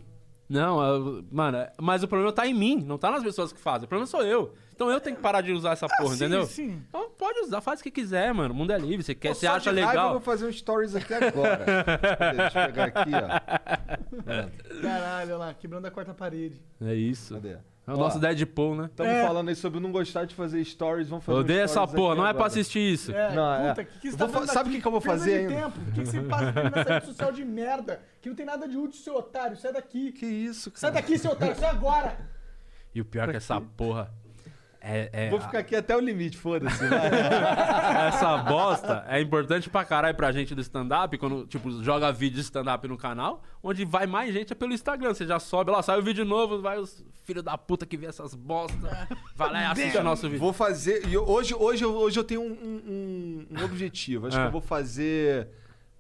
Não, eu- mano, mas o problema tá em mim, não tá nas pessoas que fazem. O problema sou eu. Então eu tenho que parar de usar essa porra, Ah, sim, entendeu? sim. Então pode usar, faz o que quiser, mano. O mundo é livre, você quer, você acha de raiva Eu legal. vou fazer um stories aqui agora. Deixa eu pegar aqui, ó. Caralho, olha lá, quebrando a quarta parede. É isso. Cadê? É o nosso Deadpool, né? Estamos É. falando aí sobre não gostar de fazer stories, vamos fazer Eu odeio essa porra, não é pra assistir isso. É, Não, é. puta, que, que você Vou tá fa- sabe o que que eu vou fazer de ainda? tempo. Por que, que você passa nessa rede social de merda? Que não tem nada de útil, seu otário. Sai daqui. Que isso, cara? Sai daqui, seu otário. Sai agora. E o pior é que essa porra. É, é- Vou ficar aqui até o limite, foda-se. essa bosta é importante pra caralho pra gente do stand-up, quando, tipo, joga vídeo de stand-up no canal, onde vai mais gente é pelo Instagram. Você já sobe lá, sai o vídeo novo, vai os filhos da puta que vê essas bostas, vai lá e assiste o nosso vídeo. Vou fazer. hoje, hoje, eu- hoje eu tenho um, um- um objetivo. Acho Ah. que eu vou fazer.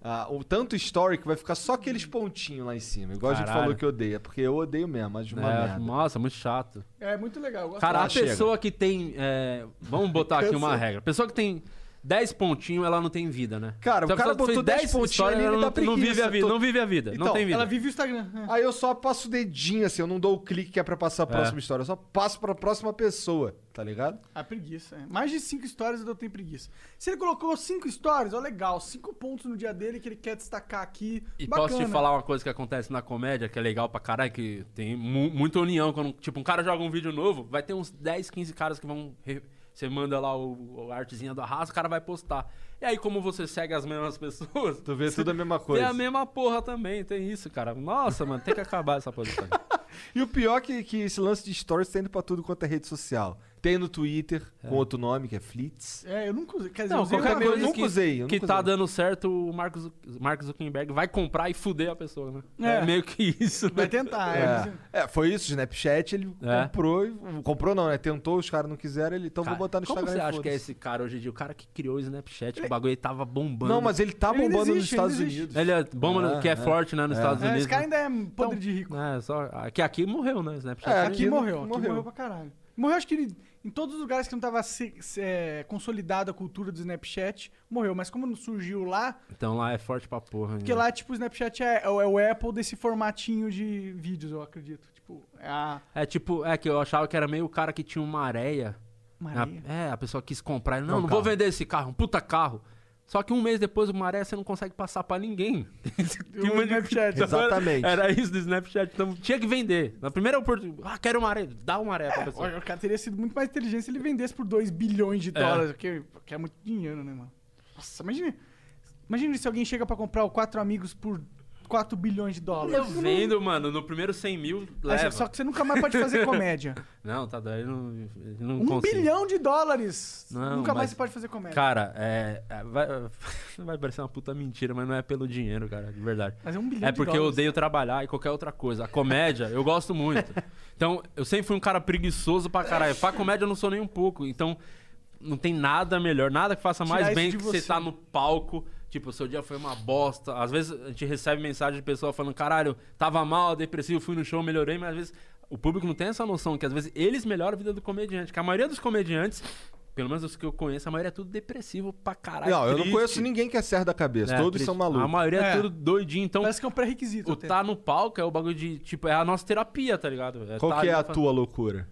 Ah, o tanto story que vai ficar só aqueles pontinhos lá em cima. Igual a gente Caralho. falou que odeia. Porque eu odeio mesmo, acho uma É, merda. nossa, muito chato. É muito legal. eu gosto Cara, a Ah, chega. pessoa que tem. é, vamos botar aqui uma regra. Pessoa que tem 10 pontinhos, ela não tem vida, né? Cara, o cara botou fez 10 pontinhos histórias, ali, ela ele não, dá não vive preguiça. a vida. Tô- Não vive a vida. Então, não tem vida. Ela vive o Instagram. É. Aí eu só passo o dedinho assim, eu não dou o clique que é pra passar a próxima história. Eu só passo pra próxima pessoa, tá ligado? A preguiça. É. Mais de cinco stories eu tenho preguiça. Se ele colocou cinco stories, ó, legal. Cinco pontos no dia dele que ele quer destacar aqui. E bacana. posso te falar uma coisa que acontece na comédia, que é legal pra caralho, que tem mu- muita união. Quando, tipo, um cara joga um vídeo novo, vai ter uns 10, 15 caras que vão. re- Você manda lá o, o artezinha do arraso, o cara vai postar. E aí, como você segue as mesmas pessoas. Tu vê tudo a mesma Tem coisa. a mesma porra também, tem isso, cara. Nossa, mano, tem que acabar essa posição. E o pior é que, que esse lance de stories tá indo pra tudo quanto é rede social. Tem no Twitter, com outro nome, que é Flits. É, eu nunca usei. Quer dizer, Não, eu usei qualquer coisa nunca que, usei, eu que tá usei. dando certo, o Mark, Zu- Mark Zuckerberg vai comprar e fuder a pessoa, né? É, É. meio que isso, né? Vai tentar. É. É. É, foi isso, o Snapchat, ele É. comprou, e- comprou não, né? Tentou, os caras não quiseram, ele, então Cara, vou botar no como Instagram. você e acha que é foda-se. esse cara hoje em dia? O cara que criou o Snapchat, que o bagulho tava bombando. Não, mas ele tá Ele bombando nos existe, Estados existe. Unidos. Ele é bomba, no- É, que é, é. forte, né, nos Estados É, Unidos. esse cara ainda é Então, podre de rico. É, só... Que aqui morreu, né, o Snapchat. É, Aqui aqui morreu, aqui morreu. morreu pra caralho. Morreu, acho que ele, em todos os lugares que não tava se- se- é, consolidada a cultura do Snapchat, morreu. Mas como não surgiu lá, Então lá é forte pra porra. porque né? lá, tipo, o Snapchat é, é o- é o Apple desse formatinho de vídeos, eu acredito. Tipo, é a É tipo, é que eu achava que era meio o cara que tinha uma areia. Maria. A- é, a pessoa quis comprar. Ele, É não, um não vou vender esse carro, um puta carro. Só que um mês depois, uma areia você não consegue passar pra ninguém. Tinha uma- Snapchat. Então, Exatamente. Era isso do Snapchat. Então tinha que vender. Na primeira oportunidade, ah, quero uma areia. Dá uma areia pra pessoa. Olha, o cara teria sido muito mais inteligente se ele vendesse por 2 bilhões de dólares, que, que é muito dinheiro, né, mano? Nossa, imagina. Imagina se alguém chega pra comprar o Quatro Amigos por 4 bilhões de dólares. Eu vendo, mano, no primeiro 100 mil, leva. Só que você nunca mais pode fazer comédia. Não, tá daí, não, não um consigo. bilhão de dólares! Não, nunca mais mas- você pode fazer comédia. Cara, é, é, vai, vai parecer uma puta mentira, mas não é pelo dinheiro, cara, de verdade. Mas é um bilhão É de porque eu odeio trabalhar e qualquer outra coisa. A comédia, eu gosto muito. Então, eu sempre fui um cara preguiçoso pra caralho. Pra comédia eu não sou nem um pouco. Então, não tem nada melhor, nada que faça mais Tirar bem que você você. tá no palco. Tipo, seu dia foi uma bosta. Às vezes a gente recebe mensagem de pessoa falando, caralho, tava mal, depressivo, fui no show, melhorei, mas às vezes o público não tem essa noção que às vezes eles melhoram a vida do comediante. Que a maioria dos comediantes, pelo menos os que eu conheço, a maioria é tudo depressivo pra caralho. Não, eu não triste. conheço ninguém que é certo da cabeça. É, Todos triste. são malucos. A maioria é, É. tudo doidinho. Então, Parece que é um pré-requisito. o até. tá no palco é o bagulho de, tipo, é a nossa terapia, tá ligado? Qual tá que é a fa- tua loucura?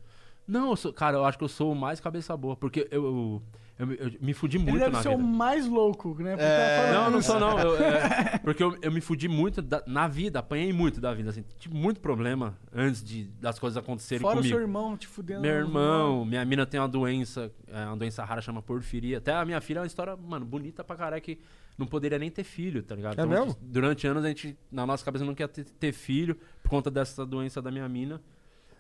Não, eu sou- cara, eu acho que eu sou o mais cabeça boa, porque eu, eu, eu me- eu me fudi Ele muito deve na ser vida. o mais louco, né? É, tá Não, não sou não. eu- é, porque eu, eu me fudi muito da- na vida, apanhei muito da vida, assim. Tive muito problema antes de, das coisas acontecerem Fora o comigo. seu irmão te fudendo. Meu irmão, minha mina tem uma doença, é, uma doença rara, chama porfiria. Até a minha filha é uma história, mano, bonita pra caralho, que não poderia nem ter filho, tá ligado? É mesmo? Durante anos a gente, na nossa cabeça, não quer ter, ter filho por conta dessa doença da minha mina.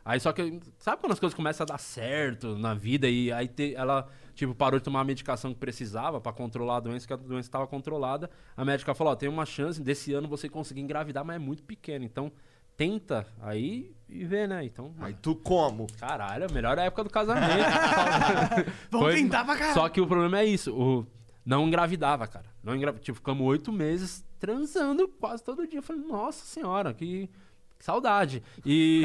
Aí só que, sabe quando as coisas começam a dar certo na vida e aí te- ela, tipo, parou de tomar a medicação que precisava pra controlar a doença, que a doença estava controlada. A médica falou, ó, tem uma chance desse ano você conseguir engravidar, mas é muito pequena. Então, tenta, aí e vê, né? Então, Aí tu como? caralho, a melhor época do casamento. Vamos Foi- tentar pra caralho. Só que o problema é isso, o... não engravidava, cara. Não engra... Tipo, ficamos oito meses transando quase todo dia. Eu falei, nossa senhora, que saudade. E...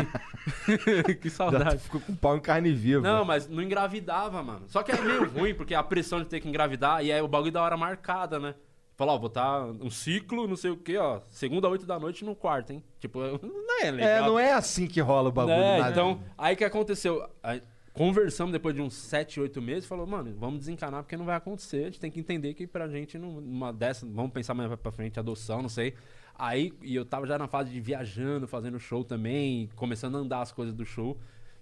que saudade. ficou com pau em carne viva. Não, mas não engravidava, mano. Só que é meio ruim, porque a pressão de ter que engravidar e aí o bagulho da hora marcada, né? Falar, ó, botar um ciclo, não sei o quê, ó. Segunda, oito da noite no quarto, hein? Tipo, não é legal. É, não é assim que rola o bagulho. É, nada. então, aí que aconteceu? Aí, conversamos depois de uns 7, 8 meses, falou, mano, vamos desencanar porque não vai acontecer. A gente tem que entender que pra gente, num- numa dessa, vamos pensar mais pra frente, adoção, não sei. Aí, e eu tava já na fase de viajando, fazendo show também, começando a andar as coisas do show.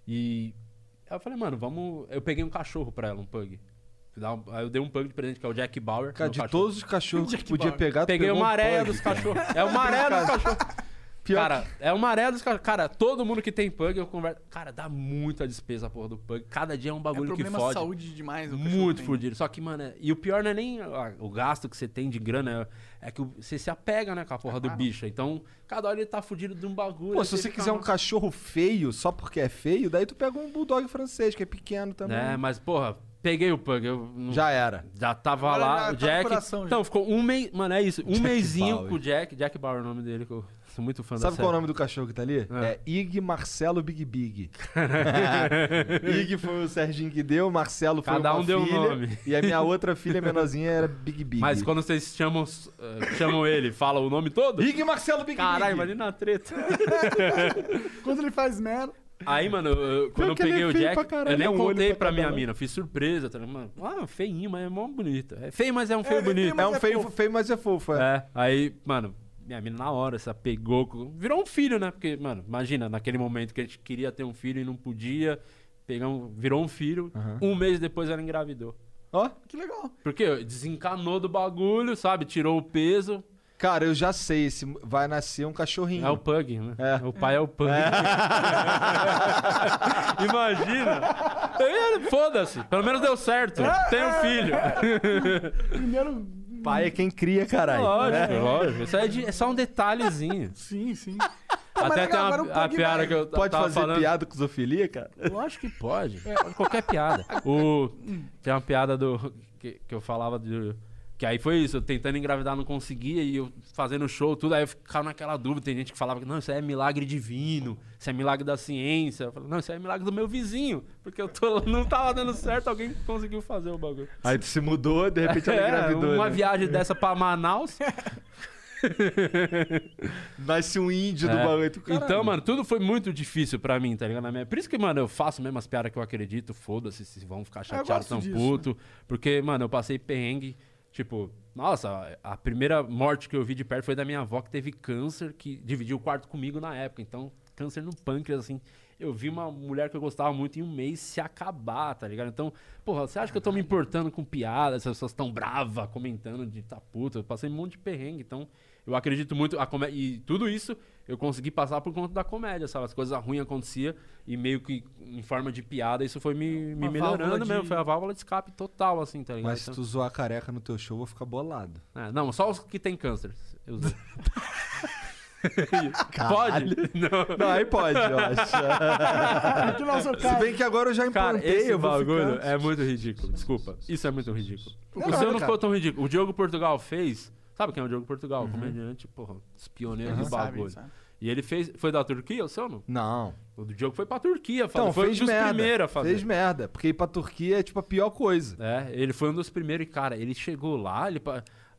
E aí eu falei, mano, vamos. Eu peguei um cachorro pra ela, um pug. Um- Aí eu dei um pug de presente, que é o Jack Bauer. Cara, de cachorro. todos os cachorros que podia Bauer. pegar, Peguei uma um areia pug. dos cachorros. É uma areia dos cachorros. Pior Cara, é uma areia dos. Cara, todo mundo que tem pug, eu converso. Cara, dá muita despesa a porra do pug. Cada dia é um É bagulho que problema fode. de saúde demais. Muito fudido. Só que, mano, é- e o pior não é nem o gasto que você tem de grana, é, é que você se apega, né, com a porra do bicho. Então, cada hora ele tá fudido de um bagulho. Pô, se você quiser um uma- cachorro feio, só porque é feio, daí tu pega um bulldog francês, que é pequeno também. É, mas, porra, peguei o pug. Eu não- Já era. Já tava Agora lá, já o tá Jack. coração, então, ficou um mês. Mano, é isso. Um Jack mêsinho Bauer. com o Jack. Jack Bauer é o nome dele, que eu sou muito fã da Sabe qual é o nome do cachorro que tá ali? É. É, Ig Marcelo Big Big. Ig foi o Serginho que deu, Marcelo foi Cada uma um deu um filha, nome. E a minha outra filha menorzinha era Big Big. Mas quando vocês chamam, eh, chamam ele, fala o nome todo? Ig Marcelo Big Caralho, Big. imagina a treta. Quando ele faz merda. Aí, mano, eu- quando eu que ele peguei é o feio Jack, pra caralho, eu nem é um olho contei pra pra cada minha lado. mina, fiz surpresa. Tá, ligado? mano, ah, feinho, mas é mó bonito. É feio, mas é um feio É, bonito. É um é feio, feio, mas é fofo. É. É, aí, mano, minha mina na hora se apegou. Virou um filho, né? Porque, mano, imagina, naquele momento que a gente queria ter um filho e não podia, pegamos, virou um filho. Um mês depois ela engravidou. Ó, Que legal. Porque desencanou do bagulho, sabe? Tirou o peso. cara, eu já sei, esse vai nascer um cachorrinho. É o Pug, né? É. O pai é o Pug. Imagina. Eu ia- Foda-se. Pelo menos deu certo. Tem um filho. Primeiro. Pai é quem cria, caralho. Lógico, lógico. Isso é, de- é só um detalhezinho. Sim, sim. Até legal, tem uma, a piada que eu Pode tava fazer falando. piada com zoofilia, cara? Lógico que pode. Pode Qualquer piada. O, tem uma piada do que, que eu falava de. Que aí foi isso, eu tentando engravidar não conseguia e eu fazendo show, tudo, aí eu ficava naquela dúvida. Tem gente que falava que não, isso é milagre divino, isso é milagre da ciência. Eu falei, não, isso é milagre do meu vizinho, porque eu tô, não tava dando certo, alguém conseguiu fazer o bagulho. Aí tu se mudou, de repente ela É, engravidou. uma né? viagem dessa pra Manaus. Nasce um índio do É. bagulho. Tu, caralho. Então, mano, tudo foi muito difícil pra mim, tá ligado? Na minha- Por isso que, mano, eu faço mesmo as piadas que eu acredito, foda-se se vão ficar chateados, tão disso, puto. Porque, mano, eu passei perrengue, tipo, nossa, a primeira morte que eu vi de perto foi da minha avó que teve câncer, que dividiu o quarto comigo na época. Então, câncer no pâncreas, assim. Eu vi uma mulher que eu gostava muito em um mês se acabar, tá ligado? Então, porra, você acha que eu tô me importando com piadas, as pessoas tão bravas comentando de tá puta? Eu passei um monte de perrengue, então eu acredito muito. A E tudo isso eu consegui passar por conta da comédia, sabe? As coisas ruins aconteciam e meio que em forma de piada, isso foi me, me Uma melhorando de- mesmo. Foi a válvula de escape total, assim, tá ligado? Mas se Então- tu zoar a careca no teu show, eu vou ficar bolado. É, não, só os que têm câncer. Eu. Pode? Não. Não, aí pode, eu acho. Se bem que agora eu já Cara, implantei, esse vou bagulho ficar... é muito ridículo. Desculpa. Isso é muito ridículo. Não, o não, seu não cara. ficou tão ridículo. O Diogo Portugal fez. Sabe quem é o Diogo Portugal? Comediante, porra, os pioneiros do Sabe, bagulho. sabe. E ele fez. Foi da Turquia, o seu não? Não. O do Diogo foi pra Turquia, Então, foi fez um dos merda. primeiros a fazer. Fez merda. Porque ir pra Turquia é tipo a pior coisa. É, ele foi um dos primeiros e, cara, ele chegou lá, ele.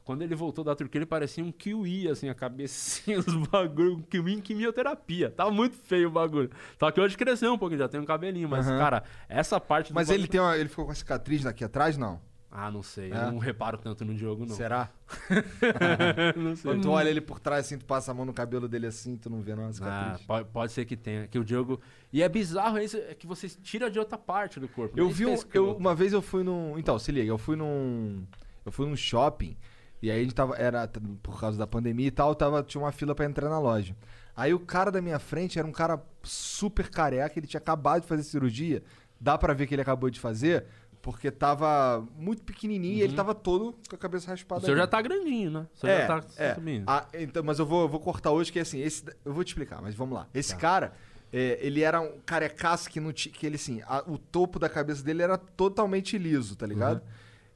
Quando ele voltou da Turquia, ele parecia um kiwi, assim, a cabecinha, os bagulho, um kiwi em quimioterapia. Tava muito feio o bagulho. Só que hoje cresceu um pouquinho, já tem um cabelinho, mas, Aham. cara, essa parte do Mas bagulho- ele tem uma, ele ficou com a cicatriz aqui atrás, não? Ah, não sei. É? Eu não reparo tanto no Diogo, não. Será? não sei. Quando tu olha ele por trás assim, tu passa a mão no cabelo dele assim, tu não vê não a Ah, cicatriz. pode, pode ser que tenha. Que o Diogo. E é bizarro isso, é que você tira de outra parte do corpo. Eu vi um, eu, uma vez eu fui num, então, se liga, eu fui num eu fui num shopping e aí a gente tava era por causa da pandemia e tal, tava tinha uma fila pra entrar na loja. Aí o cara da minha frente era um cara super careca, ele tinha acabado de fazer cirurgia. Dá pra ver que ele acabou de fazer, Porque tava muito pequenininho e ele tava todo com a cabeça O raspada. senhor ali. já tá grandinho, né? O senhor É, já tá é. subindo. Ah, então, mas eu vou, eu vou cortar hoje, que assim, esse, eu vou te explicar, mas vamos lá. Esse cara, é, ele era um carecaço que não tinha. Que ele, assim, a- o topo da cabeça dele era totalmente liso, tá ligado?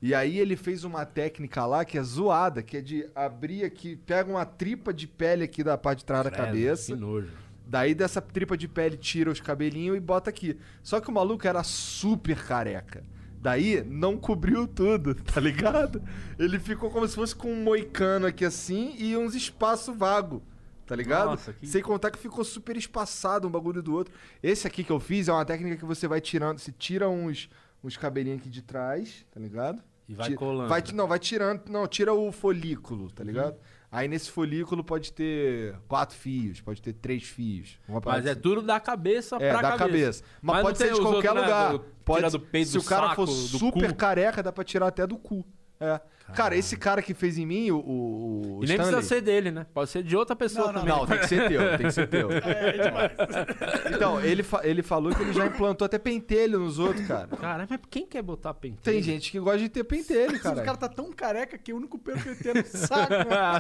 E aí ele fez uma técnica lá que é zoada, que é de abrir aqui, pega uma tripa de pele aqui da parte de trás da cabeça. Que nojo. Daí dessa tripa de pele tira os cabelinhos e bota aqui. Só que o maluco era super careca. Daí não cobriu tudo, tá ligado? Ele ficou como se fosse com um moicano aqui assim e uns espaços vagos, tá ligado? Nossa, que- Sem contar que ficou super espaçado um bagulho do outro. Esse aqui que eu fiz é uma técnica que você vai tirando, você tira uns, uns cabelinhos aqui de trás, tá ligado? E vai Ti- colando. Vai, não, vai tirando. Não, tira o folículo, tá ligado? Aí nesse folículo pode ter quatro fios, pode ter três fios. Mas é assim. tudo da cabeça É, pra da cabeça. Mas, não pode ser de qualquer né, lugar. do- pode, do peito, se do o cara saco, for super cu. careca, dá pra tirar até do cu. É. Cara, esse cara que fez em mim, o, o, E nem Stanley- precisa ser dele, né? Pode ser de outra pessoa Não, não, também. Não, tem que ser teu, tem que ser teu. Então, ele, fa- ele falou que ele já implantou até pentelho nos outros, cara. Cara, mas quem quer botar pentelho? Tem gente que gosta de ter pentelho, O cara. cara tá tão careca que o único pelo que ele tem é no saco. né? A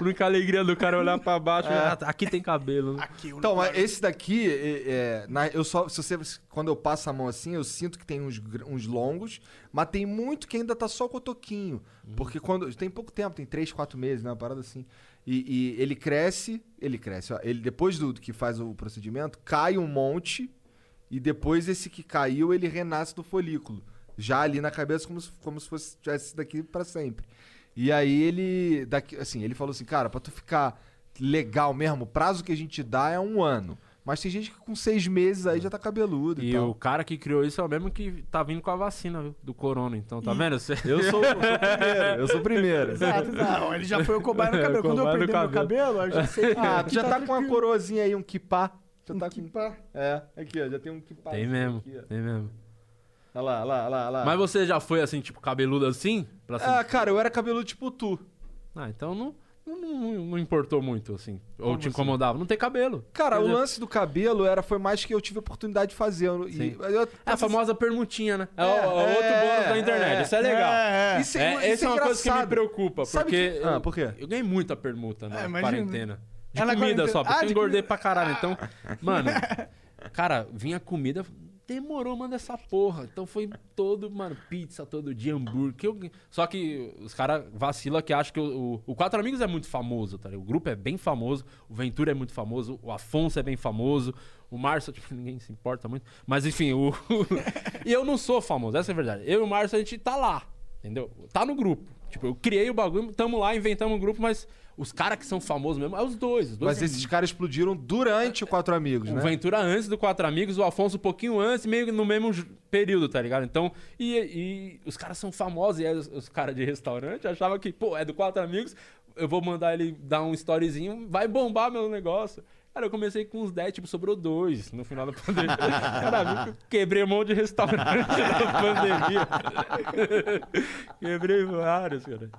única alegria do cara é olhar pra baixo É. aqui tem cabelo. né? Aqui, o Então, único- mas esse daqui, é, é, na- eu só, se você, quando eu passo a mão assim, eu sinto que tem uns, uns longos, mas tem muito que ainda tá só com o toquinho. Porque quando, tem pouco tempo, tem 3, 4 meses, né, uma parada assim. E, e ele cresce, ele cresce, ó, ele depois do que faz o procedimento, cai um monte e depois esse que caiu, ele renasce do folículo. Já ali na cabeça, como se, como se fosse tivesse daqui pra sempre. E aí ele, daqui, assim, ele falou assim, cara, pra tu ficar legal mesmo, o prazo que a gente dá é um ano. Mas tem gente que com seis meses aí já tá cabeludo e, E tal. o cara que criou isso é o mesmo que tá vindo com a vacina, viu? Do corona. Então, tá vendo? Você... Eu sou, eu sou o primeiro, eu sou o primeiro. Exato, não, ele já foi o cobaia no cabelo. Quando eu prender meu cabelo, eu já sei. Ah, tu já tá com uma coroazinha aí, um kipá. Já Um tá com... kipá. É, aqui, ó, já tem um kipá. Tem mesmo, Aqui, ó. tem mesmo. Olha lá, olha lá, olha lá, olha lá. Mas você já foi assim, tipo, cabeludo assim? Pra? Ah, cara, eu era cabeludo tipo tu. Ah, então não, não, não- não importou muito, assim. Ou Como te incomodava. Não tem cabelo. Cara, o Entendeu? lance do cabelo era, foi mais que eu tive a oportunidade de fazer. Eu, e, eu, É a famosa permutinha, né? É, o- É, é o outro é, bônus da internet. é, Isso é legal. É, é. Isso, É, isso essa é uma coisa que me engraçado. preocupa, Sabe porque que- Ah, eu, por quê? eu ganhei muita permuta na É, imagina. quarentena. De Ah, na comida quarentena. só, porque Ah, eu de engordei comida. pra caralho. Então, mano, cara, vinha comida, demorou, mano, essa porra. Então foi todo, mano, pizza todo dia, hambúrguer. eu- Só que os caras vacilam que acham que o, o, o Quatro Amigos é muito famoso, tá? O grupo é bem famoso, o Ventura é muito famoso, o Afonso é bem famoso, o Márcio, tipo, ninguém se importa muito. Mas enfim, o. e eu não sou famoso, essa é a verdade. Eu e o Márcio, a gente tá lá, entendeu? Tá no grupo. Tipo, eu criei o bagulho, tamo lá, inventamos um grupo, mas os caras que são famosos mesmo, é os dois. Os dois Mas esses caras explodiram durante o Quatro Amigos, o né? Ventura antes do Quatro Amigos, o Afonso um pouquinho antes, meio que no mesmo período, tá ligado? Então, e, e os caras são famosos, e aí os, os caras de restaurante achavam que, pô, é do Quatro Amigos, eu vou mandar ele dar um storyzinho, vai bombar meu negócio. Cara, eu comecei com uns 10, tipo, sobrou dois no final da pandemia. Cara, viu que eu quebrei um monte de restaurante na pandemia. quebrei vários, cara.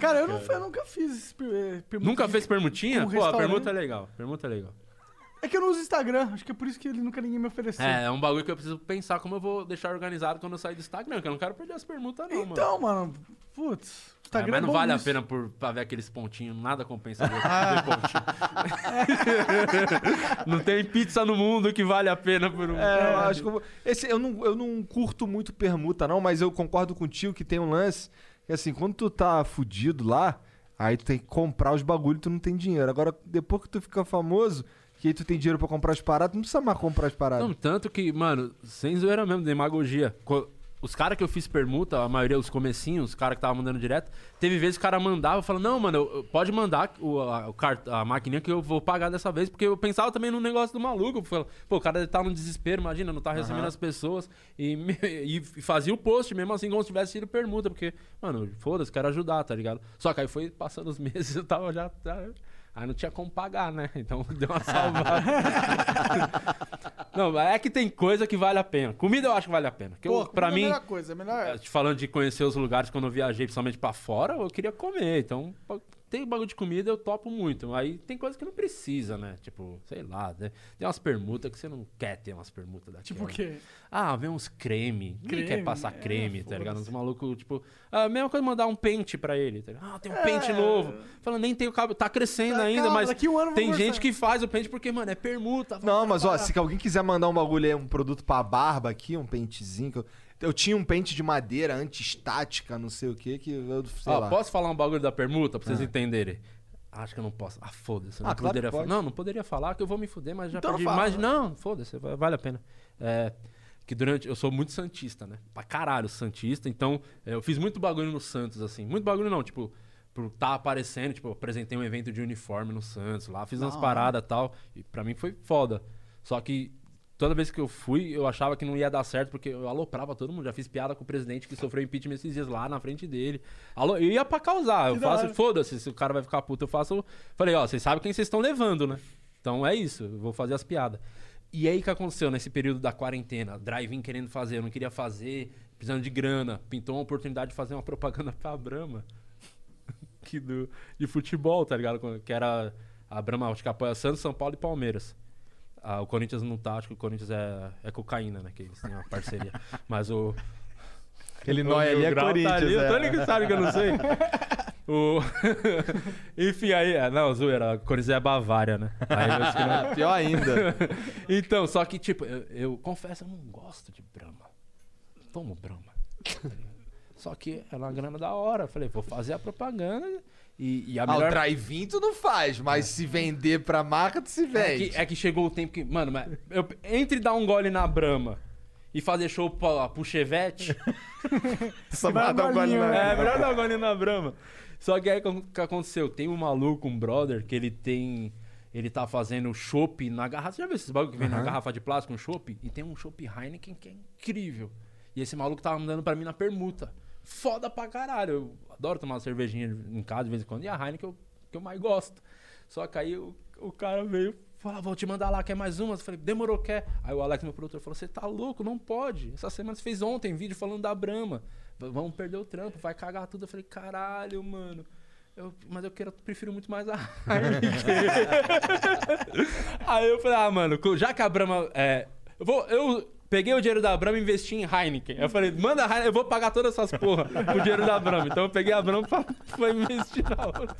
Cara, eu, não, eu nunca fiz eh, permuta Nunca fez permutinha? Pô, a permuta é legal. Permuta é legal. É que eu não uso Instagram, acho que é por isso que ele nunca ninguém me ofereceu. É, é um bagulho que eu preciso pensar como eu vou deixar organizado quando eu sair do Instagram, que eu não quero perder as permutas, não, mano. Então, mano, putz, É, Instagram mas não é vale a nisso. pena por, pra ver aqueles pontinhos, nada compensa ver ver pontinho. não tem pizza no mundo que vale a pena por um. É, eu acho que eu, esse, eu, não, eu não curto muito permuta, não, mas eu concordo contigo que tem um lance que assim, quando tu tá fudido lá, aí tu tem que comprar os bagulhos e tu não tem dinheiro. Agora, depois que tu fica famoso, que aí tu tem dinheiro pra comprar as paradas, tu não precisa mais comprar as paradas. Não, tanto que, mano, sem zoeira mesmo, demagogia. Co- Os caras que eu fiz permuta, a maioria, os comecinhos, os caras que estavam mandando direto, teve vezes que o cara mandava, falando, não, mano, eu- eu- pode mandar o, a, o cart- a maquininha que eu vou pagar dessa vez, porque eu pensava também no negócio do maluco. Falava, Pô, o cara tá no desespero, imagina, não tá recebendo as pessoas. E, e fazia o post mesmo assim, como se tivesse sido permuta, porque, mano, foda-se, quero ajudar, tá ligado? Só que aí foi passando os meses, eu tava já. já- Aí não tinha como pagar, né? Então deu uma salvada. não, mas é que tem coisa que vale a pena. Comida eu acho que vale a pena. Porque eu- Pô, pra comida é mim, a melhor coisa, a melhor... te falando de conhecer os lugares quando eu viajei, principalmente pra fora, eu queria comer. Então, tem bagulho de comida, eu topo muito. Aí tem coisa que não precisa, né? Tipo, sei lá, né? Tem umas permutas que você não quer ter umas permutas daquela. Tipo o quê? Ah, vem uns creme. Ninguém quer Creme? passar É, creme, tá ligado? Uns malucos, tipo... A mesma coisa mandar um pente pra ele. Tá ligado? ah, tem um pente É. novo. Falando, nem tem o cabelo. Tá crescendo Tá, ainda, calma, mas daqui um ano tem gostar. gente que faz o pente porque, mano, é permuta. Não, mas ó, se alguém quiser mandar um bagulho aí, um produto pra barba aqui, um pentezinho. que eu, eu tinha um pente de madeira anti-estática, não sei o que, que eu sei Ó, lá. posso falar um bagulho da permuta pra vocês entenderem? Acho que eu não posso. Ah, foda-se. Ah, Não, claro poderia não, não poderia falar que eu vou me fuder, mas já Então perdi fala. mais. Não, foda-se, va- vale a pena. É, que durante. Eu sou muito Santista, né? Pra caralho, Santista. Então, é, eu fiz muito bagulho no Santos, assim. Muito bagulho não, tipo, por tá aparecendo, tipo, eu apresentei um evento de uniforme no Santos lá, fiz umas paradas e tal. E pra mim foi foda. Só que. Toda vez que eu fui, eu achava que não ia dar certo, porque eu aloprava todo mundo. Já fiz piada com o presidente que sofreu impeachment esses dias lá na frente dele. Alô, eu ia pra causar. Eu faço, foda-se, se o cara vai ficar puto, eu faço. Falei, ó, vocês sabem quem vocês estão levando, né? Então é isso, eu vou fazer as piadas. E aí que aconteceu nesse período da quarentena? Drive-in querendo fazer, eu não queria fazer, precisando de grana. Pintou uma oportunidade de fazer uma propaganda pra Brahma. que do, de futebol, tá ligado? Que era a Brahma, acho que apoia Santos, São Paulo e Palmeiras. Ah, o Corinthians não tá, acho que o Corinthians é, é cocaína, né? Que eles têm uma parceria. Mas o. Aquele nóia ali é Corinthians, Tá ali, é. Tô ligado, sabe que eu não sei. O... Enfim, aí. é, Não, zoeira. O Corinthians é Bavária, né? Aí eu que não- Pior ainda. então, só que, tipo, eu, eu confesso, eu não gosto de Brahma. Tomo Brahma. só que é uma grana da hora. Eu falei, vou fazer a propaganda e, e a Ah, o melhor... drive-in tu não faz, mas se vender pra marca, tu se É vende. que, é que chegou o tempo que. Mano, mas eu, entre dar um gole na Brahma e fazer show pra, pro Chevette. Só Dá manda um gole golinho, na- é, melhor dar um gole na Brahma. Só que aí o que aconteceu? Tem um maluco, um brother, que ele tem. Ele tá fazendo chopp na garrafa. Você já viu esses bagulho que vem na garrafa de plástico, um chopp? E tem um chopp Heineken que é incrível. E esse maluco tava mandando pra mim na permuta. Foda pra caralho. Eu adoro tomar uma cervejinha em casa de vez em quando. E a Heineken eu, que eu mais gosto. Só que aí o, o cara veio falar, vou te mandar lá, quer mais uma? Eu falei, demorou, quer? Aí o Alex, meu produtor, falou, você tá louco? Não pode. Essa semana você fez ontem vídeo falando da Brahma. Vamos perder o trampo, vai cagar tudo. Eu falei, caralho, mano. Eu- mas eu quero, prefiro muito mais a Heineken. Aí eu falei, ah, mano, já que a Brahma. É, eu, vou, eu peguei o dinheiro da Brahma e investi em Heineken. Eu falei, manda a Heineken, eu vou pagar todas essas porra com o dinheiro da Brahma. Então eu peguei a Brahma pra, pra investir na outra.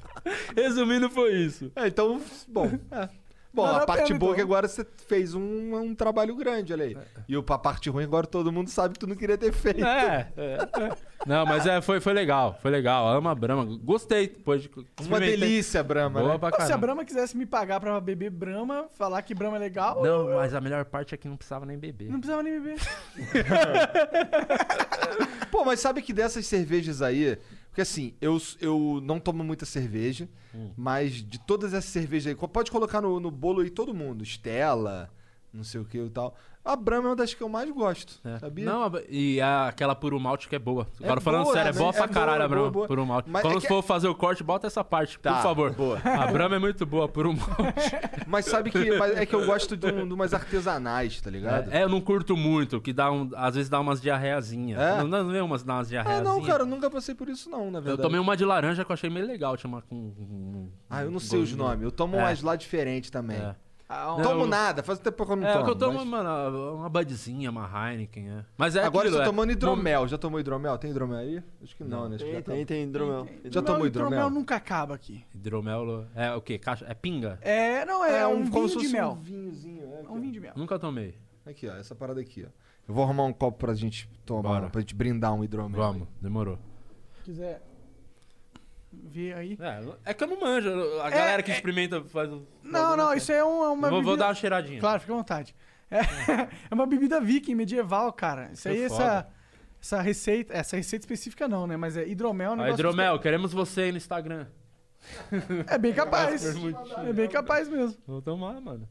Resumindo, foi isso. É, então, bom. é. Bom, Valeu a a parte pena, boa é então. que agora você fez um, um trabalho grande, olha aí. E o- a parte ruim agora todo mundo sabe que tu não queria ter feito. É, é, é. Não, mas é, foi, foi legal, foi legal. Ama a Brahma. Gostei. Depois de, Uma delícia, Brahma, Boa né? pra se a. Brahma quisesse me pagar pra beber Brahma, falar que Brahma é legal, Não, mas a melhor parte é que não precisava nem beber. não precisava nem beber. Pô, mas sabe que dessas cervejas aí... Porque assim, eu, eu não tomo muita cerveja, Hum. mas de todas essas cervejas aí... Pode colocar no, no bolo aí todo mundo. Stella, não sei o que e tal. A Brahma é uma das que eu mais gosto, É. sabia? Não, e a- aquela puro malte que é boa. É Agora falando boa sério, é também, boa pra é caralho boa, a Brahma, boa, boa. puro malte. Mas Quando é for fazer o corte, bota essa parte, Tá, por favor. boa. A Brahma é muito boa, puro malte. Mas sabe que mas é que eu gosto de, um, de umas artesanais, tá ligado? É, eu não curto muito, que dá um, às vezes dá umas diarreiazinhas. É? Não, não vê umas, dá umas Ah, diarreiazinhas? não, cara, eu nunca passei por isso não, na Eu verdade. tomei uma de laranja que eu achei meio legal, chama com... um- Ah, eu não sei os nomes. Eu tomo É. umas lá diferentes também. É. Ah, Não tomo eu- nada, faz tempo que eu não É, tomo. o que eu tomo, mas- mano, uma Budzinha, uma Heineken, é. Mas é Agora eu aquilo, tô é- tomando hidromel. Já tomou hidromel? Tem hidromel aí? Acho que não, né? Acho que Tem, já tem, tem hidromel. Já tomou hidromel? hidromel nunca acaba aqui. Hidromel é o quê? Caixa, é pinga? É, não, é, um, como vinho se de mel. um vinhozinho. É, É aqui, um vinho de mel. Nunca tomei. Aqui, ó, essa parada aqui, ó. Eu vou arrumar um copo pra gente tomar, Bora. pra gente brindar um hidromel. Vamos, demorou. Se quiser ver aí. É, é que eu não manjo. A galera que experimenta faz. o- Não, não, isso aí é, um- é uma Eu vou, vou bebida... dar uma cheiradinha. Claro, fica à vontade. É, é uma bebida viking medieval, cara. Isso aí, Que essa, essa receita... Essa receita específica não, né? Mas é hidromel... é um negócio hidromel, queremos você aí no Instagram. É bem capaz. É bem capaz mesmo. Vou tomar, mano.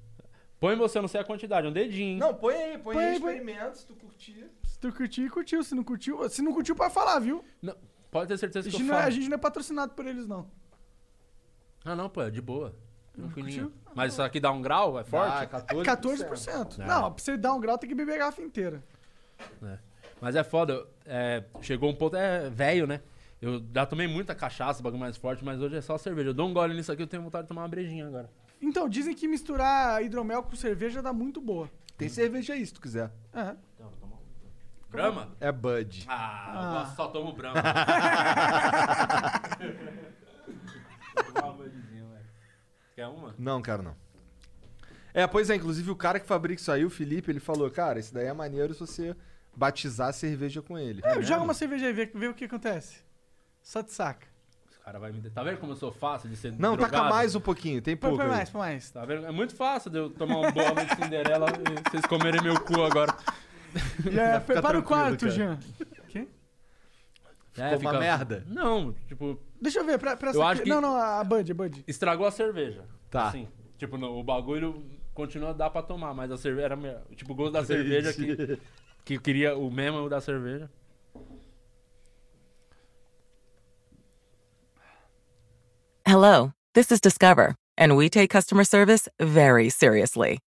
Põe você, eu não sei a quantidade, um dedinho. Não, põe aí, põe, Põe aí, aí, põe. experimenta, se tu curtir. Se tu curtir, curtiu. Se não curtiu... Se não curtiu, pode falar, viu? Não, pode ter certeza A que gente, eu não é, falo. a gente não é patrocinado por eles, não. Ah, não, pô, é de boa. Tranquilinho. curtiu? Mas isso aqui dá um grau? É forte? Ah, É 14%. 14%. É. Não, pra você dar um grau, tem que beber a garrafa inteira. É. Mas é foda. é, chegou um ponto, é velho, né? Eu já tomei muita cachaça, bagulho mais forte, mas hoje é só cerveja. Eu dou um gole nisso aqui, eu tenho vontade de tomar uma brejinha agora. Então, dizem que misturar hidromel com cerveja dá muito boa. Tem cerveja aí, se tu quiser. É. Brahma? É Bud. Ah, Ah. só tomo Brahma. Vou tomar uma Budzinha, velho. Quer uma? Não, quero não. É, pois é, inclusive o cara que fabrica isso aí, o Felipe, ele falou, cara, esse daí é maneiro se você batizar a cerveja com ele. É, joga uma cerveja aí, vê, vê o que acontece. Só te saca. Os cara vai me... Tá vendo como eu sou fácil de ser Não, drogado? taca mais um pouquinho, tem pouco põe mais, põe mais. Tá vendo? É muito fácil de eu tomar um bolo de Cinderela e vocês comerem meu cu agora. É, fica para o quarto, cara. Jean. Quê? É, Ficou uma merda? Não, tipo, Deixa eu ver, pra, pra Eu essa acho que- Não, não, a Bud, a Bud. estragou a cerveja. Tá. Assim, tipo, no- o bagulho continua a dar pra tomar, mas a cerveja era melhor. Tipo, o gosto da cerveja que, que eu queria o mesmo da cerveja. Hello, this is Discover, and we take customer service very seriously.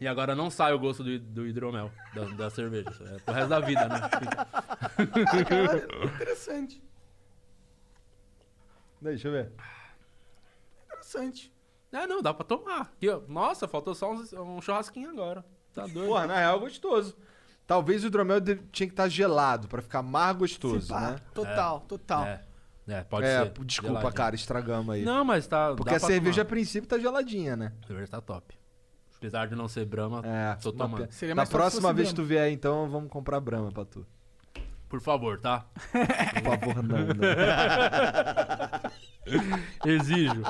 E agora não sai o gosto do, do hidromel, da, da cerveja. É pro resto da vida, né? Interessante. Deixa eu ver. Interessante. É, não, dá pra tomar. Aqui, ó. Nossa, faltou só um, um churrasquinho agora. Tá doido. Porra, na real é gostoso. Talvez o hidromel tinha que estar gelado pra ficar mais gostoso, Se pá, né? Total, total. É, é, pode é, ser. desculpa, geladinho. cara, estragamos aí. Não, mas tá. Porque dá a pra cerveja a tomar. princípio tá geladinha, né? A cerveja tá top. Apesar de não ser Brahma, É, tô tomando. pe- Seria Na próxima vez que tu vier, então, vamos comprar Brahma pra tu. Por favor, tá? Por favor, não, não. Exijo.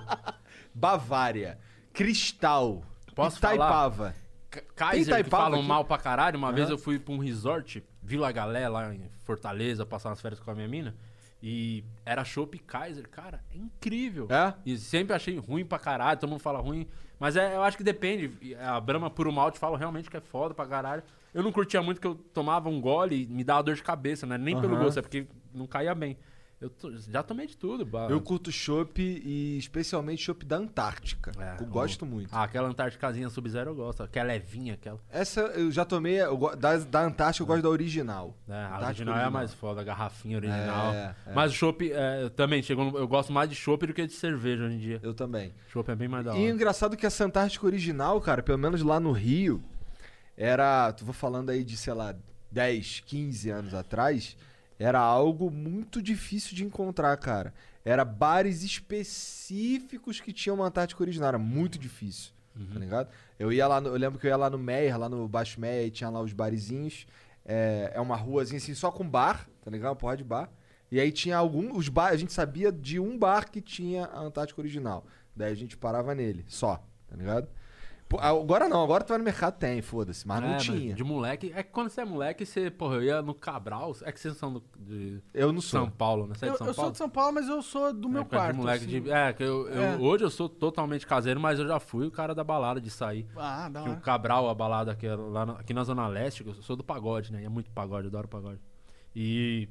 Bavária. Cristal. Posso Itaipava. K- Kaiser, que Itaipava falam aqui? mal pra caralho. Uma vez eu fui pra um resort, Vila Galé, lá em Fortaleza, passar umas férias com a minha mina. E era chopp Kaiser, cara, é incrível. É? E sempre achei ruim pra caralho, todo mundo fala ruim. Mas é, eu acho que depende. A Brahma Puro Malte falo realmente que é foda pra caralho. Eu não curtia muito que eu tomava um gole e me dava dor de cabeça, né? Nem pelo Aham. gosto, é porque não caía bem. Eu to- já tomei de tudo. ba- Eu curto chopp e especialmente chopp da Antártica. É, eu o- gosto muito. Ah, aquela Antárticazinha Sub-Zero eu gosto. Aquela levinha, aquela. Essa eu já tomei, eu go- da, da Antártica eu gosto da original. É, a Antártica original é a mais foda, a garrafinha original. É, é. Mas o chopp, é, também, chegou, no- eu gosto mais de chopp do que de cerveja hoje em dia. Eu também. Chopp é bem mais da hora. E engraçado que essa Antártica original, cara, pelo menos lá no Rio, era. Tu vou falando aí de, sei lá, 10, 15 anos atrás, era algo muito difícil de encontrar, cara. Era bares específicos que tinham uma original. Era muito difícil, tá ligado? Eu ia lá, no- eu lembro que eu ia lá no Meyer, lá no Baixo Meyer, e tinha lá os barizinhos. É, é uma ruazinha assim, só com bar, tá ligado? Uma porra de bar. E aí tinha algum. Os bar, a gente sabia de um bar que tinha a Antártica original. Daí a gente parava nele, só, tá ligado? Pô, agora não, agora tu vai no mercado, tem, foda-se, mas não É, tinha. De moleque. É que quando você é moleque, você, porra, eu ia no Cabral. É que vocês são do, de Eu não sou. São Paulo, né? Você é Eu, de São eu sou Paulo? de São Paulo, mas eu sou do meu É, quarto. De moleque assim. de- é, que eu, eu- É. hoje eu sou totalmente caseiro, mas eu já fui o cara da balada de sair. Ah, da Que o hora. Cabral, a balada que é lá na- aqui na Zona Leste, que eu sou do pagode, né? E é muito pagode, eu adoro pagode. E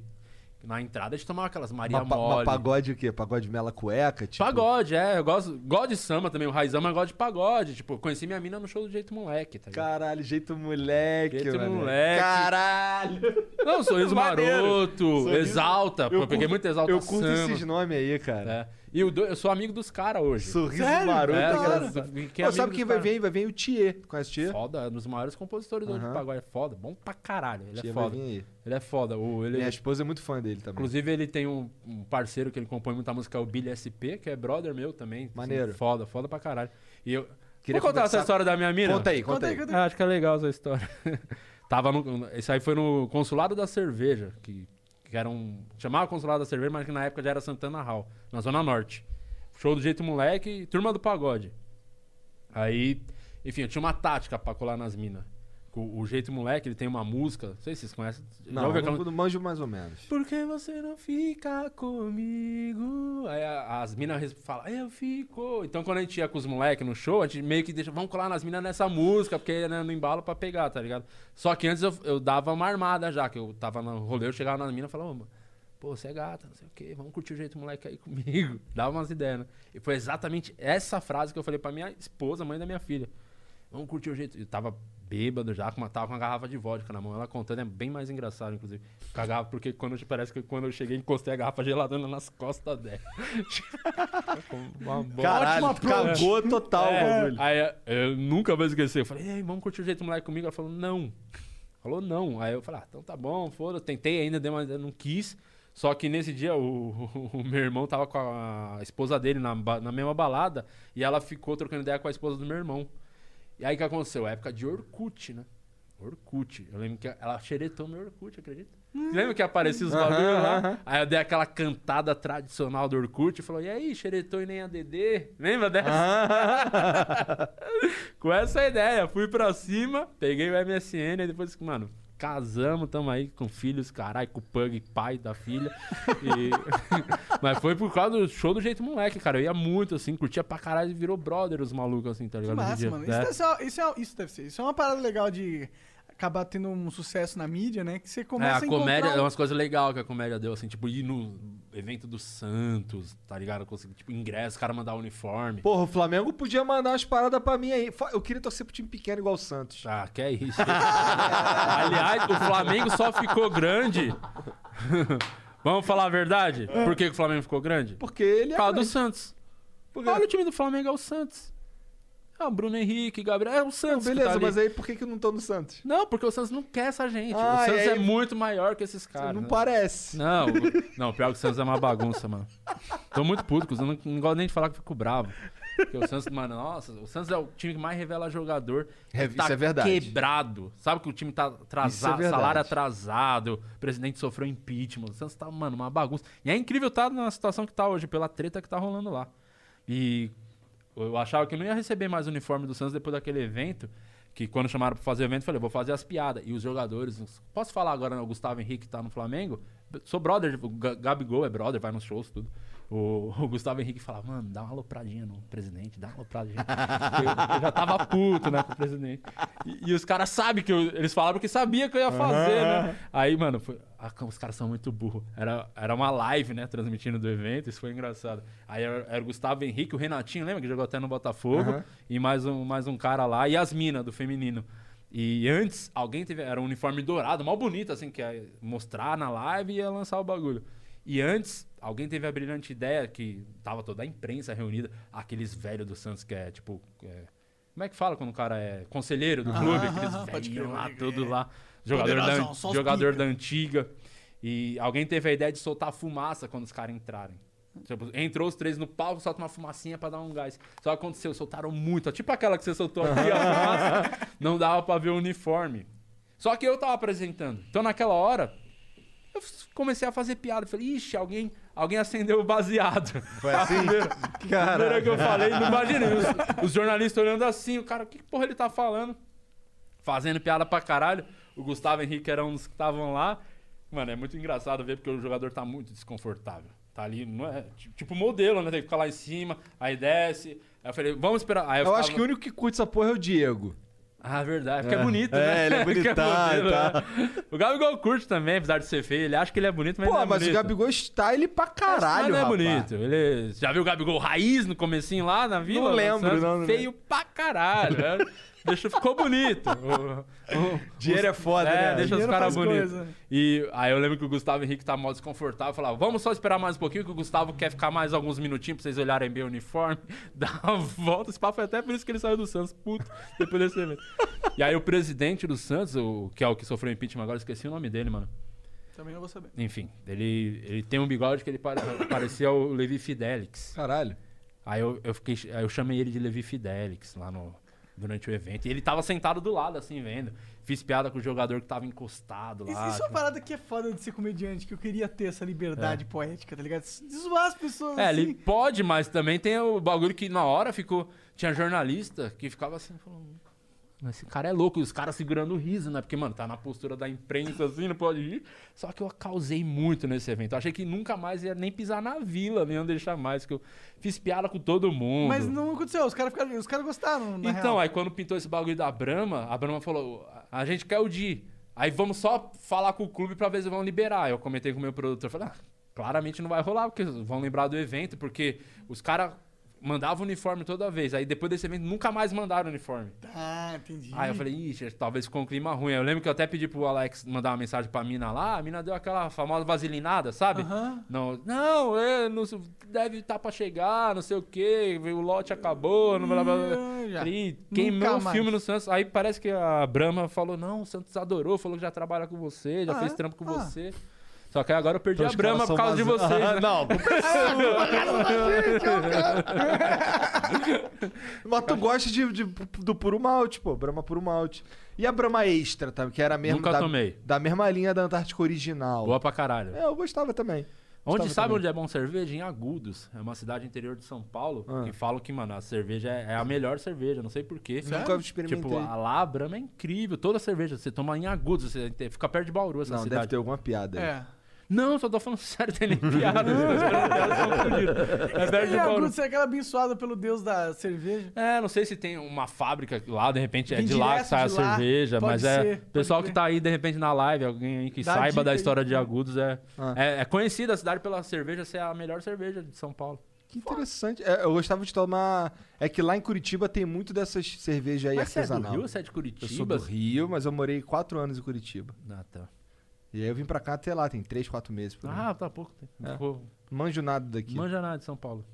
na entrada a gente tomava aquelas Maria Mas Mole. pagode o quê? Pagode mela cueca? Tipo, Pagode, é. Eu gosto, gosto de samba também. O Raizão, mas gosto de pagode. Tipo, eu conheci minha mina no show do Jeito Moleque, tá? Caralho, jeito moleque, Jeito mano. moleque. Caralho. Não, sorriso maroto, Sorriso- exalta. Pô, eu peguei curto- muito exalta Eu curto samba. esses nomes aí, cara. É. E o do- eu sou amigo dos caras hoje. Sorriso Sério? maroto. É, cara. Pô, amigo sabe quem vai vir? Vai vir o Thier. Conhece o Thier? Foda, é um dos maiores compositores hoje Aham. do pagode. É foda, bom pra caralho. Ele Thier é vai foda. vir aí. Ele é foda. O, ele, Minha esposa é muito fã dele também. Inclusive, ele tem um, um parceiro que ele compõe muita música, é o Billy SP, que é brother meu também. assim, Maneiro. foda, foda pra caralho. E eu. Queria Vou contar conversar- essa história da minha mina? Conta aí, conta, Conta aí, aí. conta Ah, acho que é legal essa história. Tava no. Isso aí foi no Consulado da Cerveja, que, que era um. Chamava Consulado da Cerveja, mas que na época já era Santana Hall, na Zona Norte. Show do jeito moleque e turma do pagode. Aí, enfim, eu tinha uma tática pra colar nas minas. O, o jeito moleque, ele tem uma música. Não sei se vocês conhecem. Já Não, ouviu não, aquela- não manjo mais ou menos. por que você não fica comigo? Aí a- as minas falam, eu fico. Então quando a gente ia com os moleques no show, a gente meio que deixa, vamos colar nas minas nessa música, porque né, no embalo pra pegar, tá ligado? Só que antes eu, eu dava uma armada já, que eu tava no rolê, eu chegava nas minas e falava, "Ô, pô, você é gata, não sei o quê, vamos curtir o jeito moleque aí comigo. Dava umas ideias, né? E foi exatamente essa frase que eu falei pra minha esposa, mãe da minha filha. Vamos curtir o jeito. Eu tava bêbado já, com uma, tava com uma garrafa de vodka na mão. Ela contando, é bem mais engraçado, inclusive. Com a garrafa, porque quando, parece que quando eu cheguei, encostei a garrafa geladona nas costas dela. uma boa- Caralho, approach. cagou total o É, bagulho. Aí eu- nunca vou esquecer. Eu falei, Ei, vamos curtir o jeito moleque comigo? Ela falou, não. Falou, não. Aí eu falei, ah, então tá bom, foda. Tentei ainda, dei uma, eu não quis. Só que nesse dia o, o meu irmão tava com a esposa dele na, na mesma balada e ela ficou trocando ideia com a esposa do meu irmão. E aí o que aconteceu? Época de Orkut, né? Orkut. Eu lembro que ela xeretou meu Orkut, acredita? Você lembra que aparecia os bagulhos lá? Aí eu dei aquela cantada tradicional do Orkut e falou: E aí, xeretou e nem a DD? Lembra dessa? Com essa ideia, fui pra cima, peguei o MSN e depois, mano, casamos, tamo aí com filhos, caralho, com o Pug, pai da filha. E- Mas foi por causa do show do jeito moleque, cara. Eu ia muito, assim, curtia pra caralho e virou brother os malucos, assim, tá Que ligado? Em massa, mano. É. Isso, deve ser, isso, é, isso deve ser. Isso é uma parada legal de acabar tendo um sucesso na mídia, né? Que você É, começa a a comédia encontrar é um- umas coisas legais que a comédia deu, assim, tipo, ir no evento do Santos, tá ligado? Conseguir, tipo, ingresso, o cara mandar uniforme. Porra, o Flamengo podia mandar umas paradas pra mim aí. Eu queria torcer pro time pequeno igual o Santos. Ah, que é isso. Aliás, o Flamengo só ficou grande. Vamos falar a verdade? Por que, que o Flamengo ficou grande? Porque ele Por é. causa do. Santos. Por quê? Olha o time do Flamengo, é o Santos. É o Bruno Henrique, Gabriel, é o Santos. que Beleza, tá mas aí por que, que eu não tô no Santos? Não, porque o Santos não quer essa gente. Ah, o Santos e aí- é muito maior que esses caras. não né? parece. Não, não, pior que o Santos é uma bagunça, mano. Tô muito puto, Santos, não, não gosto nem de falar que fico bravo. Porque o Santos, mano, nossa, o Santos é o time que mais revela jogador. É, tá isso é verdade. quebrado. Sabe que o time tá Isso é atrasado, verdade. salário atrasado, o presidente sofreu impeachment. O Santos tá, mano, uma bagunça. E é incrível estar na situação que tá hoje, pela treta que tá rolando lá. E eu achava que não ia receber mais o uniforme do Santos depois daquele evento. Que quando chamaram pra fazer o evento, eu falei, vou fazer as piadas. E os jogadores. Posso falar agora, né, o Gustavo Henrique tá no Flamengo? Sou brother, Gabigol é brother, vai nos shows, tudo. O, o Gustavo Henrique falava, mano, dá uma alopradinha no presidente, dá uma alopradinha. eu, eu já tava puto, né, com o presidente. E, e os caras sabem que eu, eles falaram porque sabia que eu ia fazer, né? Aí, mano, foi- ah, os caras são muito burros. Era, era uma live, né, transmitindo do evento, isso foi engraçado. Aí era, era o Gustavo Henrique, o Renatinho, lembra que jogou até no Botafogo? Aham. E mais um, mais um cara lá, e as minas do feminino. E antes, alguém teve. Era um uniforme dourado, mal bonito, assim, que ia mostrar na live e ia lançar o bagulho. E antes, alguém teve a brilhante ideia que tava toda a imprensa reunida, aqueles velhos do Santos que é tipo. é, como é que fala quando o cara é conselheiro do clube? Aqueles Ah, crer, lá, tudo lá. Jogador, da, jogador da antiga. E alguém teve a ideia de soltar fumaça quando os caras entrarem. Tipo, entrou os três no palco, solta uma fumacinha pra dar um gás. Só que aconteceu, soltaram muito. Tipo aquela que você soltou aqui, a fumaça. Não dava pra ver o uniforme. Só que eu tava apresentando. Então naquela hora, eu comecei a fazer piada. Falei, ixi, alguém, alguém acendeu o baseado. Foi assim? A primeira que eu falei, não imagina, os, os jornalistas olhando assim, o cara, o que porra ele tá falando? Fazendo piada pra caralho. O Gustavo Henrique era um dos que estavam lá. Mano, é muito engraçado ver porque o jogador tá muito desconfortável. Tá ali, não é? ti- Tipo modelo, né? Tem que ficar lá em cima, aí desce. Aí eu falei, vamos esperar. Aí eu, Eu acho ficava- que o único que curte essa porra é o Diego. Ah, verdade. Porque é, É. bonito, É, né? ele é Porque bonitão e modelo, tal. né? O Gabigol curte também, apesar de ser feio. Ele acha que ele é bonito, mas Pô, ele não é mas bonito. o Gabigol está ele pra caralho, Mas não é rapaz. bonito. Ele... Já viu o Gabigol raiz no comecinho lá na vila? Não lembro, Santos? não, não Feio pra caralho. né? deixa, ficou bonito. O- o- Dinheiro é foda, é, né? deixa Dinheiro os caras bonitos. coisa. E aí eu lembro que o Gustavo Henrique tá mal desconfortável. Falava, vamos só esperar mais um pouquinho, que o Gustavo quer ficar mais alguns minutinhos pra vocês olharem bem o uniforme. Dá uma volta. Esse papo foi até por isso que ele saiu do Santos, puto, depois desse evento. E aí o presidente do Santos, o, que é o que sofreu impeachment agora, esqueci o nome dele, mano. Também não vou saber. Enfim, ele, ele tem um bigode que ele pare- parecia o Levi Fidelix. Caralho. Aí eu, eu, fiquei, aí eu chamei ele de Levi Fidelix lá no, durante o evento. E ele tava sentado do lado, assim, vendo. Fiz piada com o jogador que tava encostado Isso, lá. isso é uma tipo- parada que é foda de ser comediante, que eu queria ter essa liberdade poética, tá ligado? De zoar as pessoas É, assim. ele pode, mas também tem o bagulho que na hora ficou. Tinha jornalista que ficava assim, falando. Esse cara é louco, e os caras segurando o riso, né? Porque, mano, tá na postura da imprensa assim, não pode ir. Só que eu causei muito nesse evento. Eu achei que nunca mais ia nem pisar na vila, nem deixar mais, que eu fiz piada com todo mundo. Mas não aconteceu, os caras ficaram- os caras gostaram, Então, real. aí quando pintou esse bagulho da Brahma, a Brahma falou: a gente quer o Di. Aí vamos só falar com o clube pra ver se vão liberar. Eu comentei com o meu produtor, falei, ah, claramente não vai rolar, porque vão lembrar do evento, porque os caras mandavam uniforme toda vez. Aí depois desse evento nunca mais mandaram uniforme. Ah, entendi. Aí eu falei, ixi, talvez ficou um clima ruim. Eu lembro que eu até pedi pro Alex mandar uma mensagem pra mina lá, a mina deu aquela famosa vaselinada, sabe? Aham. Não, não, é, não deve estar pra chegar, não sei o quê, o lote acabou, não blá blá blá. Falei, queimou o filme no Santos. Aí parece que a Brahma falou, não, o Santos adorou, falou que já trabalha com você, já Ah, fez é? trampo com Ah. você. Só que agora eu perdi Então a Brahma caras por causa de vaza- vocês, Ah, né? Não, sua. Mas tu gosta de, de- do puro malte, pô. Brahma puro malte. E a Brahma Extra, tá? que era mesmo Nunca da, tomei. da mesma linha da Antártica original. Boa pra caralho. É, eu gostava também. Onde Gostava sabe também. onde é bom cerveja? Em Agudos. É uma cidade interior de São Paulo. Ah. Que falam que, mano, a cerveja é, é a melhor cerveja. Não sei porquê. Nunca experimentei. Tipo, a lá, a Brahma é incrível. Toda cerveja. Você toma em Agudos. Você fica perto de Bauru, essa Não, cidade. deve ter alguma piada aí. É. Não, só tô falando sério. Tem nem piada. As fodidas. É de você é aquela abençoada pelo deus da cerveja. É, não sei se tem uma fábrica lá, de repente é Vem de lá que sai a de lá. cerveja, Pode mas é. ser, pessoal pode que tá aí, de repente, na live, alguém aí que Dá saiba da aí. história de Agudos, é, Ah. é, é conhecida a cidade pela cerveja ser a melhor cerveja de São Paulo. Que interessante. É, eu gostava de tomar. É que lá em Curitiba tem muito dessas cervejas aí Mas você é do artesanal. Rio, você é de eu Curitiba? sou do Rio, mas eu morei quatro anos em Curitiba. Ah, tá. E aí eu vim pra cá até lá, tem três, quatro meses. Por. Ah, tá pouco tempo. É. Ficou- Manjo nada daqui. Manja nada de São Paulo.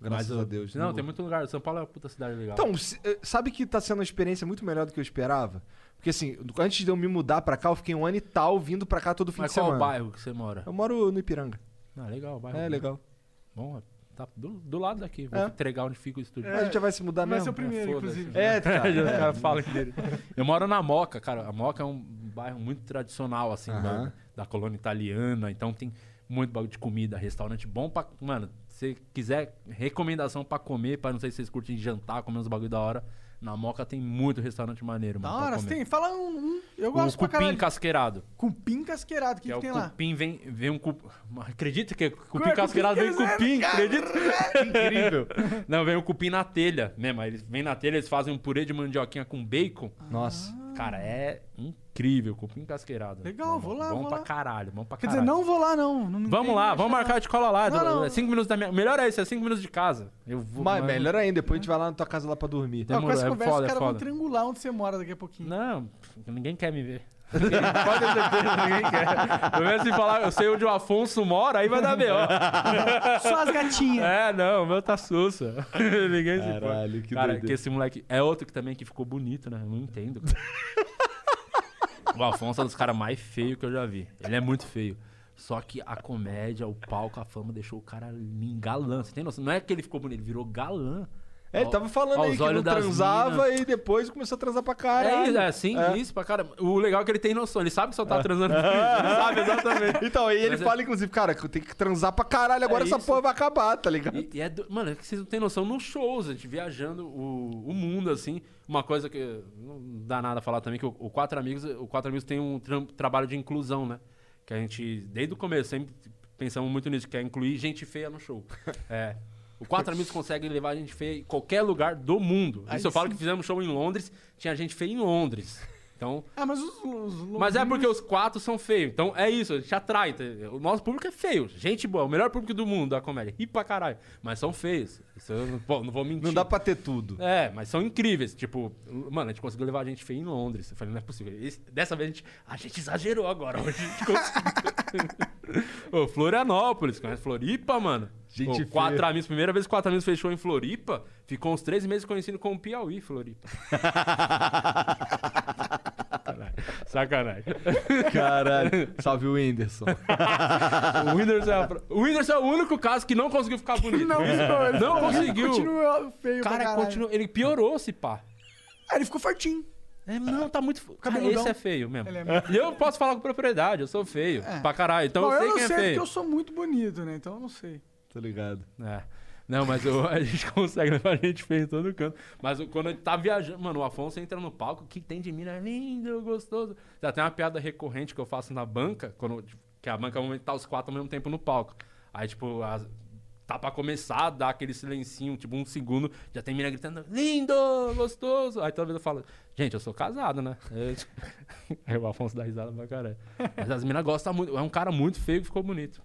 graças Mas a Deus. Não, tem muito lugar. São Paulo é uma puta cidade legal. Então, eh, sabe que tá sendo uma experiência muito melhor do que eu esperava? Porque assim, antes de eu me mudar pra cá, eu fiquei um ano e tal vindo pra cá todo fim Mas de qual semana. bairro que você mora? Eu moro no Ipiranga. Ah, legal, o bairro. É, legal. Bom, tá do, do lado daqui. Vou É. entregar onde fica o estúdio. A gente já vai se mudar Vai mesmo. ser o primeiro, foda-se. inclusive. É, cara. Já os é. caras falam que dele. Eu moro na Moca, cara. A Moca é um bairro muito tradicional, assim, Aham. da, da colônia italiana. Então tem muito bagulho de comida, restaurante bom pra. Mano, se quiser recomendação pra comer, pra não sei se vocês curtem jantar, comer uns bagulho da hora. Na Moca tem muito restaurante maneiro, Da mano. pra hora, você tem? Fala um. um. Eu O gosto pra cupim caralho. casqueirado. Cupim casqueirado, o que, Que, que, é tem o lá? cupim, vem, vem um cupim. Acredita que cupim Ué, casqueirado vem cupim cupim? Acredita? Incrível. Não, vem o cupim na telha mesmo. Eles vêm na telha, eles fazem um purê de mandioquinha com bacon. Nossa. Cara, é incrível, cupim casqueirado. Legal, Bom, vou lá, vou pra lá. caralho, bom pra Quer caralho. dizer, não vou lá, não. não Vamos lá, vamos marcar de cola lá. Não, não. É cinco minutos da minha. Melhor é isso, é cinco minutos de casa. Eu vou. Mas, mano, melhor ainda, depois a gente vai lá na tua casa lá pra dormir. Ó, com Demorou, essa é conversa, foda, os é caras vão foda. triangular onde você mora daqui a pouquinho. Não, ninguém quer me ver. Pode ter certeza, ninguém quer. Pelo menos se falar, eu sei onde o Afonso mora, aí vai dar B.O. Só as gatinhas. É, não, o meu tá sussa. ninguém se importa. Caralho, que Cara, doideira. que esse moleque é outro que também que ficou bonito, né? Eu não entendo. cara. O Afonso é um dos caras mais feios que eu já vi. Ele é muito feio. Só que a comédia, o palco, a fama deixou o cara galã. Você tem noção? Não é que ele ficou bonito, ele virou galã. É, ele tava falando aí que não transava e depois começou a transar pra É, caralho. isso, é assim, É. isso pra cara. O legal é que ele tem noção, ele sabe que só tá transando. ele sabe exatamente. Então, aí ele Mas é- fala, inclusive, cara, que eu tenho que transar pra caralho, agora É essa isso. porra vai acabar, tá ligado? E, e é do- mano, é que vocês não têm noção nos shows, a gente viajando o, o mundo, assim. Uma coisa que não dá nada a falar também, que o, o Quatro Amigos, o Quatro Amigos tem um tram- trabalho de inclusão, né? Que a gente, desde o começo, sempre pensamos muito nisso, que é incluir gente feia no show. É. O Quatro Amigos consegue levar gente feia em qualquer lugar do mundo. Aí Isso eu falo que fizemos show em Londres, tinha gente feia em Londres. Então, Ah, mas os, os mas é porque os quatro são feios. Então é isso, a gente atrai. tá? O nosso público é feio. Gente boa, o melhor público do mundo da comédia. Ri pra caralho. Mas são feios. Isso eu não, vou- não vou mentir. Não dá pra ter tudo. É, mas são incríveis. Tipo, mano, a gente conseguiu levar a gente feia em Londres. Eu falei, não é possível. Esse- dessa vez a gente, a gente exagerou agora. Hoje a gente conseguiu. Ô, Florianópolis, conhece Floripa, mano? Gente Ô, quatro feia. amigos, primeira vez que quatro amigos fechou em Floripa, ficou uns três meses conhecido como Piauí, Floripa. Caralho, Sacanagem. Caralho. Salve o Whindersson. O Whindersson, é a o Whindersson é o único caso que não conseguiu ficar bonito. Não, Não ficou- conseguiu. Continua feio Cara, continua, ele piorou esse pá. Ah, ele ficou fortinho. É, não, tá muito. Cara, Cabeludão. esse é feio mesmo. É muito- E eu posso falar com propriedade, eu sou feio. Pra caralho. Então Bom, eu sei não quem é sei porque feio. eu sou muito bonito, né? Então eu não sei. Tá ligado? É. Não, mas eu- a gente consegue levar a gente feio em todo canto. Mas quando a gente tá viajando, mano, o Afonso entra no palco, o que tem de mim é lindo, gostoso. Já tem uma piada recorrente que eu faço na banca, quando, tipo, que a banca normalmente tá os quatro ao mesmo tempo no palco. Aí, tipo, as- tá pra começar, dá aquele silencinho, tipo, um segundo, já tem mina gritando, lindo, gostoso. Aí toda vez eu falo, gente, eu sou casado, né? Eu- Aí o Afonso dá risada pra caralho. Mas as minas gostam muito. É um cara muito feio que ficou bonito.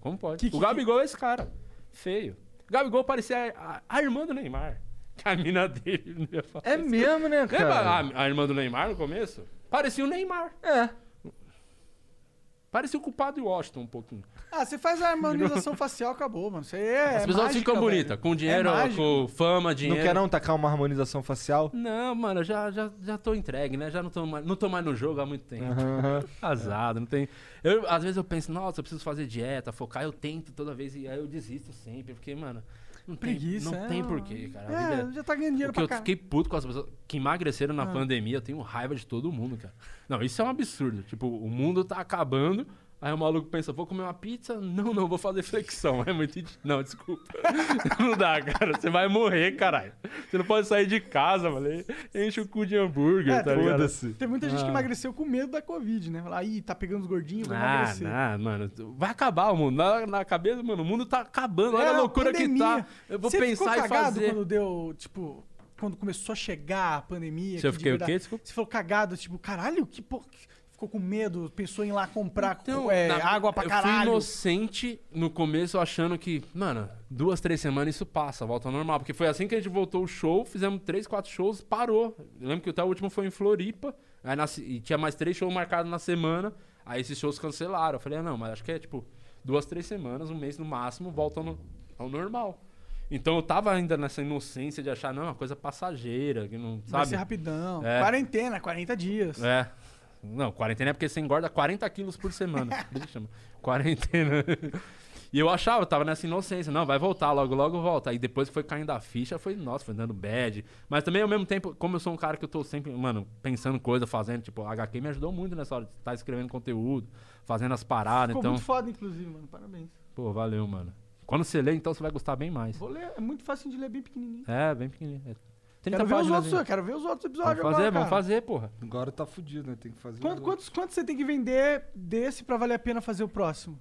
Como, pode? Que- que- o Gabigol é esse cara. Feio. O Gabigol parecia a, a irmã do Neymar. Que a mina dele não ia falar. É mesmo, né, Lembra cara? a, a irmã do Neymar no começo? Parecia o Neymar. É. Parecia o culpado de Washington um pouquinho. Ah, você faz a harmonização facial, acabou, mano. Aí é. As pessoas mágica, ficam bonitas. Com dinheiro, É com fama, Não dinheiro. quer não tacar uma harmonização facial? Não, mano, eu já, já, já tô entregue, né? Já não tô, mais, não tô mais no jogo há muito tempo. Casado, não tem. Eu, às vezes eu penso, nossa, eu preciso fazer dieta, focar, eu tento toda vez e aí eu desisto sempre, porque, mano, não tem, Preguiça. não é, tem porquê, cara. É, vida- já tá ganhando dinheiro Porque pra eu cá. fiquei puto com as pessoas que emagreceram Ah. na pandemia. Eu tenho raiva de todo mundo, cara. Não, isso é um absurdo. Tipo, o mundo tá acabando. Aí o maluco pensa, vou comer uma pizza? Não, não, vou fazer flexão. É muito. Não, desculpa. não dá, cara. Você vai morrer, caralho. Você não pode sair de casa, mano. Enche o cu de hambúrguer, É, tá ligado? Foda-se. Tem muita gente que Ah. emagreceu com medo da Covid, né? Falar, ih, tá pegando os gordinhos, vou Ah, emagrecer. não, mano. Vai acabar o mundo. Na, na cabeça, mano, o mundo tá acabando. Olha É, a loucura que pandemia. tá. Eu vou Você ficou pensar e cagado fazer. quando deu, tipo, quando começou a chegar a pandemia? Que de fiquei o quê? Desculpa. Você falou cagado, tipo, caralho, que porra. Ficou com medo, pensou em ir lá comprar Então, é, na- água pra eu fui caralho. inocente no começo, achando que, mano, duas, três semanas isso passa, volta ao normal. Porque foi assim que a gente voltou o show, fizemos três, quatro shows, parou. Eu lembro que até o último foi em Floripa, aí na e tinha mais três shows marcados na semana, aí esses shows cancelaram. Eu falei, ah, não, mas acho que é tipo duas, três semanas, um mês no máximo, volta ao, ao normal. Então eu tava ainda nessa inocência de achar, não, é uma coisa passageira, que não, Vai sabe? ser rapidão. É. Quarentena, 40 dias. É. Não, quarentena é porque você engorda 40 quilos por semana. Que chama. Quarentena. E eu achava, eu tava nessa inocência. Não, vai voltar, logo, logo volta. Aí depois que foi caindo a ficha, foi, nossa, foi dando bad. Mas também, ao mesmo tempo, como eu sou um cara que eu tô sempre, mano, pensando coisa, fazendo, tipo, a HQ me ajudou muito nessa hora de estar escrevendo conteúdo, fazendo as paradas. Ficou então, muito foda, inclusive, mano. Parabéns. pô, valeu, mano. Quando você lê, então você vai gostar bem mais. Vou ler, é muito fácil de ler, bem pequenininho. É, bem pequenininho. É 30 Quero ver, os outros, eu quero ver os outros episódios Vamos fazer, agora, vamos cara. fazer, porra. Agora tá fudido, né? Tem que fazer. Quanto, os quantos, quantos você tem que vender desse pra valer a pena fazer o próximo?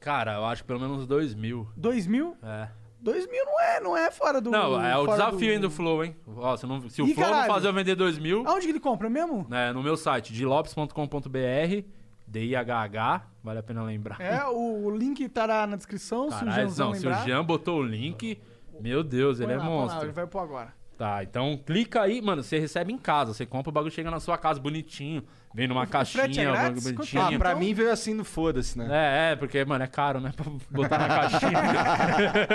Cara, eu acho pelo menos uns 2 mil. Dois mil? É. Dois mil não é, não é fora do... Não, é o desafio do- ainda do Flow, hein? Ó, se, não- se o Ih, Flow caralho. não fazer eu vender 2 mil, Aonde que ele compra mesmo? né, no meu site, dilopes.com.br, D-I-H-H, vale a pena lembrar. É, o, o link estará na descrição, se o Caralho, Janzão não, se o lembrar. Jean botou o link, meu Deus, ele é lá, põe lá, monstro. ele vai pôr agora. Tá, então clica aí, mano, você recebe em casa, você compra o bagulho, chega na sua casa bonitinho, vem numa caixinha, frete é um bagulho grátis? Quanto bonitinho. Ah, pra Então- mim veio assim no foda-se, né? É, é, porque, mano, é caro, né? Pra botar na caixinha.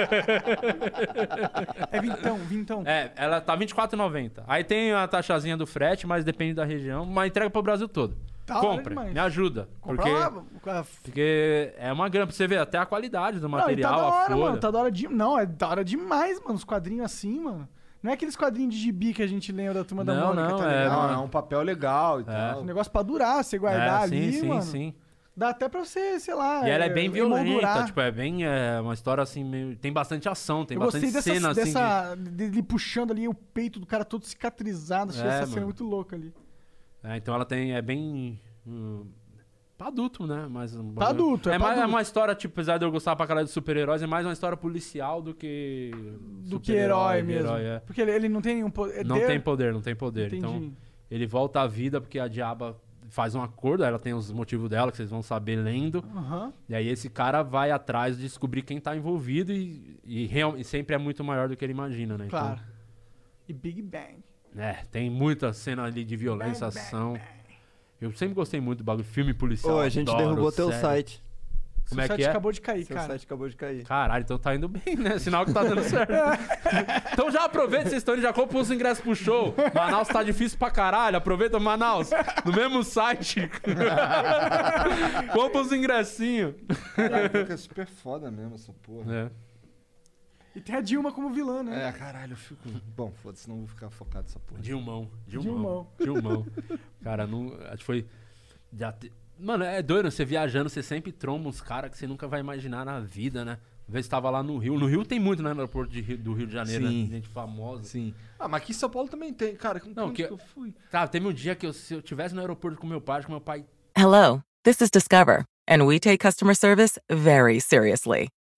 É vintão, vintão. é, ela tá R$24,90. Aí tem a taxazinha do frete, mas depende da região, mas entrega pro Brasil todo. Da hora Compre, demais. me ajuda. Porque, lá. porque é uma grana pra você ver até a qualidade do Não, e material, tá da a hora, folha. mano. Tá da hora de... Não, é da hora demais, mano. Os quadrinhos assim, mano. Não é aqueles quadrinhos de gibi que a gente lembra da Turma da Não, Mônica, não, tá é, ligado? Não, é um papel legal e Um tal. negócio pra durar, você guardar é, ali, sim, sim, mano. sim. Dá até pra você, sei lá... E ela é bem violenta, tipo, é bem é, uma história assim, meio... tem bastante ação, tem Eu bastante dessa, cena assim. de- dessa dele puxando ali o peito do cara todo cicatrizado. Achei É, essa mano. cena muito louca ali. É, então ela tem, é bem... hum, pra adulto, né? Mas, Pra bagulho- adulto, é é, pra mais, é adulto. uma história, tipo, apesar de eu gostar pra caralho de super-heróis, é mais uma história policial do que... Do que herói de mesmo. herói, é. Porque ele, ele não tem nenhum poder. Não tem poder, não tem poder. Entendi. Então, ele volta à vida porque a diaba faz um acordo, ela tem os motivos dela que vocês vão saber lendo. Aham. E aí esse cara vai atrás de descobrir quem tá envolvido e, e, real- e sempre é muito maior do que ele imagina, né? Então, Claro. E Big Bang. É, tem muita cena ali de violência, ação. Eu sempre gostei muito do bagulho, filme policial. Ô, a gente adoro, derrubou teu série. site. Como Seu é site que é? acabou de cair, Seu cara. site acabou de cair. Caralho, então tá indo bem, né? Sinal que tá dando certo. então já aproveita, vocês estão indo, já compra os ingressos pro show. Manaus tá difícil pra caralho, aproveita Manaus. No mesmo site. compra os ingressinhos. Caraca, é super foda mesmo essa porra. É. E tem a Dilma como vilã, né? É, caralho, eu fico. Bom, foda-se, não vou ficar focado nessa porra. Dilmão, Dilmão. Dilmão. Cara, não. Acho que foi. Já te- Mano, é doido, você viajando, você sempre tromba uns caras que você nunca vai imaginar na vida, né? Uma vez tava lá no Rio. No Rio tem muito, né? No aeroporto de Rio- do Rio de Janeiro, Sim. né? Gente famosa. Sim. Ah, mas aqui em São Paulo também tem, cara. Como Não, que- que eu fui? Cara, teve um dia que eu, se eu tivesse no aeroporto com meu pai, que meu pai Hello, this is Discover, and we take customer service very seriously.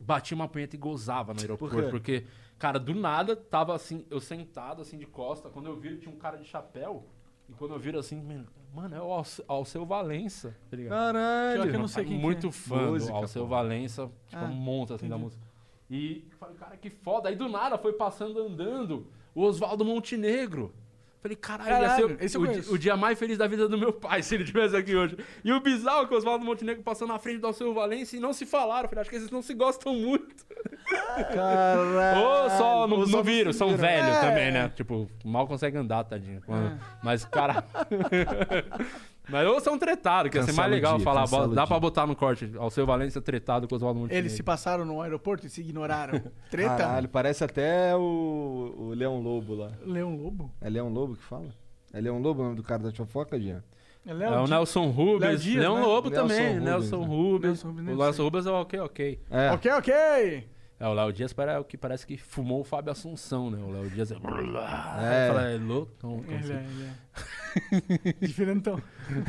Batia uma punheta e gozava no aeroporto. Por porque, cara, do nada, tava assim, eu sentado assim de costa. Quando eu vi, tinha um cara de chapéu. E quando eu viro assim, mano, é o Alce- Alceu Valença, tá ligado? Caralho. que eu não sei quem que Muito é. fã Música, do Alceu pô. Valença, tipo, Ah, um monte assim da entendi. música. E falei, cara, que foda. Aí do nada foi passando andando o Oswaldo Montenegro. Falei, caralho, ia Caralho, ser esse eu o, conheço. o dia mais feliz da vida do meu pai se ele estivesse aqui hoje. E o bizarro é que o Oswaldo Montenegro passou na frente do Alceu Valença e não se falaram. Falei, acho que eles não se gostam muito. Caralho. Ou só no vírus, são velhos É. também, né? Tipo, mal consegue andar, tadinho. Mas, cara. Mas ou são tretados, que ia ser mais o legal dia, falar. o Dá dia. pra botar no corte. Ao seu Valência tretado com os Oswaldo Montenegro. Eles se passaram no aeroporto e se ignoraram. Treta? Caralho, parece até o, o Leão Lobo lá. Leão Lobo? É Leão Lobo que fala? É Leão Lobo o nome do cara da fofoca, Jean? É É Léo o Di- Nelson Rubens, Léo Dias, Leão né? Lobo Nelson também, Rubens, Nelson né? Rubens. Nelson Rubens, o Nelson. Rubens é o ok, ok. É. Ok, ok. É, o Léo Dias para- é o que parece que fumou o Fábio Assunção, né? O Léo Dias é. É. Fala, é louco. então, então, Ele assim. é, ele é. Diferentão.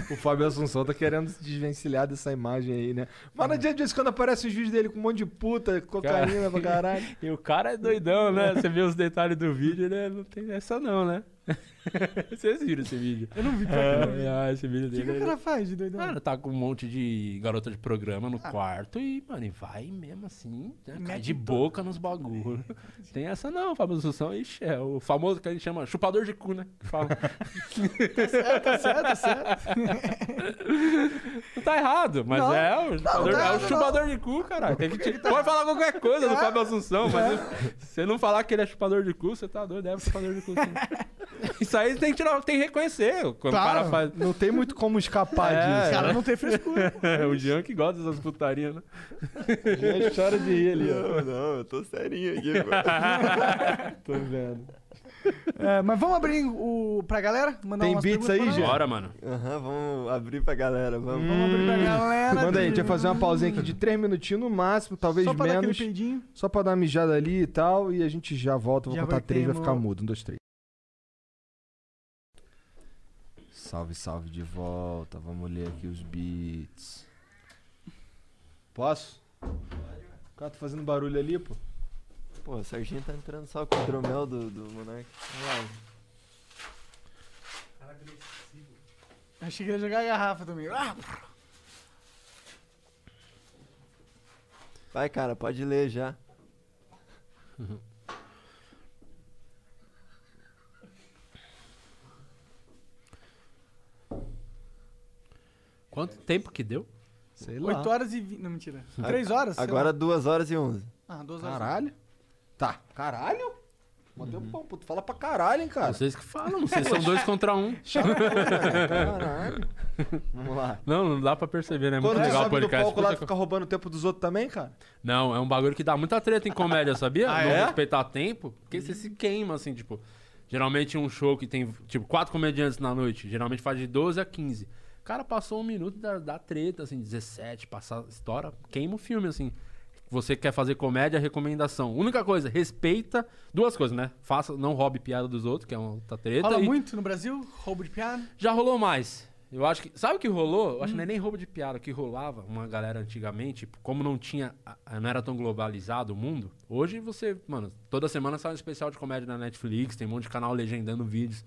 O Fábio Assunção tá querendo se desvencilhar dessa imagem aí, né? Mas não adianta disso quando aparece os vídeos dele com um monte de puta, cocaína pra caralho. E o cara é doidão, né? Você vê os detalhes do vídeo, né? Não tem essa não, né? Vocês viram esse vídeo? Eu não vi pra. É, ah, esse vídeo O que, dele. que o cara faz de doidão? Mano, tá com um monte de garota de programa no Ah. quarto e, mano, e vai mesmo assim, né? cai de boca nos bagulhos. Tem essa não, Fábio Assunção, ixi, é o famoso que a gente chama chupador de cu, né? Que fala. Tá certo, tá certo. Não tá errado, mas Não. é o chupador, tá é o chupador de cu, caralho. Tem que te- Pode falar qualquer coisa do Fábio Assunção, mas se você não falar que ele é chupador de cu, você tá doido, é chupador de cu. Sim. Isso aí tem que, tirar, tem que reconhecer. Quando Claro. o cara faz. Não tem muito como escapar É, disso. O cara não tem frescura. É, o Jean que gosta dessas putarias, né? Jean chora de rir ali, ó. Não, não, eu tô serinho aqui, pô. Tô vendo. É, mas vamos abrir o, pra galera? Mandar Tem umas beats perguntas aí, pra? Jean? Bora, mano. Aham, vamos abrir pra galera, vamos. Vamos abrir pra galera. Manda aí, a gente vai fazer uma pausinha aqui de 3 minutinhos no máximo, talvez Só pra dar aquele menos. peidinho. Só pra dar uma mijada ali e tal, e a gente já volta. Vou Já contar três, vai ficar mudo. Um, dois, três. Salve, salve de volta. Vamos ler aqui os beats. Posso? O cara tá fazendo barulho ali, pô. Pô, o Serginho tá entrando só com o hidromel do, do Monark. Olha lá. Achei que ia jogar a garrafa também. Ah, Vai, cara, pode ler já. Quanto tempo que deu? Sei lá. 8 horas e 20. Não, mentira. 3 horas? sei Agora lá. 2 horas e 11. Ah, 2 horas. Caralho. Tá. Caralho? Mó tempão, pô. Tu fala pra caralho, hein, cara. Vocês que falam, vocês são dois contra um. Caralho. Vamos lá. Não, não dá pra perceber, né? É muito Quando tu legal o podcast. palco lá, fica roubando o tempo dos outros também, cara? Não, é um bagulho que dá muita treta em comédia, sabia? Ah, não é? respeitar tempo, porque você se queima, assim, tipo. Geralmente um show que tem, tipo, quatro comediantes na noite, geralmente faz de 12 a 15. O cara passou um minuto da, da treta, assim, 17, passar, estoura, queima o filme, assim. Você quer fazer comédia, recomendação. Única coisa, respeita duas coisas, né? Faça, não roube piada dos outros, que é uma outra treta. Rola e- muito no Brasil? Roubo de piada? já rolou mais. Eu acho que. Sabe o que rolou? Eu acho que Hum. não é nem roubo de piada. O que rolava, uma galera antigamente, como não tinha. Não era tão globalizado o mundo. Hoje você, mano, toda semana sai um especial de comédia na Netflix, tem um monte de canal legendando vídeos.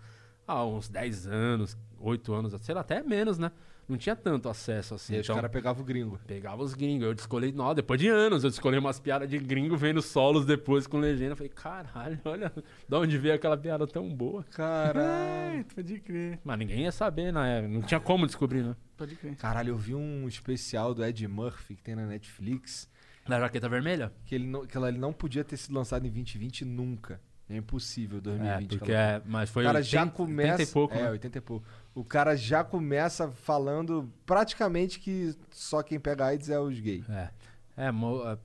Há uns 10 anos, 8 anos, sei lá, até menos, né? Não tinha tanto acesso assim. E aí os então, caras pegavam o gringo. Pegava os gringos. Eu descolei, não, depois de anos, eu descolei umas piadas de gringo vendo solos depois com legenda. Eu Falei, caralho, olha de onde veio aquela piada tão boa. Caralho. É, pode crer. Mas ninguém ia saber, né? Não tinha como descobrir, né? Pode crer. Caralho, eu vi um especial do Ed Murphy que tem na Netflix. Da jaqueta vermelha? Que ele não, que ela- ele não podia ter sido lançado em 2020 nunca. É impossível 2020. É, porque é, mas foi O cara já 80 começa. 80 e pouco, é, né? 80 e pouco. O cara já começa falando praticamente que só quem pega AIDS é os gays. É. É, é-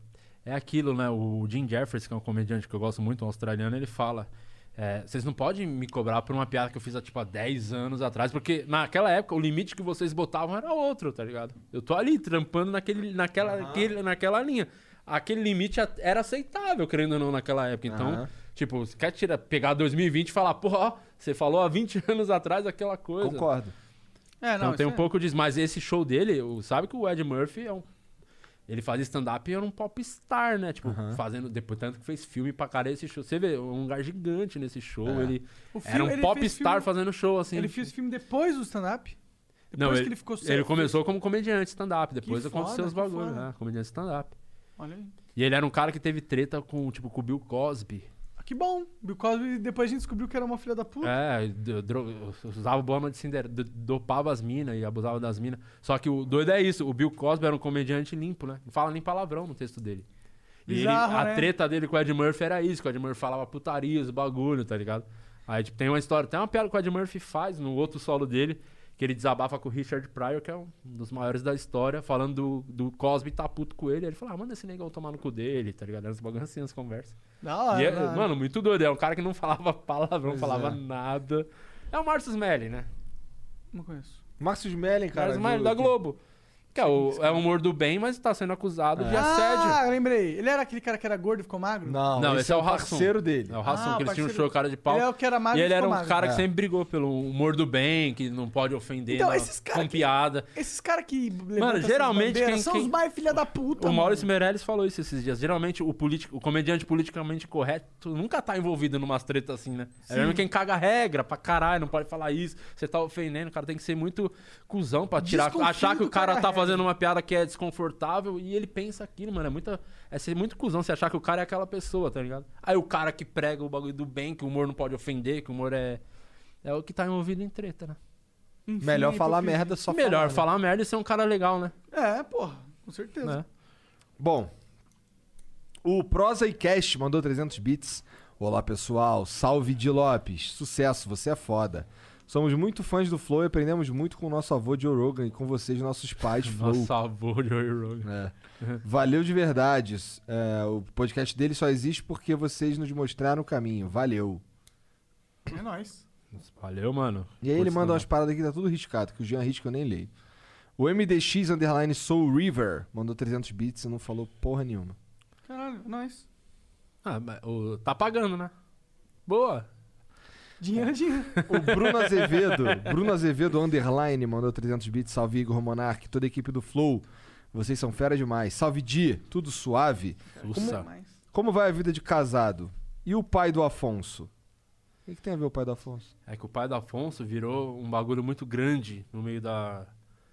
é aquilo, né? O Jim Jeffers, que é um comediante que eu gosto muito, um australiano, ele fala. é, vocês não podem me cobrar por uma piada que eu fiz há, tipo, há 10 anos atrás, porque naquela época o limite que vocês botavam era outro, tá ligado? Eu tô ali trampando naquele, naquela, aquele- naquela linha. Aquele limite era aceitável, querendo ou não, naquela época. Então, Aham. tipo, você quer tirar, pegar 2020 e falar, porra, ó, você falou há 20 anos atrás aquela coisa. Concordo. É, Então não, tem um isso é- pouco disso. Mas esse show dele, sabe que o Ed Murphy é um. Ele fazia stand-up e era um popstar, né? Tipo, fazendo. Depois, tanto que fez filme pra caralho esse show. Você vê, um lugar gigante nesse show. É. Ele O era filme- um ele fez popstar filme- fazendo show, assim. Ele fez filme depois do stand-up? Depois Não, que ele, ele ficou ele sério, começou como comediante stand-up. Depois Que aconteceu foda, os bagulhos, né? Comediante stand-up. Olha aí. E ele era um cara que teve treta com, tipo, com o Bill Cosby. Ah, Que bom. Bill Cosby, depois a gente descobriu que era uma filha da puta. É, dro- usava bomba de Cinderela, do- dopava as minas e abusava das minas. Só que o doido é isso, o Bill Cosby era um comediante limpo, né? Não fala nem palavrão no texto dele. E ele- Bizarro, a né? treta dele com o Ed Murphy era isso, que o Ed Murphy falava putarias, bagulho, tá ligado? Aí, tipo, tem uma história, tem uma piada que o Ed Murphy faz no outro solo dele, que ele desabafa com o Richard Pryor, que é um dos maiores da história, falando do, do Cosby tá puto com ele. Ele fala, ah, manda esse negão tomar no cu dele, tá ligado? Era uns bagulho assim, as conversas. Da hora, E é- da hora. mano, muito doido. É um cara que não falava palavrão, não falava é. nada. É o Marcus Melly, né? Não conheço. Márcio Smelling, cara. Marcus Melly, do- da Globo. Que é o, é o humor do bem, mas tá sendo acusado de assédio. Ah, eu lembrei. Ele era aquele cara que era gordo e ficou magro? Não, Não, esse, esse é o Hassum. parceiro dele. É o Rassum, Ah, que eles tinham um parceiro. show cara de pau. Ele é o que era magro e e ele era ficou um magro. cara que É. sempre brigou pelo humor do bem, que não pode ofender Então, na- esses caras com que- piada. Esses caras que levantam Mano, essas geralmente bandeiras quem- são quem- os mais filha da puta, O Maurício mano. Meirelles falou isso esses dias. Geralmente o, político, o comediante politicamente correto nunca tá envolvido numas tretas assim, né? É mesmo quem caga regra pra caralho, não pode falar isso. Você tá ofendendo, o cara tem que ser muito cuzão pra tirar. Desconfio Achar que do o cara caga tá regra. Fazendo uma piada que é desconfortável e ele pensa aquilo, mano. É, muita, é ser muito cuzão você achar que o cara é aquela pessoa, tá ligado? Aí o cara que prega o bagulho do bem, que o humor não pode ofender, que o humor é. É o que tá envolvido em treta, né? Enfim, Melhor falar hipocrisia. merda só Melhor falar, né? falar merda e ser um cara legal, né? É, porra. Com certeza. Né? Bom, o Prosa e Cast mandou 300 bits. Olá, pessoal. Salve de Lopes. Sucesso, você é foda. Somos muito fãs do Flow e aprendemos muito com o nosso avô Joe Rogan e com vocês, nossos pais, Flow. Nossa, avô de Joey Rogan. É. Valeu de verdade. É, o podcast dele só existe porque vocês nos mostraram o caminho. Valeu. É nóis. Valeu, mano. E aí ele manda umas paradas aqui, tá tudo riscado, que o Jean risca eu nem leio. O MDX Underline Soul River mandou 300 bits e não falou porra nenhuma. Caralho, é nóis. Ah, mas o- tá pagando, né? Boa. Dinheiro é dinheiro. O Bruno Azevedo, Bruno Azevedo Underline mandou 300 bits. Salve Igor Monark, toda a equipe do Flow. Vocês são fera demais. Salve Di, tudo suave. Sussa. Mas... Como vai a vida de casado? E o pai do Afonso? O que, que tem a ver o pai do Afonso? É que o pai do Afonso virou um bagulho muito grande no meio da.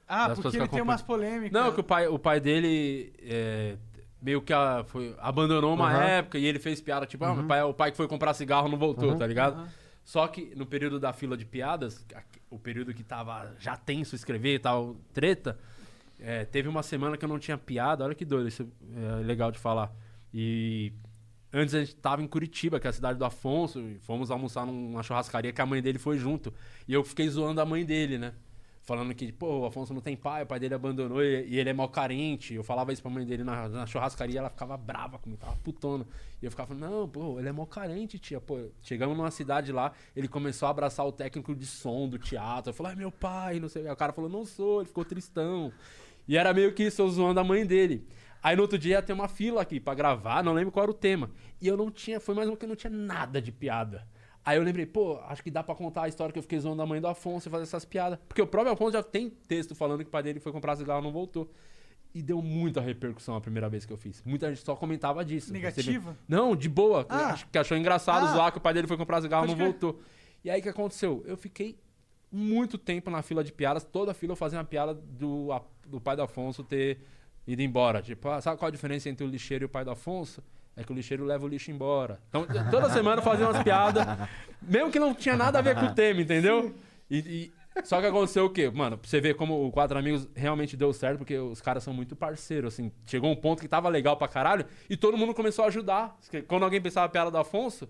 Ah, Das porque que ele tem umas polêmicas. Não, que o pai, o pai dele é, meio que a- foi, abandonou uma Aham. época e ele fez piada, tipo, ah, meu pai, o pai que foi comprar cigarro não voltou, tá ligado? Só que no período da fila de piadas, o período que tava já tenso escrever e tal, treta, é, teve uma semana que eu não tinha piada, olha que doido, isso é legal de falar. E antes a gente tava em Curitiba, que é a cidade do Afonso, e fomos almoçar numa churrascaria que a mãe dele foi junto. E eu fiquei zoando a mãe dele, né? Falando que, pô, o Afonso não tem pai, o pai dele abandonou e, ele é mal carente. Eu falava isso pra mãe dele na, na churrascaria, ela ficava brava comigo, tava putona. E eu ficava, não, pô, ele é mal carente, tia. Pô, chegamos numa cidade lá, ele começou a abraçar o técnico de som do teatro. Eu falei, ah, meu pai, não sei. Aí O cara falou, não sou, ele ficou tristão. E era meio que isso, eu zoando a mãe dele. Aí no outro dia ia ter uma fila aqui pra gravar, não lembro qual era o tema. E eu não tinha, foi mais uma que eu não tinha nada de piada. Aí eu lembrei, pô, acho que dá pra contar a história que eu fiquei zoando a mãe do Afonso e fazer essas piadas. Porque o próprio Afonso já tem texto falando que o pai dele foi comprar cigarro e não voltou. E deu muita repercussão a primeira vez que eu fiz. Muita gente só comentava disso. Negativa? Recebi- Não, de boa. Ah. Acho Que achou engraçado Ah. zoar que o pai dele foi comprar cigarro e não crer. voltou. E aí o que aconteceu? Eu fiquei muito tempo na fila de piadas. Toda fila eu fazia uma piada do, a- do pai do Afonso ter ido embora. Tipo, ah, sabe qual a diferença entre o lixeiro e o pai do Afonso? É que o lixeiro leva o lixo embora. Então, toda semana eu fazia umas piadas, mesmo que não tinha nada a ver com o tema, entendeu? E, e- só que aconteceu o quê? Mano, pra você ver como o Quatro Amigos realmente deu certo, porque os caras são muito parceiros, assim. Chegou um ponto que tava legal pra caralho e todo mundo começou a ajudar. Quando alguém pensava a piada do Afonso,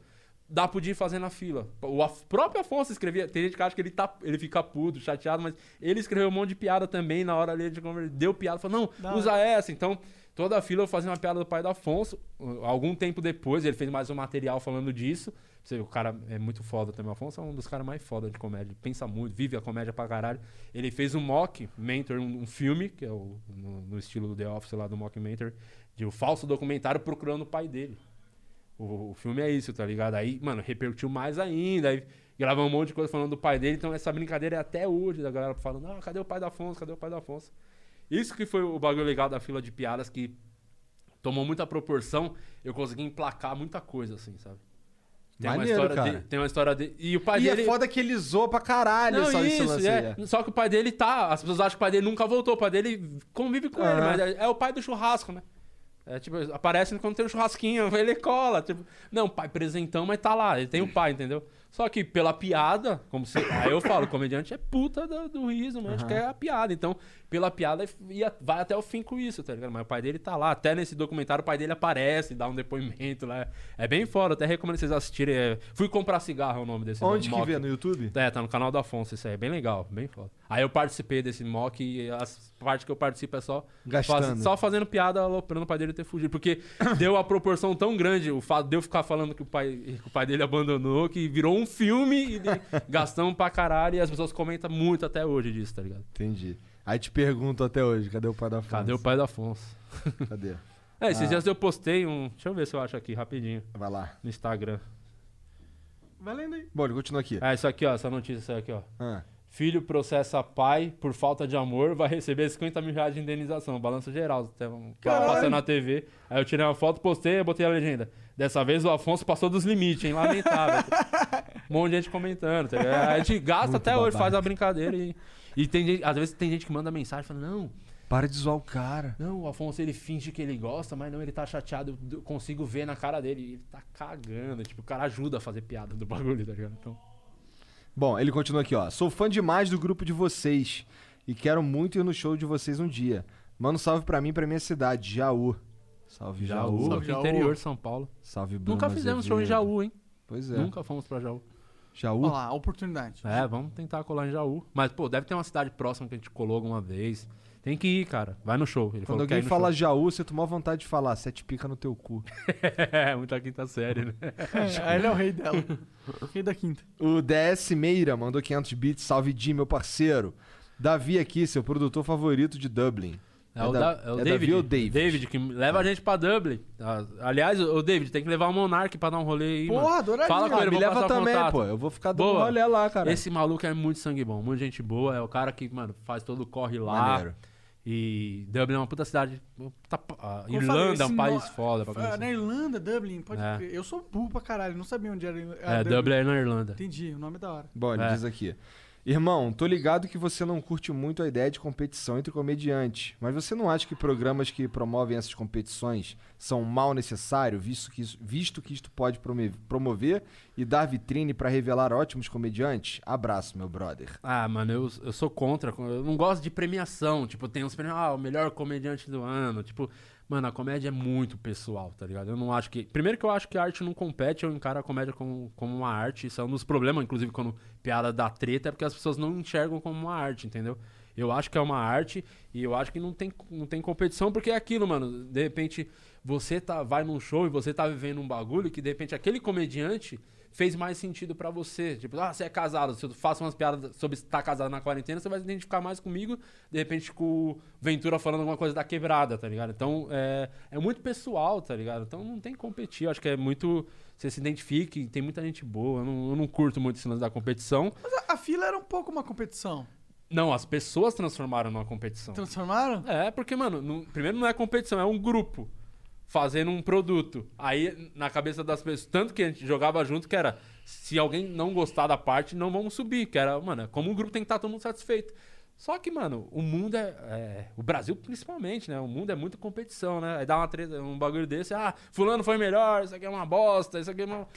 dá pro ir fazer na fila. O Af- próprio Afonso escrevia. Tem gente que acha que ele, tá, ele fica puto, chateado, mas ele escreveu um monte de piada também na hora ali de conversa. Deu piada, falou, Da não, usa essa. Então, toda a fila eu fazia uma piada do pai do Afonso. Algum tempo depois, ele fez mais um material falando disso. O cara é muito foda também. O Afonso é um dos caras mais foda de comédia. Ele pensa muito, vive a comédia pra caralho. Ele fez um mock, Mentor, um, um filme, que é o, no, no estilo do The Office lá do Mock Mentor, de um falso documentário procurando o pai dele. O, o filme é isso, tá ligado? Aí, mano, repercutiu mais ainda. Aí gravou um monte de coisa falando do pai dele. Então essa brincadeira é até hoje da galera falando: ah, cadê o pai do Afonso? Cadê o pai do Afonso? Isso que foi o bagulho legal da fila de piadas que tomou muita proporção. Eu consegui emplacar muita coisa, assim, sabe? Tem Maneiro, uma história de, Tem uma história de. E o pai E dele. é foda que ele zoa pra caralho Não, só esse isso, lance é. é. Só que o pai dele tá. As pessoas acham que o pai dele nunca voltou. O pai dele convive com ele, mas é, é o pai do churrasco, né? É tipo, aparece quando tem um churrasquinho, ele cola. Tipo, não, pai presentão, mas tá lá, ele tem o pai, entendeu? Só que pela piada, como se. Aí eu falo, comediante é puta do, do riso, mas acho que é a piada. Então, pela piada, ia, vai até o fim com isso, tá ligado? Mas o pai dele tá lá. Até nesse documentário, o pai dele aparece, dá um depoimento lá. É bem foda, até recomendo vocês assistirem. é, Fui comprar cigarro é o nome desse Onde que mock. vê? No YouTube? É, tá no canal do Afonso, isso aí é bem legal, bem foda. Aí eu participei desse mock e as partes que eu participo é só, faz- só fazendo piada, aloprando o pai dele ter fugido. Porque deu a proporção tão grande, o fato de eu ficar falando que o pai, que o pai dele abandonou, que virou um filme e de, gastamos pra caralho e as pessoas comentam muito até hoje disso, tá ligado? Entendi. Aí te pergunto até hoje, cadê o pai da Afonso? Cadê o pai do Afonso? Cadê? É, esses Ah. dias eu postei um. Deixa eu ver se eu acho aqui rapidinho. Vai lá. No Instagram. Vai lendo aí. Bom, ele continua aqui. Ah, isso aqui, ó, essa notícia, isso aqui, ó. Ah. Filho processa pai por falta de amor, vai receber 50 mil reais de indenização. Balanço geral. Um- Caralho. passando na TV. Aí eu tirei uma foto, postei e botei a legenda. Dessa vez o Afonso passou dos limites, hein? Lamentável. um monte de gente comentando. Tá? A gente gasta Muito até hoje, babaca. faz a brincadeira. E, e tem gente, às vezes tem gente que manda mensagem falando: Não, Para de zoar o cara. não, o Afonso ele finge que ele gosta, mas não, ele tá chateado. Eu consigo ver na cara dele. e Ele tá cagando. Tipo, o cara ajuda a fazer piada do bagulho, tá ligado? Então. Bom, ele continua aqui, ó. Sou fã demais do grupo de vocês e quero muito ir no show de vocês um dia. Manda um salve pra mim e pra minha cidade, Jaú. Salve, Jaú. Jaú, Salve, Jaú. interior de São Paulo. Salve, Bruno Nunca fizemos show em Azevedo. Jaú, hein? Pois é. Nunca fomos pra Jaú. Jaú? Olha lá, oportunidade. É, vamos tentar colar em Jaú. Mas, pô, deve ter uma cidade próxima que a gente colou alguma vez. Tem que ir, cara. Vai no show. Ele Quando alguém fala show. Jaú, você tomou vontade de falar, sete pica no teu cu. É, muita quinta série, né? É, ele é o rei dela. rei da quinta. O DS Meira mandou 500 bits. Salve, Di, meu parceiro. Davi aqui, seu produtor favorito de Dublin. É, o, da- da- é o é David. Davi ou David? David, que leva a gente pra Dublin. Ah, Aliás, o David, tem que levar o Monark pra dar um rolê aí, Porra, adoraria. Fala com ele, me leva também, contato. pô. Eu vou ficar dando Boa. rolê lá, cara. Esse maluco é muito sangue bom, muito gente boa. É o cara que, mano, faz todo o corre lá. Maneiro. E Dublin é uma puta cidade. puta a eu Irlanda falei, é um país no- foda pra Ah, conhecer. Na Irlanda, Dublin, pode É. Eu sou burro pra caralho, não sabia onde era. É, Dublin é na Irlanda. Entendi, o nome é da hora. Bom, ele É. diz aqui. Irmão, tô ligado que você não curte muito a ideia de competição entre comediantes, mas você não acha que programas que promovem essas competições são mal necessário, visto que, isso- visto que isto pode promover e dar vitrine pra revelar ótimos comediantes? Abraço, meu brother. Ah, mano, eu, eu sou contra. Eu não gosto de premiação. Tipo, tem uns prêmios, ah, o melhor comediante do ano. Tipo, mano, a comédia é muito pessoal, tá ligado? Eu não acho que. Primeiro que eu acho que a arte não compete, eu encaro a comédia como, como uma arte. Isso é um dos problemas, inclusive, quando piada dá treta, é porque as pessoas não enxergam como uma arte, entendeu? Eu acho que é uma arte e eu acho que não tem, não tem competição, porque é aquilo, mano. De repente, você tá, vai num show e você tá vivendo um bagulho que, de repente, aquele comediante fez mais sentido pra você. Tipo, ah, você é casado, se eu faço umas piadas sobre estar casado na quarentena, você vai se identificar mais comigo, de repente com o Ventura falando alguma coisa da quebrada, tá ligado? Então, é, é muito pessoal, tá ligado? Então não tem que competir, eu acho que é muito... Você se identifique, tem muita gente boa, eu não, eu não curto muito esse lance da competição. Mas a, a fila era um pouco uma competição. Não, as pessoas transformaram numa competição. Transformaram? É, porque, mano, não- primeiro não é competição, é um grupo fazendo um produto. Aí, na cabeça das pessoas, tanto que a gente jogava junto, que era, se alguém não gostar da parte, não vamos subir. Que era, mano, como um grupo tem que estar todo mundo satisfeito. Só que, mano, o mundo é, é- O Brasil, principalmente, né? O mundo é muito competição, né? Aí dá uma treta, um bagulho desse, ah, fulano foi melhor, isso aqui é uma bosta, isso aqui é uma.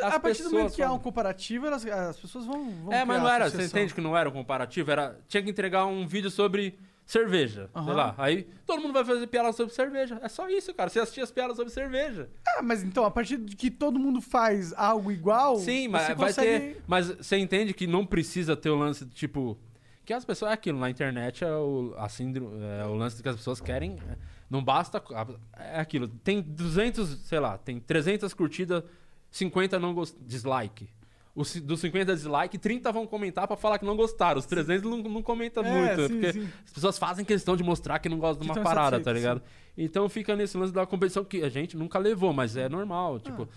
As a partir do momento que há um falam- comparativo, elas- as pessoas vão. vão é, mas não era. Você entende que não era um comparativo? Era, tinha que entregar um vídeo sobre cerveja. Sei Aham. lá. Aí todo mundo vai fazer piada sobre cerveja. É só isso, cara. Você assistia as piadas sobre cerveja. Ah, mas então, a partir de que todo mundo faz algo igual. Sim, mas vai consegue... ter. Mas você entende que não precisa ter o lance do tipo. Que as pessoas. É aquilo, na internet é o, a síndrome, é o lance que as pessoas querem. é, Não basta. É aquilo. Tem 200, sei lá, tem 300 curtidas, 50 não gost, dislike. Os, dos 50 dislike, 30 vão comentar pra falar que não gostaram. Os 300 não, não comentam É, muito. sim, porque sim. as pessoas fazem questão de mostrar que não gostam de uma parada, tá ligado? Então fica nesse lance da competição que a gente nunca levou, mas é Ah. normal. Tipo,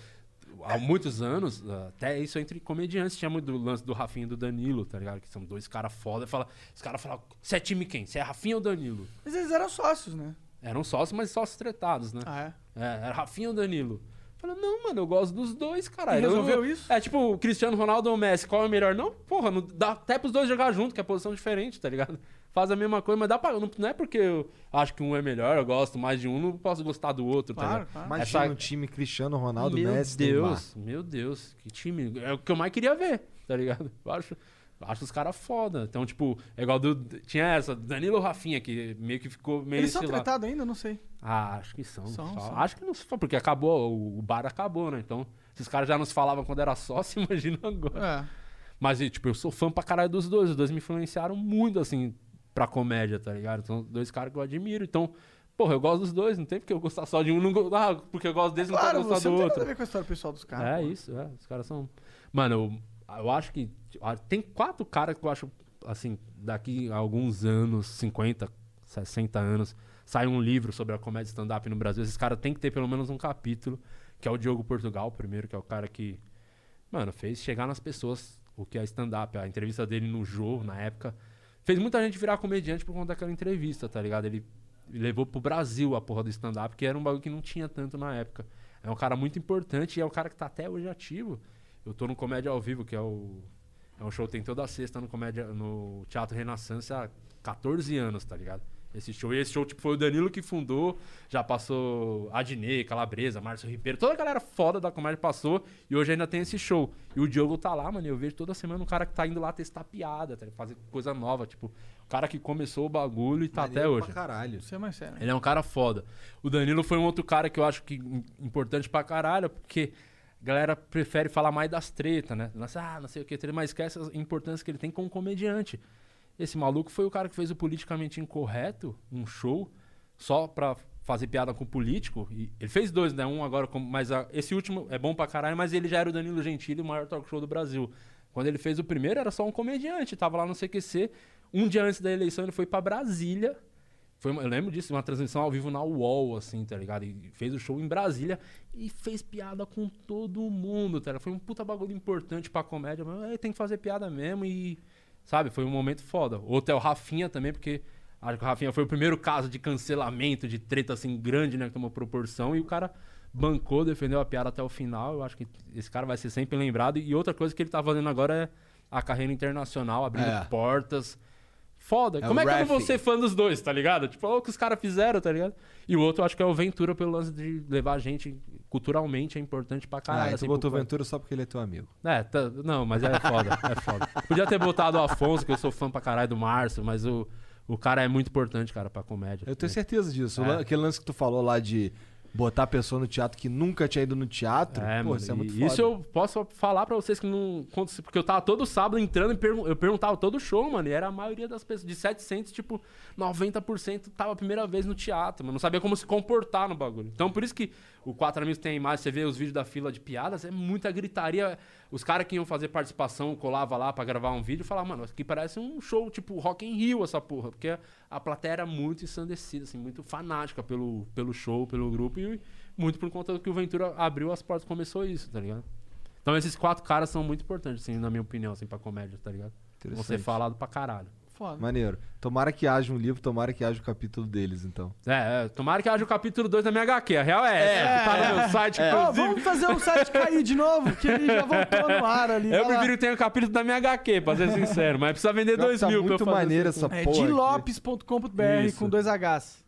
há muitos anos, até isso entre comediantes, tinha muito do lance do Rafinha e do Danilo, tá ligado? Que são dois caras foda. Fala, os caras falam, você é time quem? Você é Rafinha ou Danilo? Mas eles eram sócios, né? Eram sócios, mas sócios tretados, né? Ah, é? É, era Rafinha ou Danilo? Falei, não, mano, eu gosto dos dois, caralho. E Eu- resolveu isso? É tipo, Cristiano Ronaldo ou o Messi, qual é o melhor? Não, porra, não dá até pros dois jogar junto, que é posição diferente, tá ligado? Faz a mesma coisa, mas dá pra. Não, não é porque eu acho que um é melhor, eu gosto mais de um, não posso gostar do outro, tá Claro, ligado? claro. Imagina Essa- um time Cristiano Ronaldo, meu Messi, Neymar. Deus, meu Deus, que time. É o que eu mais queria ver, tá ligado? Eu acho, eu acho os caras foda. Então, tipo, é igual do. Tinha essa, Danilo Rafinha, que meio que ficou meio Eles são tretados ainda? Não sei. Ah, acho que são. São, são. Acho que não se porque acabou, o bar acabou, né? Então, se os caras já nos falavam quando era sócio, imagina agora. É. Mas, tipo, eu sou fã pra caralho dos dois. Os dois me influenciaram muito, assim, pra comédia, tá ligado? São dois caras que eu admiro. Então, porra, eu gosto dos dois. Não tem porque eu gostar só de um. Não, ah, porque eu gosto desse, não Claro, quero gostar você do não tem outro. nada a ver com a história pessoal dos caras. É pô. isso, é. Os caras são. Mano, eu, eu acho que. ah, Tem quatro caras que eu acho, assim, daqui a alguns anos, 50, 60 anos, sai um livro sobre a comédia stand-up no Brasil. Esses caras têm que ter pelo menos um capítulo, que é o Diogo Portugal, primeiro, que é o cara que, mano, fez chegar nas pessoas o que é stand-up. A entrevista dele no Jô, na época, fez muita gente virar comediante por conta daquela entrevista, tá ligado? Ele levou pro Brasil a porra do stand-up, que era um bagulho que não tinha tanto na época. É um cara muito importante e é um cara que tá até hoje ativo. Eu tô no Comédia ao Vivo, que é o. É um show que tem toda sexta no, comédia, no Teatro Renaissance há 14 anos, tá ligado? Esse show. E esse show, tipo, foi o Danilo que fundou. Já passou Adnei, Calabresa, Márcio Ribeiro. Toda a galera foda da comédia passou. E hoje ainda tem esse show. E o Diogo tá lá, mano. e Eu vejo toda semana um cara que tá indo lá testar piada, tá fazer coisa nova. Tipo, o cara que começou o bagulho e tá até Maneiro hoje. pra caralho. Isso é mais sério. Ele é um cara foda. O Danilo foi um outro cara que eu acho que im- importante pra caralho, porque galera prefere falar mais das tretas, né? Ah, não sei o que, mas esquece a importância que ele tem como comediante. Esse maluco foi o cara que fez o politicamente incorreto, um show, só pra fazer piada com o político. E ele fez dois, né? Um agora, mas a- esse último é bom pra caralho, mas ele já era o Danilo Gentili, o maior talk show do Brasil. Quando ele fez o primeiro, era só um comediante, tava lá no CQC. Um dia antes da eleição, ele foi pra Brasília. Foi uma- eu lembro disso, uma transmissão ao vivo na UOL, assim, tá ligado? E fez o show em Brasília e fez piada com todo mundo, tá ligado? Foi um puta bagulho importante pra comédia. Mas é, tem que fazer piada mesmo e. Sabe? Foi um momento foda. Outro é o Rafinha também, porque acho que o Rafinha foi o primeiro caso de cancelamento, de treta assim grande, né? Que tomou proporção. E o cara bancou, defendeu a piada até o final. Eu acho que esse cara vai ser sempre lembrado. E outra coisa que ele tá fazendo agora a carreira internacional, abrindo É. portas. Foda. É Como o é que eu não vou ser fã dos dois, tá ligado? Tipo, olha o que os caras fizeram, tá ligado? E o outro eu acho que é o Ventura pelo lance de levar a gente culturalmente é importante pra caralho. Ah, tu assim, botou pro- Ventura só porque ele é teu amigo. É, tá- não, mas é foda, é foda. Podia ter botado o Afonso, que eu sou fã pra caralho do Márcio, mas o, o cara é muito importante, cara, pra comédia. Eu tenho certeza disso. O É. Aquele lance que tu falou lá de botar a pessoa no teatro que nunca tinha ido no teatro. É, pô, mano, isso é muito isso foda. eu posso falar pra vocês que não. Porque eu tava todo sábado entrando e pergun- eu perguntava todo show, mano. E era a maioria das pessoas. De 700, tipo, 90% tava a primeira vez no teatro, mano. Não sabia como se comportar no bagulho. Então por isso que o Quatro Amigos tem imagem, você vê os vídeos da fila de piadas, é muita gritaria. Os caras que iam fazer participação, colava lá pra gravar um vídeo e falava, mano, aqui parece um show, tipo, Rock in Rio, essa porra. Porque a plateia era muito ensandecida, assim, muito fanática pelo, pelo show, pelo grupo. E muito por conta do que o Ventura abriu as portas começou isso, tá ligado? Então esses quatro caras são muito importantes, assim, na minha opinião, assim, pra comédia, tá ligado? Vão ser falado pra caralho. Foda. Maneiro. Tomara que haja um livro, tomara que haja o capítulo deles, então. É, é, tomara que haja o capítulo 2 da minha HQ. A real é essa, que tá no meu site, Ó, inclusive. vamos fazer o site cair de novo, que ele já voltou no ar ali. Eu prefiro que tenha o capítulo da minha HQ, pra ser sincero, mas precisa vender Pior que 2 tá mil pra eu muito fazer maneiro essa É porra. aqui. dilopes.com.br com dois Hs.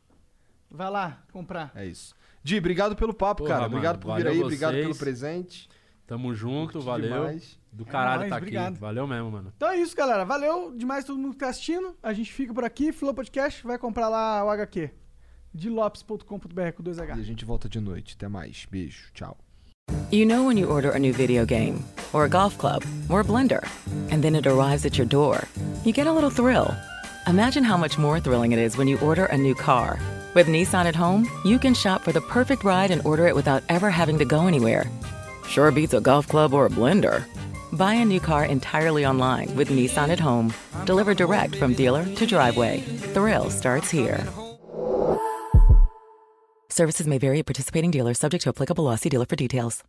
Vai lá comprar. É isso. Di, obrigado pelo papo, Porra, cara. Obrigado mano, por vir aí, obrigado vocês. pelo presente. Tamo junto, Curti valeu. demais. Do caralho nóis, tá aqui. obrigado. Valeu mesmo, mano. Então é isso, galera. Valeu demais todo mundo que tá assistindo. A gente fica por aqui. Flow Podcast vai comprar lá o HQ. dilopes.com.br com dois E a gente volta de noite. Até mais. Beijo. Tchau. You know when you order a new video game, or a golf club, or a blender, and then it arrives at your door, you get a little thrill. Imagine how much more thrilling it is when you order a new car. With Nissan at home, you can shop for the perfect ride and order it without ever having to go anywhere. Sure beats a golf club or a blender. Buy a new car entirely online with Nissan at home, delivered direct from dealer to driveway. Thrill starts here. Services may vary at participating dealers, subject to applicable lossy dealer for details.